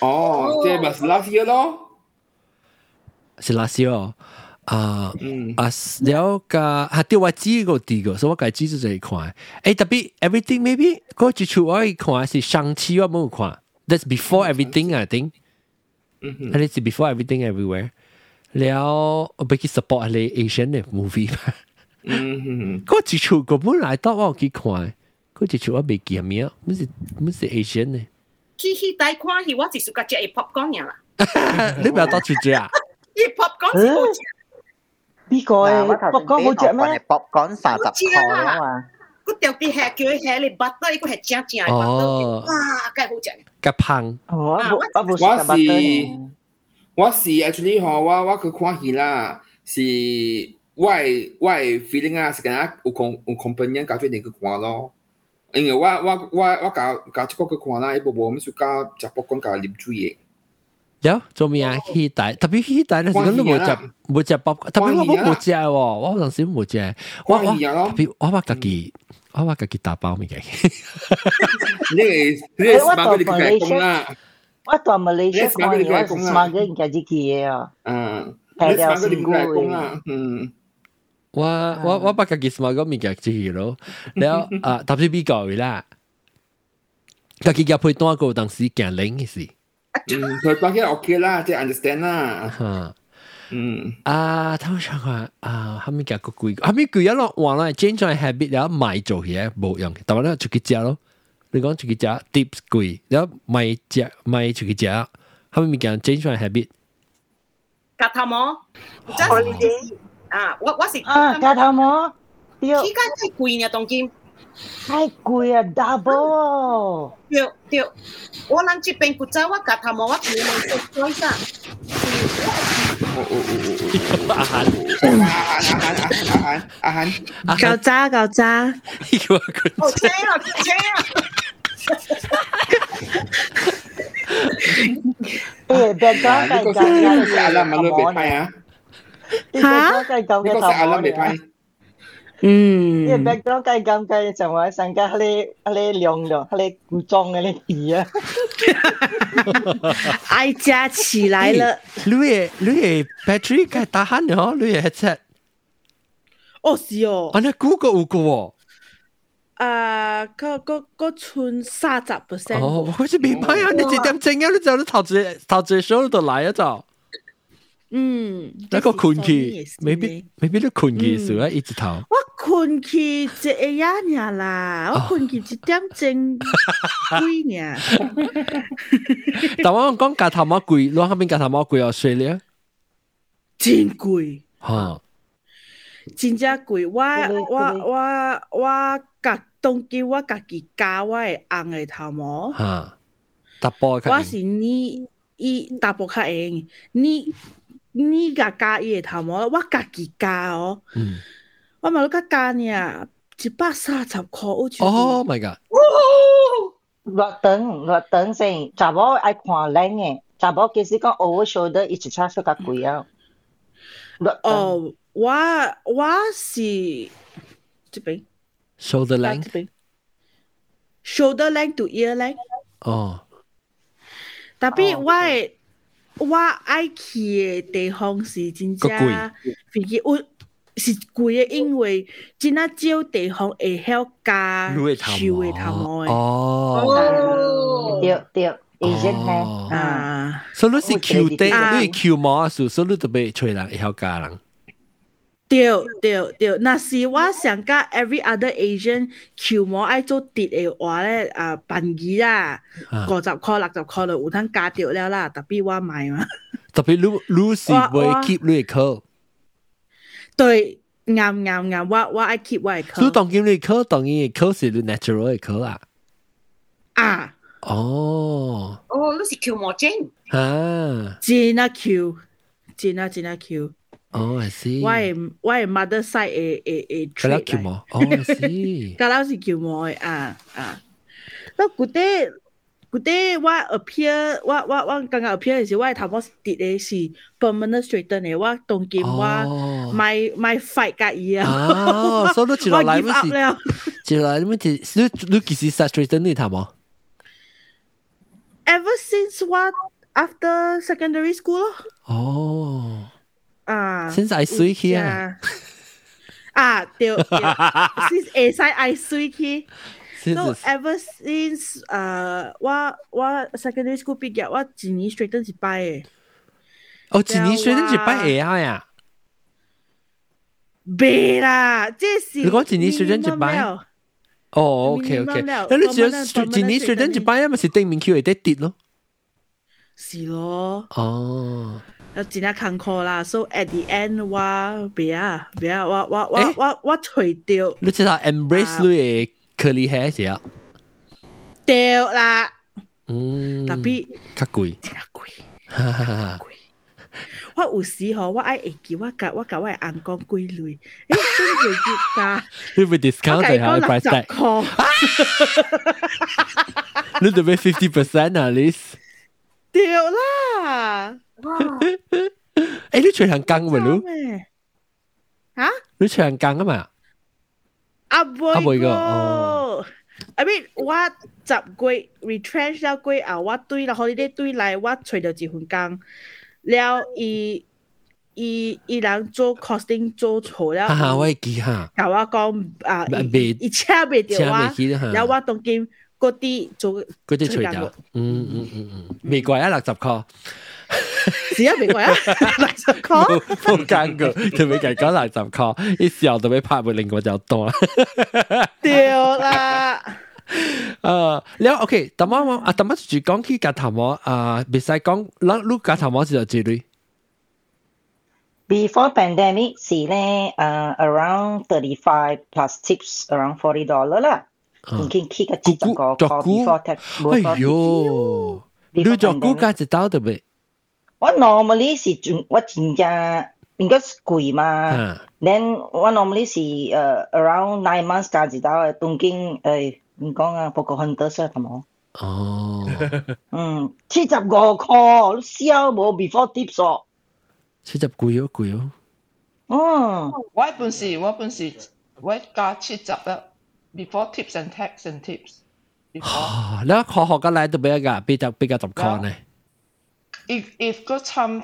S7: 哦，即系咪 last year 咯？
S1: 是 last year 哦。啊，啊，了个系掉我知个啲个，所以我计知就系看。诶，特别 everything maybe 嗰一出我看是上次我冇看，that's before everything I think。嗯，系是 before everything everywhere。了，我俾佢 support 系 Asian 嘅 movie 嘛。
S7: 嗯，
S1: 嗰一出个本来当我去看。佢一出我未记名，乜是乜是 Asian 呢？
S10: 去去大看戏，我只是个只系 popcorn 呀啦。
S1: 你唔要多出只啊？
S10: 伊 popcorn 是好食。
S11: 呢个诶 popcorn 好食咩？
S8: popcorn 三十块啊嘛。
S10: 佢特别系叫佢系你 butter，呢个系正正嘅 butter，哇，梗系好食。
S1: 嘅胖。
S11: 哦，我
S7: 我是我是 actually 嗬，我我去看戏啦，是我我 feeling 啊，是咁样有 com 有 companion 搞出嚟去看咯。 因为我我我我搞搞出个去看啦，一部部我哋加食卜讲加啉水嘅。
S1: 有做咩啊？希大特别希大咧，时间都冇食冇食卜，特别我冇食喎，我嗰阵时冇食。我我特别我话自己我话自己打包咪嘅。
S7: 你你 smart 啲嘅讲啦。
S11: 我到马来西亚看嘢，我 smart 嘅人家自己嘅啊。
S7: 嗯，
S11: 你 smart 啲嘅
S7: 讲啦，嗯。
S1: 我我我捌家己嘛講物件即係咯，了啊，特別比較啦，家己嘅配單個當時驚零嘅事。
S7: 嗯，配單嘅 OK 啦，即係 understand 啦。嗯，
S1: 啊，通常話啊，後面嘅個貴，後面貴一落話啦，change 咗 habit 了，買做嘢冇用，但係咧出去食咯，你講出去食 tips 貴，然後買食買出去食，後面嘅 change 咗 habit。
S10: 夾頭毛，真係。啊，我我是
S11: 啊，加头毛，对，
S10: 依家太贵呢，当今
S11: 太贵啊，double，
S10: 对对，我谂这边不知我加头毛，我叫你做做啥？
S1: 阿涵，
S7: 阿涵，阿涵，阿涵，
S2: 够渣够渣，
S1: 呢个佢
S10: 好正啊，正啊！
S11: 诶，别讲大家，
S7: 呢个系阿拉马路别派啊！
S11: 啲 background 计咁嘅头毛嚟。嗯，啲 吓？呢个系阿拉未批。
S13: 嗯，因
S11: 为 background 介尴尬，成为上家哈哩哈哩亮亮，哈哩古装的哩皮啊，
S13: 哀家起来了。
S1: 绿叶绿叶 Patrick 该打喊了，绿叶 headset。
S13: 哦是哦，
S1: 啊那 Google 有个哦，
S13: 啊，个个个存三十 percent。
S1: 哦，我是明白啊，你几点钟啊？你走到头子头子手都来啊，走。
S13: 嗯，
S1: 那个困去，maybe maybe 你困去时候一直头。
S13: 我困去一下呀啦，我困去一点钟几呢。
S1: 但我讲价头毛贵，攞下边价头毛贵哦，水咧。
S13: 真贵。
S1: 吓。
S13: 真正贵，我我我我甲当叫我家己加我嘅红嘅头毛。
S1: 吓。搭波
S13: 我是你伊搭波较会，你 你甲加伊嘅頭毛，我家己加哦。
S1: 嗯。
S13: 我嘛擱加呢，一百三十箍。
S1: Oh my god！
S11: 落長落長先，查某爱看靓嘅，查某其实讲 over shoulder 一直差出較貴啊。
S13: 哦。我我是这边
S1: shoulder length
S13: 這邊 shoulder length to ear length
S1: 哦，
S13: 特別我我爱去的地方是真正飞机我是贵诶，因为真啊少地方会晓加樹嘅頭毛的
S1: 哦，
S11: 對對。Asian
S13: 係啊，
S1: 所以你是 Q 地，你是 Q 毛啊，所以你特别吹人会晓加人。
S13: 对对对，那是我想甲 every other Asian 球毛爱做跌嘅话咧，啊便宜啦，五十箍六十箍就有通加掉了啦，特别我买嘛。
S1: 特别你你是会 keep 你嘅科。
S13: 对，啱啱啱，我我爱 keep 我嘅科。
S1: 所以当然你科当然嘅科是你 natural 嘅科啊。
S13: 啊。
S1: 哦。
S10: 哦，你是球毛精。
S1: 啊。
S13: 真啊 Q，真啊真啊 Q。
S1: 哦，I see。
S13: 我係我係 mother side 誒誒誒
S1: trait 嚟。橋毛，哦，I see。
S13: 嗰老是橋毛誒啊啊！那嗰啲嗰啲我 appear 我我我剛剛 appear 嘅時，我係頭毛跌嘅是 permanent straighten 嘅，我當劍我買買 fight 甲伊啊。
S1: 哦，所以你接落來乜事？接落來乜事？你你幾時 straighten 你頭毛
S13: ？Ever since what after secondary school 咯。
S1: 哦。
S13: 啊，
S1: 先愛水去啊！
S13: 啊，对，先會使愛水去。So ever since 誒，我我 secondary school 畢業，我一年 straighten 一擺嘅。
S1: 哦，一年 straighten 一擺會啊呀？
S13: 未啦，即是
S1: 你講一年 straighten 一擺？哦，OK OK。那你只要一年 straighten 一擺，咪是頂面 Q 會得跌咯？
S13: 是咯。
S1: 哦。
S13: 要尽量坎坷啦。So at the end，哇，别啊，别啊，我我我我我腿丢。
S1: 你知道 embrace 你的 curly hair 是啊？
S13: 掉啦。
S1: 嗯。
S13: 特别。
S1: 较贵。
S13: 较贵。我有时吼，我爱会记，我搞我搞我阿公光类，哎，诶会记噶。
S1: 你咪 discount 一下个 price tag。你准备 fifty percent 啊，Liz？
S13: 丢啦！
S1: 诶，你随行更喎，你？
S13: 吓？
S1: 你随行更啊嘛？
S13: 阿妹
S1: 阿妹个哦。
S13: I mean，我十月 retrench 咗过后，我对啦 holiday 对来，我找到一份工，了伊伊伊人做 costing 做错了。
S1: 哈哈，我会记吓。
S13: 甲我讲啊，伊车未掉我，然后我当今嗰啲做
S1: 嗰啲除掉。嗯嗯嗯嗯，未贵啊，六十块。
S13: 是啊，美国啊，六十块，
S1: 冇见过，佢咪讲六十块，一时候就俾拍会令我就多啦。
S13: 掉啦！
S1: 诶，你 OK，咁啱啊，咁啱住讲起夹头毛啊，别使讲，嗱，你夹头毛是就几类？
S11: Before pandemic 是咧，诶，around thirty five plus tips around forty dollar 啦，已经 keep 个七十个 before tax。
S1: 哎呦，你做估价就到的呗。
S11: 我 normally 是盡我盡正應該是貴嘛。Then 我 normally 是誒 around nine months 加至到東京誒，唔講啊，報告 hunter 出係冇。
S1: 哦，
S11: 嗯，七十五塊，燒冇 before tips 哦。
S1: 七十貴哦，貴哦。
S12: 嗯，我本時我本時我加七十啦，before tips and tax and tips。
S1: 嚇！你學學緊嚟都俾一個俾得俾個十塊呢？
S12: if if go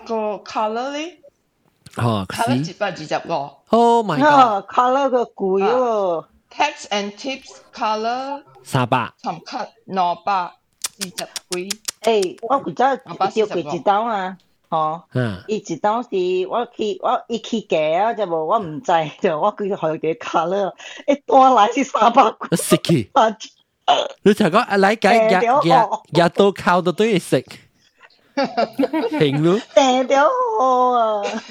S12: go color
S1: li
S12: color 几百几十个
S1: ，Oh my
S11: god，color 个贵哦。
S12: Text and tips color
S1: 三百，
S12: 参卡两百，几十贵。
S11: 诶，我唔知要几几刀啊？哦，嗯，一直当时我去我一去改啊，就冇我唔知，就我佢好几卡啦，一单来是三百块。
S1: 食去，你就讲来改日日日都靠到对食。平咯。
S11: 订咗好啊！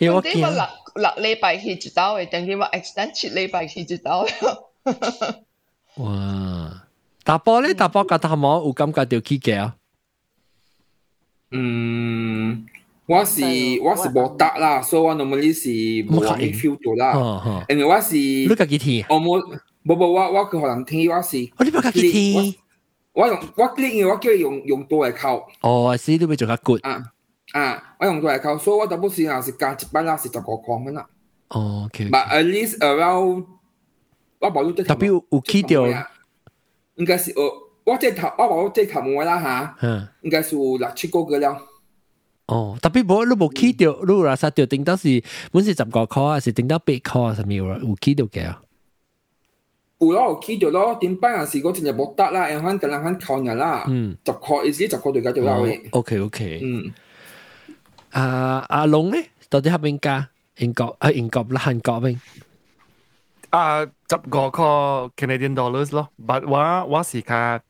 S1: 因为我
S12: 见六六礼拜去一刀嘅，等于话 extend 七礼拜去一刀。
S1: 哇！大波咧，大波个头毛有感觉到起价啊？
S7: 嗯，我是我是无答啦，所以我 normally 是无人 feel 到啦。因为我是你
S1: 家己听，
S7: 我冇冇冇我我佢可能听我是，
S1: 我你家己听，
S7: 我用我 click 因为我叫用用多嚟扣。
S1: 哦，是你要做较 good
S7: 啊啊，我用多嚟扣，所以我大部时啊是加一百啦，是十个矿嘅啦。
S1: 哦，OK。
S7: But at least around 我冇
S1: 特别有起掉，
S7: 应该是呃。我即头，我话我即头冇啦吓，应该是有六七个个了。
S1: 哦，特别冇你冇起掉，你话实掉顶到是本是十个箍啊，是顶到八箍啊，什么有有起掉嘅啊？
S7: 有咯，有起掉咯，点办啊？是嗰阵就冇得啦，然后跟人肯靠人啦，
S1: 嗯，
S7: 十箍，意思十箍对家就有嘅。
S1: OK OK，
S7: 嗯，
S1: 啊阿龙咧，到底喺边家？英国啊，英国啦，韩国边？
S3: 啊，十个个 Canadian dollars 咯，but 我我是较。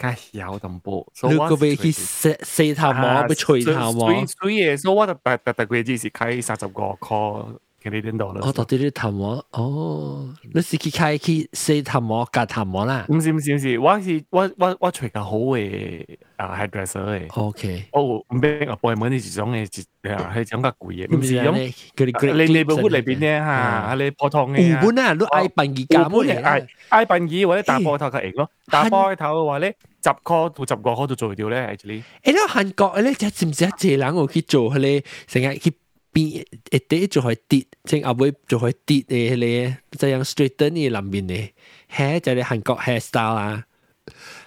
S3: 较晓淡薄，
S1: 你个边去洗洗头毛，要吹头毛。
S3: 所以所以，所以我特特特特贵只是开三十个块 嘅呢啲度啦。
S1: 哦，到底啲頭毛，哦，你是去開去洗頭毛、夾頭毛啦？
S3: 唔是唔是唔是，我是我我我吹較好嘅啊 hairdresser 嘅。
S1: OK。
S3: 哦，唔俾我幫你係種嘅，係種較貴嘅，
S1: 唔是用
S3: 嗰啲你你部屋裏邊咧嚇，你普通嘅。
S1: 原本啊，都愛扮二價冇
S3: 嚟。愛愛扮二或者打波頭嘅型咯，打波頭嘅話咧。十個到十個可度做掉咧，actually。
S1: 韓國咧，就知唔知一隻人我去做佢咧，成日去 变一啲做系跌，正后尾做系跌嘅咧，就样 straighten 嘅南边嘅，hair 就系韩国 hairstyle 啊。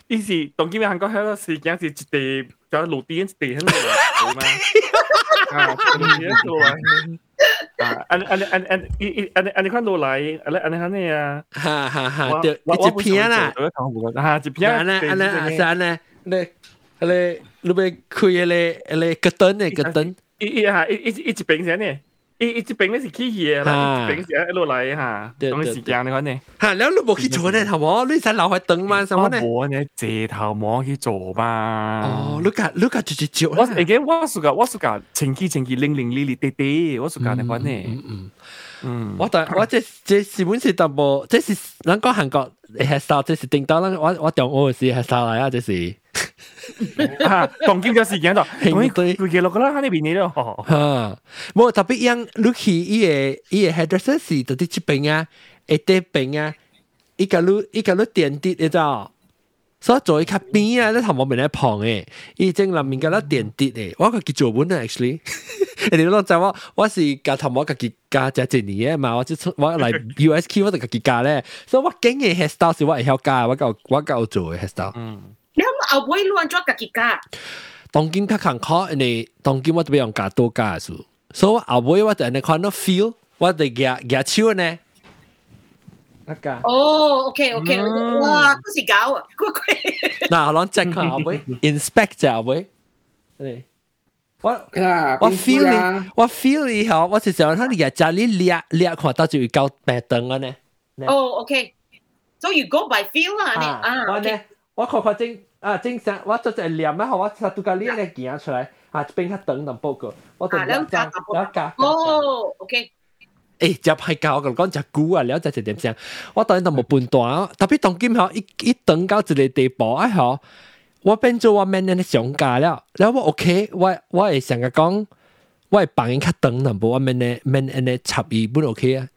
S3: 呢时当今日韩国 hair 时间是一地就落地一地喺度做嘛。啊，做啊。啊，安安安安，一安安你看落来，安安安尼啊，
S1: 哈哈哈，就一片啦，
S3: 哈一片，
S1: 安尼安尼啊，是安尼，你你你咪开你你个灯呢个灯，
S3: 一一哈一一一边先呢，一一边咧是起嘢啦，一边先一路来哈，当时间你看呢，
S1: 哈，แล้ว你冇去做呢头毛，你使留喺灯嘛，什么呢？
S3: 我呢借头毛去做嘛。
S1: 哦，你家你家直接做，
S3: 我而家我暑假我暑假前期前期零零零零滴滴，我暑假你看呢，
S1: 嗯嗯
S3: 嗯，
S1: 我但我这这是本是淡薄，这是咱讲韩国 hairstyle，这是定到咱我我中学时 hairstyle 嚟啊，这是。
S3: 啊，当今嘅时间就
S1: 应对
S3: 佢记录噶啦，喺呢边嘢咯。
S1: 吓，冇特别样，你去伊个伊个 hairdresser 是到底这边啊，一啲边啊，伊个你伊个你点滴你知道？ 所以做较边啊，你头毛面咧胖诶，伊正里面个咧点滴诶，我个叫做本啊，actually。你都知我我是夹头毛家己夹只一年嘅嘛，我即我嚟 USK 我就家己夹咧，所以我经嘅 hairstyle 是我会晓夹，我够我够做嘅 hairstyle。
S3: 嗯。
S10: 你后尾乱咗家己加。
S1: 当今较坎坷，你当今我特别用加多加数，所以后尾我就你看到 feel，我哋夹夹手呢。 那个。
S10: 哦，OK OK，哇，都是搞啊，乖乖。
S1: 嗱，我讲看后尾，inspect 就后尾。对。我我 feel 你，我 feel 你嗬，我是想睇你日家你掠掠看到就会够白灯啊呢。
S10: 哦，OK，so you go by feel 啦，你啊，OK。
S1: 我看看正啊正常，我做只念啊，我实都个呢个行出来啊，边较等等报告，我就两张两架。
S10: 哦，OK。
S1: 誒，只派教咁講，只古啊，了解一點聲。我當然都冇半段，特別當今嗬，一一等到一個地步，哎嗬，我變做我明年嘅上架了，然後我 OK，我我會成日講，我係扮較長，但無我明年明年嘅插二本 OK 啊。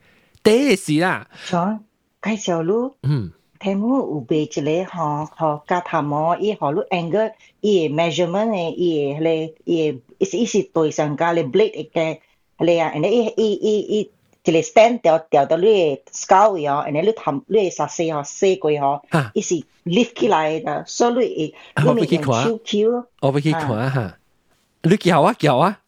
S1: 第一是啦，
S11: 像介紹你，
S1: 嗯，
S11: 聽我有備一個吼吼教頭毛，伊學你 angle，伊嘅 measurement 嘅，伊嘅咧，伊嘅，伊是對上架咧 blade 嘅，咧啊，然後伊伊伊伊。一个 stand 掉掉到你嘅 skull 位哦，然后你氹你嘅杀死哦，死过哦，伊是 lift 起来的，所以你
S1: 我咪去看，我咪去看吓，你叫啊叫啊！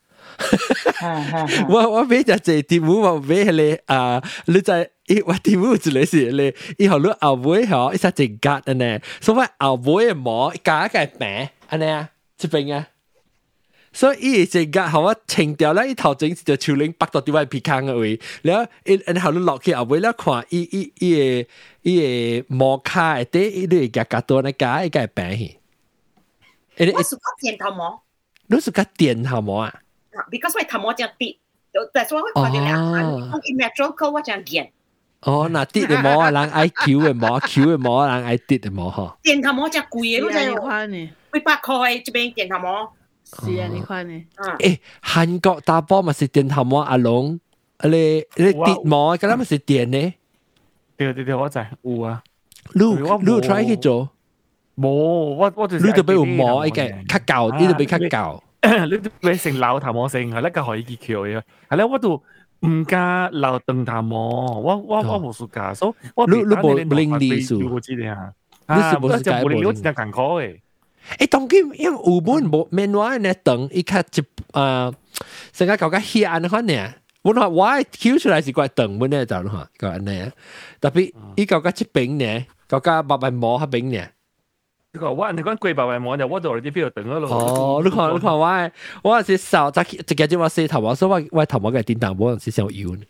S1: 我我俾只只题目，我俾你啊！你在伊我题目就嚟是你，以后你后尾嗬，一只只格啊呢，所谓后尾嘅毛加个饼啊呢啊，这边啊。 所以伊只個好我清掉啦，伊头前就樹林北到啲位皮坑嘅位，然後伊然後你落去後尾咧看伊伊伊個伊個毛卡嘅底，伊你夾夾多那夾一個餅去。
S10: 我是講電頭毛，
S1: 你是講電頭毛啊
S10: ？Because 我頭毛這樣跌，但係我會看到兩項，講 natural 溝我這樣電。
S1: 哦，那跌嘅毛啊，人愛 Q 嘅毛，Q 嘅毛人愛跌嘅毛嗬。
S10: 電 頭毛真貴嘅，你知唔？幾百塊這邊電頭毛。
S9: 是啊，你看呢？
S1: 诶，韩国打波咪是电头毛阿龙，你你跌毛，咁咪是电呢？
S3: 对对对，我知有啊。
S1: 你你 try 去做？
S3: 冇，我我就
S1: 你就俾有毛一个较旧，你就俾较旧。
S3: 你都俾成老头毛成，系咧个可以桥嘅，系咧我都唔加留长头毛，我我我冇数加，所以我
S1: 你你冇零啲数，
S3: 我知你啊。
S1: 你是冇
S3: 就冇零，我只系艰苦嘅。
S1: 诶，当今因有本冇面话呢等一卡一啊，成个搞个显安款呢。本来我 Q 出来是怪等本呢就吓个安呢，特别伊搞个一边呢，搞个白白毛嗰边呢。
S3: 你讲我你讲贵白白毛就我就啲边度等咗咯。
S1: 哦，你看你看我我系少，即即系即我洗头毛，所以我我头毛嘅电蛋冇系想要呢。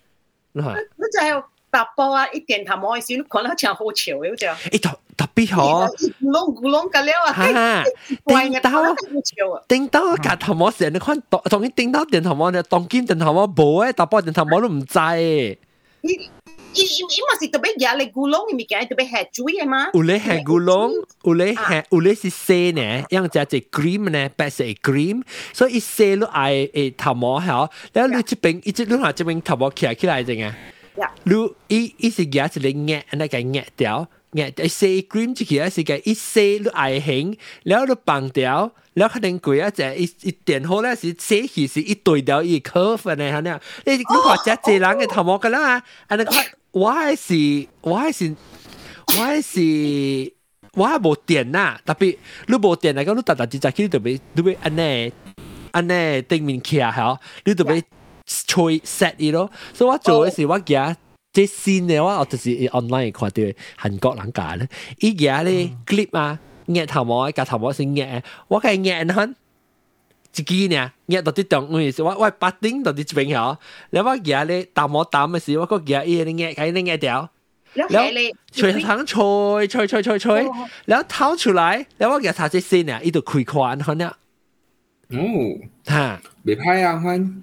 S1: 你看，
S10: 你就系白波啊！一电头毛嘅时，你看到像好潮嘅嗰只。
S1: 诶 特特别好，
S10: 咕窿咕窿嘅了啊！
S1: 吓，叮到叮到夹头毛成，你看当当然叮到电头毛咧，当今电头毛冇诶，大波电头毛都唔制。
S10: 伊伊伊嘛是特别嘢嚟咕窿嘅物件，特别系水嘅嘛。
S1: 有咧系咕窿，有咧系有咧是色呢，样只只 cream 呢，白色 cream，所以色都系诶头毛好，然后你这边一直你话这边头毛起起来正啊。你伊伊是夹一个压，那个压掉。 嘅第四 cream 之前是嘅一写都爱兴，然后都绑掉，然后可能贵啊就一一电好咧是写起是一对掉一 curve 呢，吓呢，你你话只只人嘅头毛噶啦，啊你看我系是我系是我系是我系冇电呐，特别你冇电嚟讲，你特特只只佢特别特别安尼安尼定面企下，你特别吹 set 伊咯，所以我做嘅时我夹。 即新嘅话，我就是 online 看到韩国人教咧，依家咧 clip 啊，压头毛，夹头毛先压，我系压很，自己呢压到啲动，我系我我八丁到啲边吓，你话压咧头毛淡嘅时，我个压依啲压喺啲压掉。然后随行吹吹吹吹吹，然后掏出来，然后我嘅头只先啊，依度开宽可能。
S7: 哦，吓，未歹啊，欢。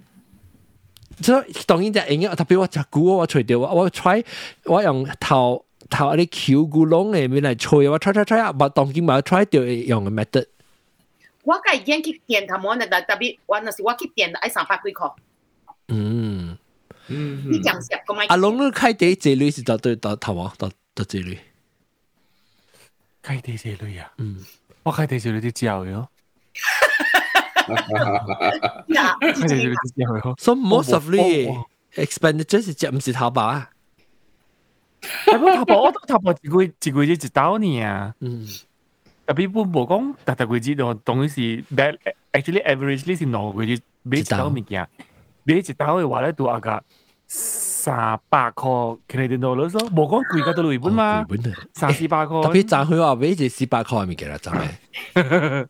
S1: 所以当然就应该特别我只鼓我吹掉我我 try 我用头头啲桥鼓窿嘅面嚟吹我 try try try 啊，但当然冇 try 掉用嘅 method。
S10: 我个已经去电头毛呢，特别我那时我去电爱三百几块。
S1: 嗯
S10: 嗯，你讲实咁
S1: 阿龙你开第一只类是到对到头毛到到这类。
S3: 开第一只类啊？嗯，我开第一只类啲教嘅。
S1: So most of the expenditure 是唔是淘宝啊？
S3: 系冇淘宝，我淘宝一个月一个月一刀呢啊。嗯，特别本无讲，特特个月度当然是 bad actually averagely 是两个月买一刀物件，买一刀嘅话咧都大概三百块 Canadian dollars 咯，无讲贵过到日本嘛，三四百块。
S1: 特别赚佢话买一四百块物件啦，真系。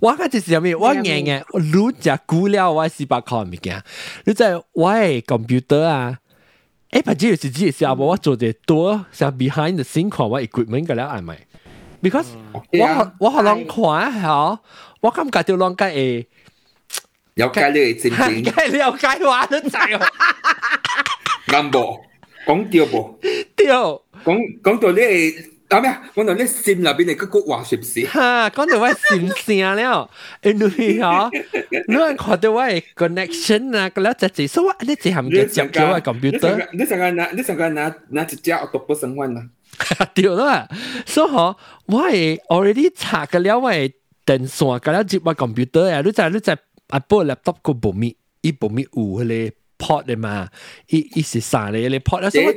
S1: 我嗰陣時有咩？我硬嘅，我攞只估了我四百塊物件。你在我嘅 computer 啊，誒，把這個是這是啊，我做嘅多，像 behind the scene 看我 equipment 嘅啦，係咪？Because 我我可能看下，我感覺到啷個誒，
S7: 有解你正正，
S1: 你有解話都滯喎，
S7: 啱噃，講掉噃，
S1: 掉，
S7: 講講到你。啊咩啊？讲到你心入边你个骨话是不是？
S1: 哈，讲到我心声了，因为嗬，你看到我 connection 啊，咁样就系所以你只系唔记接咗个 computer。
S7: 你成个拿，你成个拿拿一只octopus 不生还啦。
S1: 对啦，所以嗬，我系 already 查嘅了，我系电线嘅了接我 computer 啊，你就你就 Apple laptop 个部面。 伊部咪有迄个 pot 的嘛，伊伊是三个咧 pot，所以我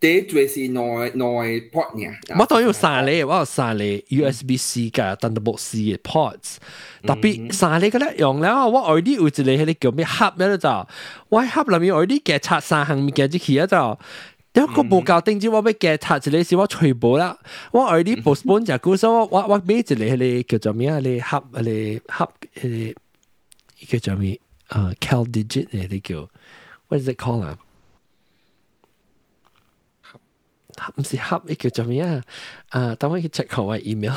S7: 第第最是内内 pot 呢。
S1: 我当然有三个，我有三个 USB C 加 Thunderbolt C 嘅 ports，特别三个嗰咧用了，我 already 有一个迄个叫咩盒咧就，我盒里面 already 嘅插三项物件入去啊就。一个无够定之，我要嘅塔一个是我吹无啦，我 already postpone 只股，所以我我我买一个迄个叫做咩啊？你盒迄个盒迄个叫做咩？啊，cal digit 迄个叫，what is it called 啊？ 唔是盒，伊叫做咩啊？啊，等我去 check 我 email，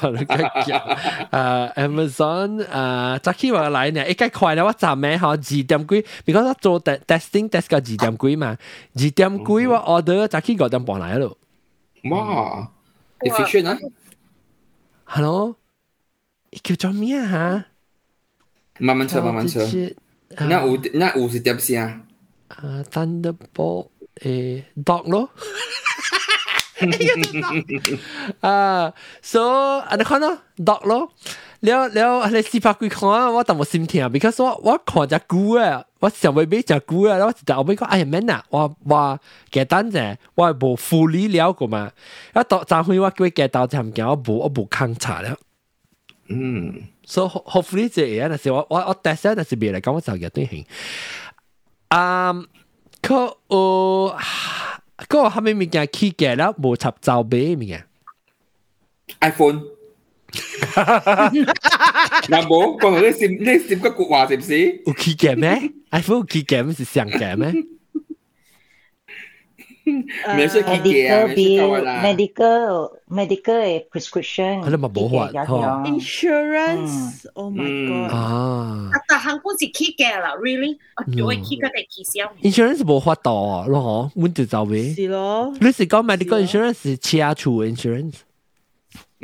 S1: 把你讲啊，Amazon 啊，早起话来呢，一间快咧，我暂咩吓二点几，because 我做 testing test 个二点几嘛，二点几我 order 早起五点半来咯。
S7: 哇，efficient 啊！
S1: Hello，叫做咩啊？
S7: 慢慢测，慢慢测。那有那有是点先啊？
S1: 啊，Thunderbolt。 誒 dog 咯，啊，so 啊你看咯 dog 咯，了了你試拍佢看啊，我淡薄心痛，because 我我看只股啊，我想要買只股啊，我就後尾讲哎呀免啦，我我簡單啫，我係無 fully 了個嘛，一到昨昏我叫佢夾到就唔見我無我無抗查了，
S7: 嗯
S1: ，so hopefully 這樣，但是我我我 test 但是別嚟讲我就入對型，啊。佢有嗰后面物件起价了，无插罩杯物件。
S7: iPhone。嗱冇，讲到你闪你闪个国话是唔是？
S1: 有起价咩？iPhone 有起价咩？是上价咩？
S7: 没事起价，没事搞啦。
S11: medical medical prescription。
S1: 佢哋咪冇法嗬。
S10: Insurance，Oh my god！
S1: 啊！
S10: 但韩国是起价啦，really？我会起价定起销。
S1: Insurance 冇法度咯，嗬，阮就走呗。
S13: 是咯。
S1: 你是讲 medical insurance 是车处 insurance？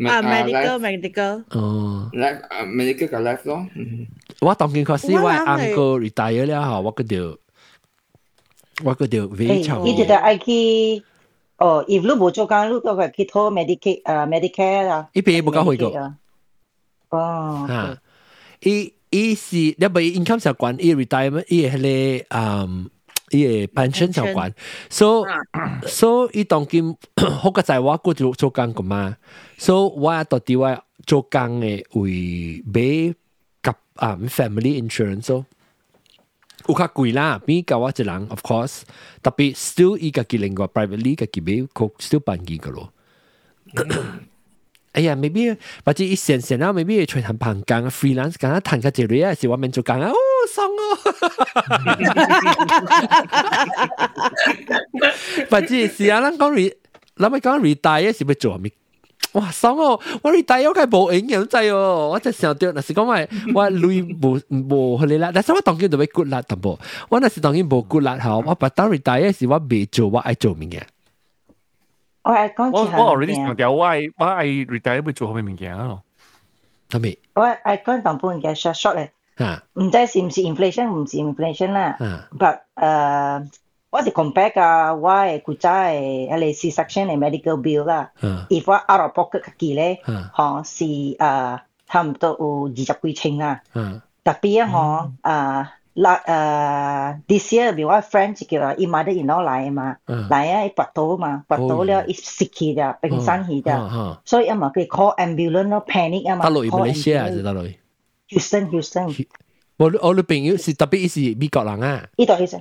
S13: 啊，medical medical。
S1: 哦。
S7: life 啊，medical 个 life 咯。
S1: 我当见佢是我 uncle retire 了后，我个条。 我嗰条非常。
S11: 你记得爱去哦，一路冇做工，路都系去讨 medica 啊，Medicare。
S1: 一边冇回个。
S11: 哦。
S1: 吓，一一是，要不 income 相关，一 retirement，一系咧，嗯，一 pension 相关。所以，所以当今 好个在我嗰条做工噶嘛，所以我到底话做工嘅会俾及啊 family insurance。Ukakguila, mi gawajilang, of course. Tapi still ika kilingwa privately ka kibe ko still pangi kalo. Aya, maybe, but it is sense now, maybe you try to pang gang freelance gang tan ka jere ya si wa men jo gang oh song oh. But it is ya lang kong re แล้วไม่ก็รีตายสิไปจวมิ 哇，爽哦！我哋大有系无影响制哦，我就想到，那是讲话我累无无佢哋啦，但系我当然就会 good 啦，淡薄。我那是当然无 good 啦，吓，我把当 retire 时我未做，我爱做物件。
S11: 我系讲
S3: 我我 already 强调我系我系 retire 会做好咩物件啊？
S1: 系咪？
S11: 我系讲当半嘅 short short 咧，唔知是唔是 inflation，唔是 inflation 啦，but 诶。 我是 compare 噶，我系古仔系系嚟 C-section 嘅 medical bill 啦。if 我 out of pocket 嘅咧，嗬是诶差唔多有二十几千啦。特别啊，嗬诶嗱诶 this year 譬如我 friend 就叫伊妈的因攞来嘛，来啊伊拔刀嘛，拔刀了伊死去咗，冰山去咗，所以啊嘛佢 call ambulance 咯，panic 啊嘛。
S1: 大陆马来西亚就大陆。
S11: Houston Houston。
S1: 我我女朋友是特别是美国人啊。
S11: 呢度 Houston。
S1: 所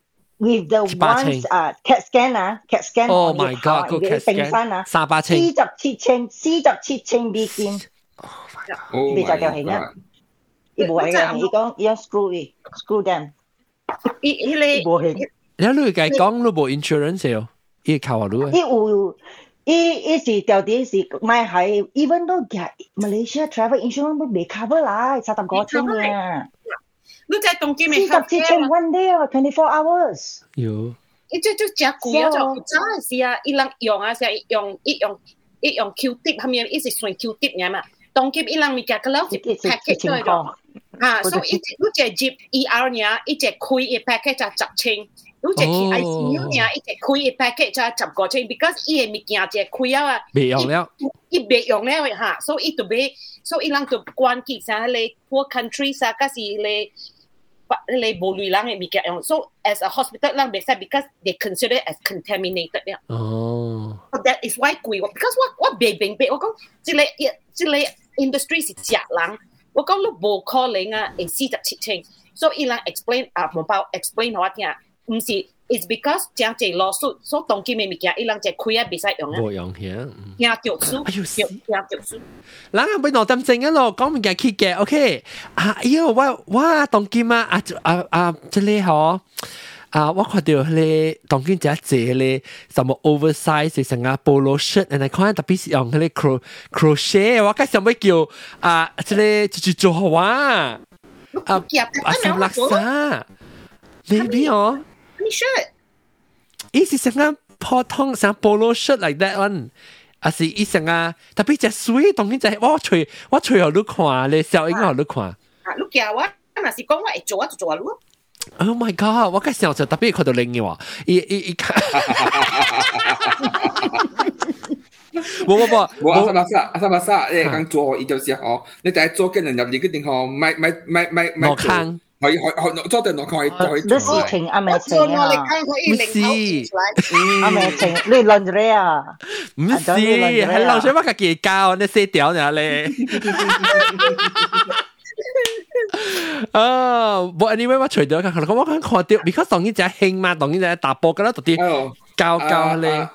S11: with the ones 啊 CAT scan 啊 CAT scan
S1: oh my god 个 CAT
S11: scan
S1: 三百千
S11: 四十七千四十七千美金你就叫起啦伊无系嘅伊讲伊讲 screw 伊 screw them
S10: 伊迄个
S11: 无系
S1: 你你计讲你无 insurance 喎伊靠下你
S11: 伊有伊伊是到底是买系 even though 嘅 Malaysia travel insurance 都未 cover 啦三十个千嘅
S10: 你在东京
S11: 四十七千 one day 啊，twenty four hours。
S1: 有。
S10: 伊即即真贵啊！就早阵时啊，伊人用啊，成用伊用伊用 Q tip 后面，伊是算 Q tip 嘅嘛。当佢伊人物件个了是 package 嚟嘅，啊，所以伊你只 Jeep ER 呢，伊只开伊 package 就十千，你只去 ICU 呢，伊只开伊 package 就十个千，because 伊嘅物件只开啊，
S1: 未用了，
S10: 伊未用了吓，所以伊就俾，所以伊人就关机啥咧，poor countries 啊，嗰时咧。 你冇类人嘅物件用，so as a hospital 人袂使 because they consider as contaminated 了。
S1: 哦。
S10: That is why 贵喎，because 我我别明白，我讲即个即个 industry 是食人，我讲你冇可能啊，系四十七千，所以伊人 explain 啊，冇包 explain 我听，唔是。 is because 将这老鼠所当今嘅物件，伊人只开啊，袂使用啊。
S1: 冇用嘅，
S10: 惊着书，哎呦，惊着书。
S1: 人啊，要攞点正啊咯，讲物件去嘅，OK。啊，哎呦，我我当今啊，啊啊啊，即系嗬。啊！我看到咧，当今只只咧，什么 oversize 成啊 polo shirt，and 看特别是用嗰啲 cro crochet，我介想要叫啊，即系就做好啊，啊啊什么啥？maybe 哦。
S10: shirt.
S1: Is it 成普通成 polo shirt like that one？啊是伊成啊，特别只水当然就系我随我随后都看咧，小英我都看。
S10: 啊，你叫我，若是讲我会做，我就做啊咯。
S1: Oh my god！我嘅时候就特别看到另嘅话，伊伊伊。冇冇冇，
S7: 冇阿三巴沙，阿三巴沙，你讲做，伊就是吼，你第一做嘅人入嚟嗰定吼，咪咪咪咪咪做。可 以可以做定落去，可以。
S11: 你事情阿妹情啊？
S1: 唔是，
S11: 阿妹情，你论咗你啊？
S1: 唔是，系流水乜嘅结交，你死掉咗咧。啊，不，anyway，我除咗佢，我我看到，because 当然就系兴嘛，当然就系打波噶啦，到啲教教咧。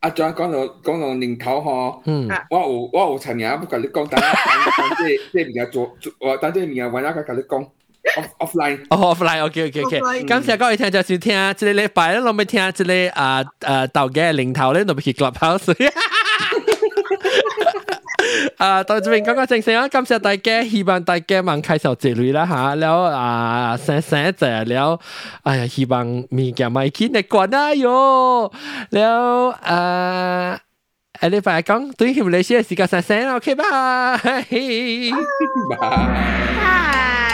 S7: 阿张讲到讲到年头嗬，嗯，我有我有陈嘢，不过你讲，但系即系即系而家做做，但系而家揾一个同你讲。 offline。
S1: 哦，offline，OK，OK，OK。感謝各位聽眾收聽，一個禮拜咧，我咪聽一個啊啊豆嘅零頭咧，我咪去 Clubhouse。啊，到呢邊講講正事啦，感謝大家，希望大家望開手之類啦嚇，然後啊，醒醒一陣，然後哎呀，希望物件咪見得慣啦喲，然後啊，下禮拜講對協力師嘅時間醒醒啦，OK 吧，拜。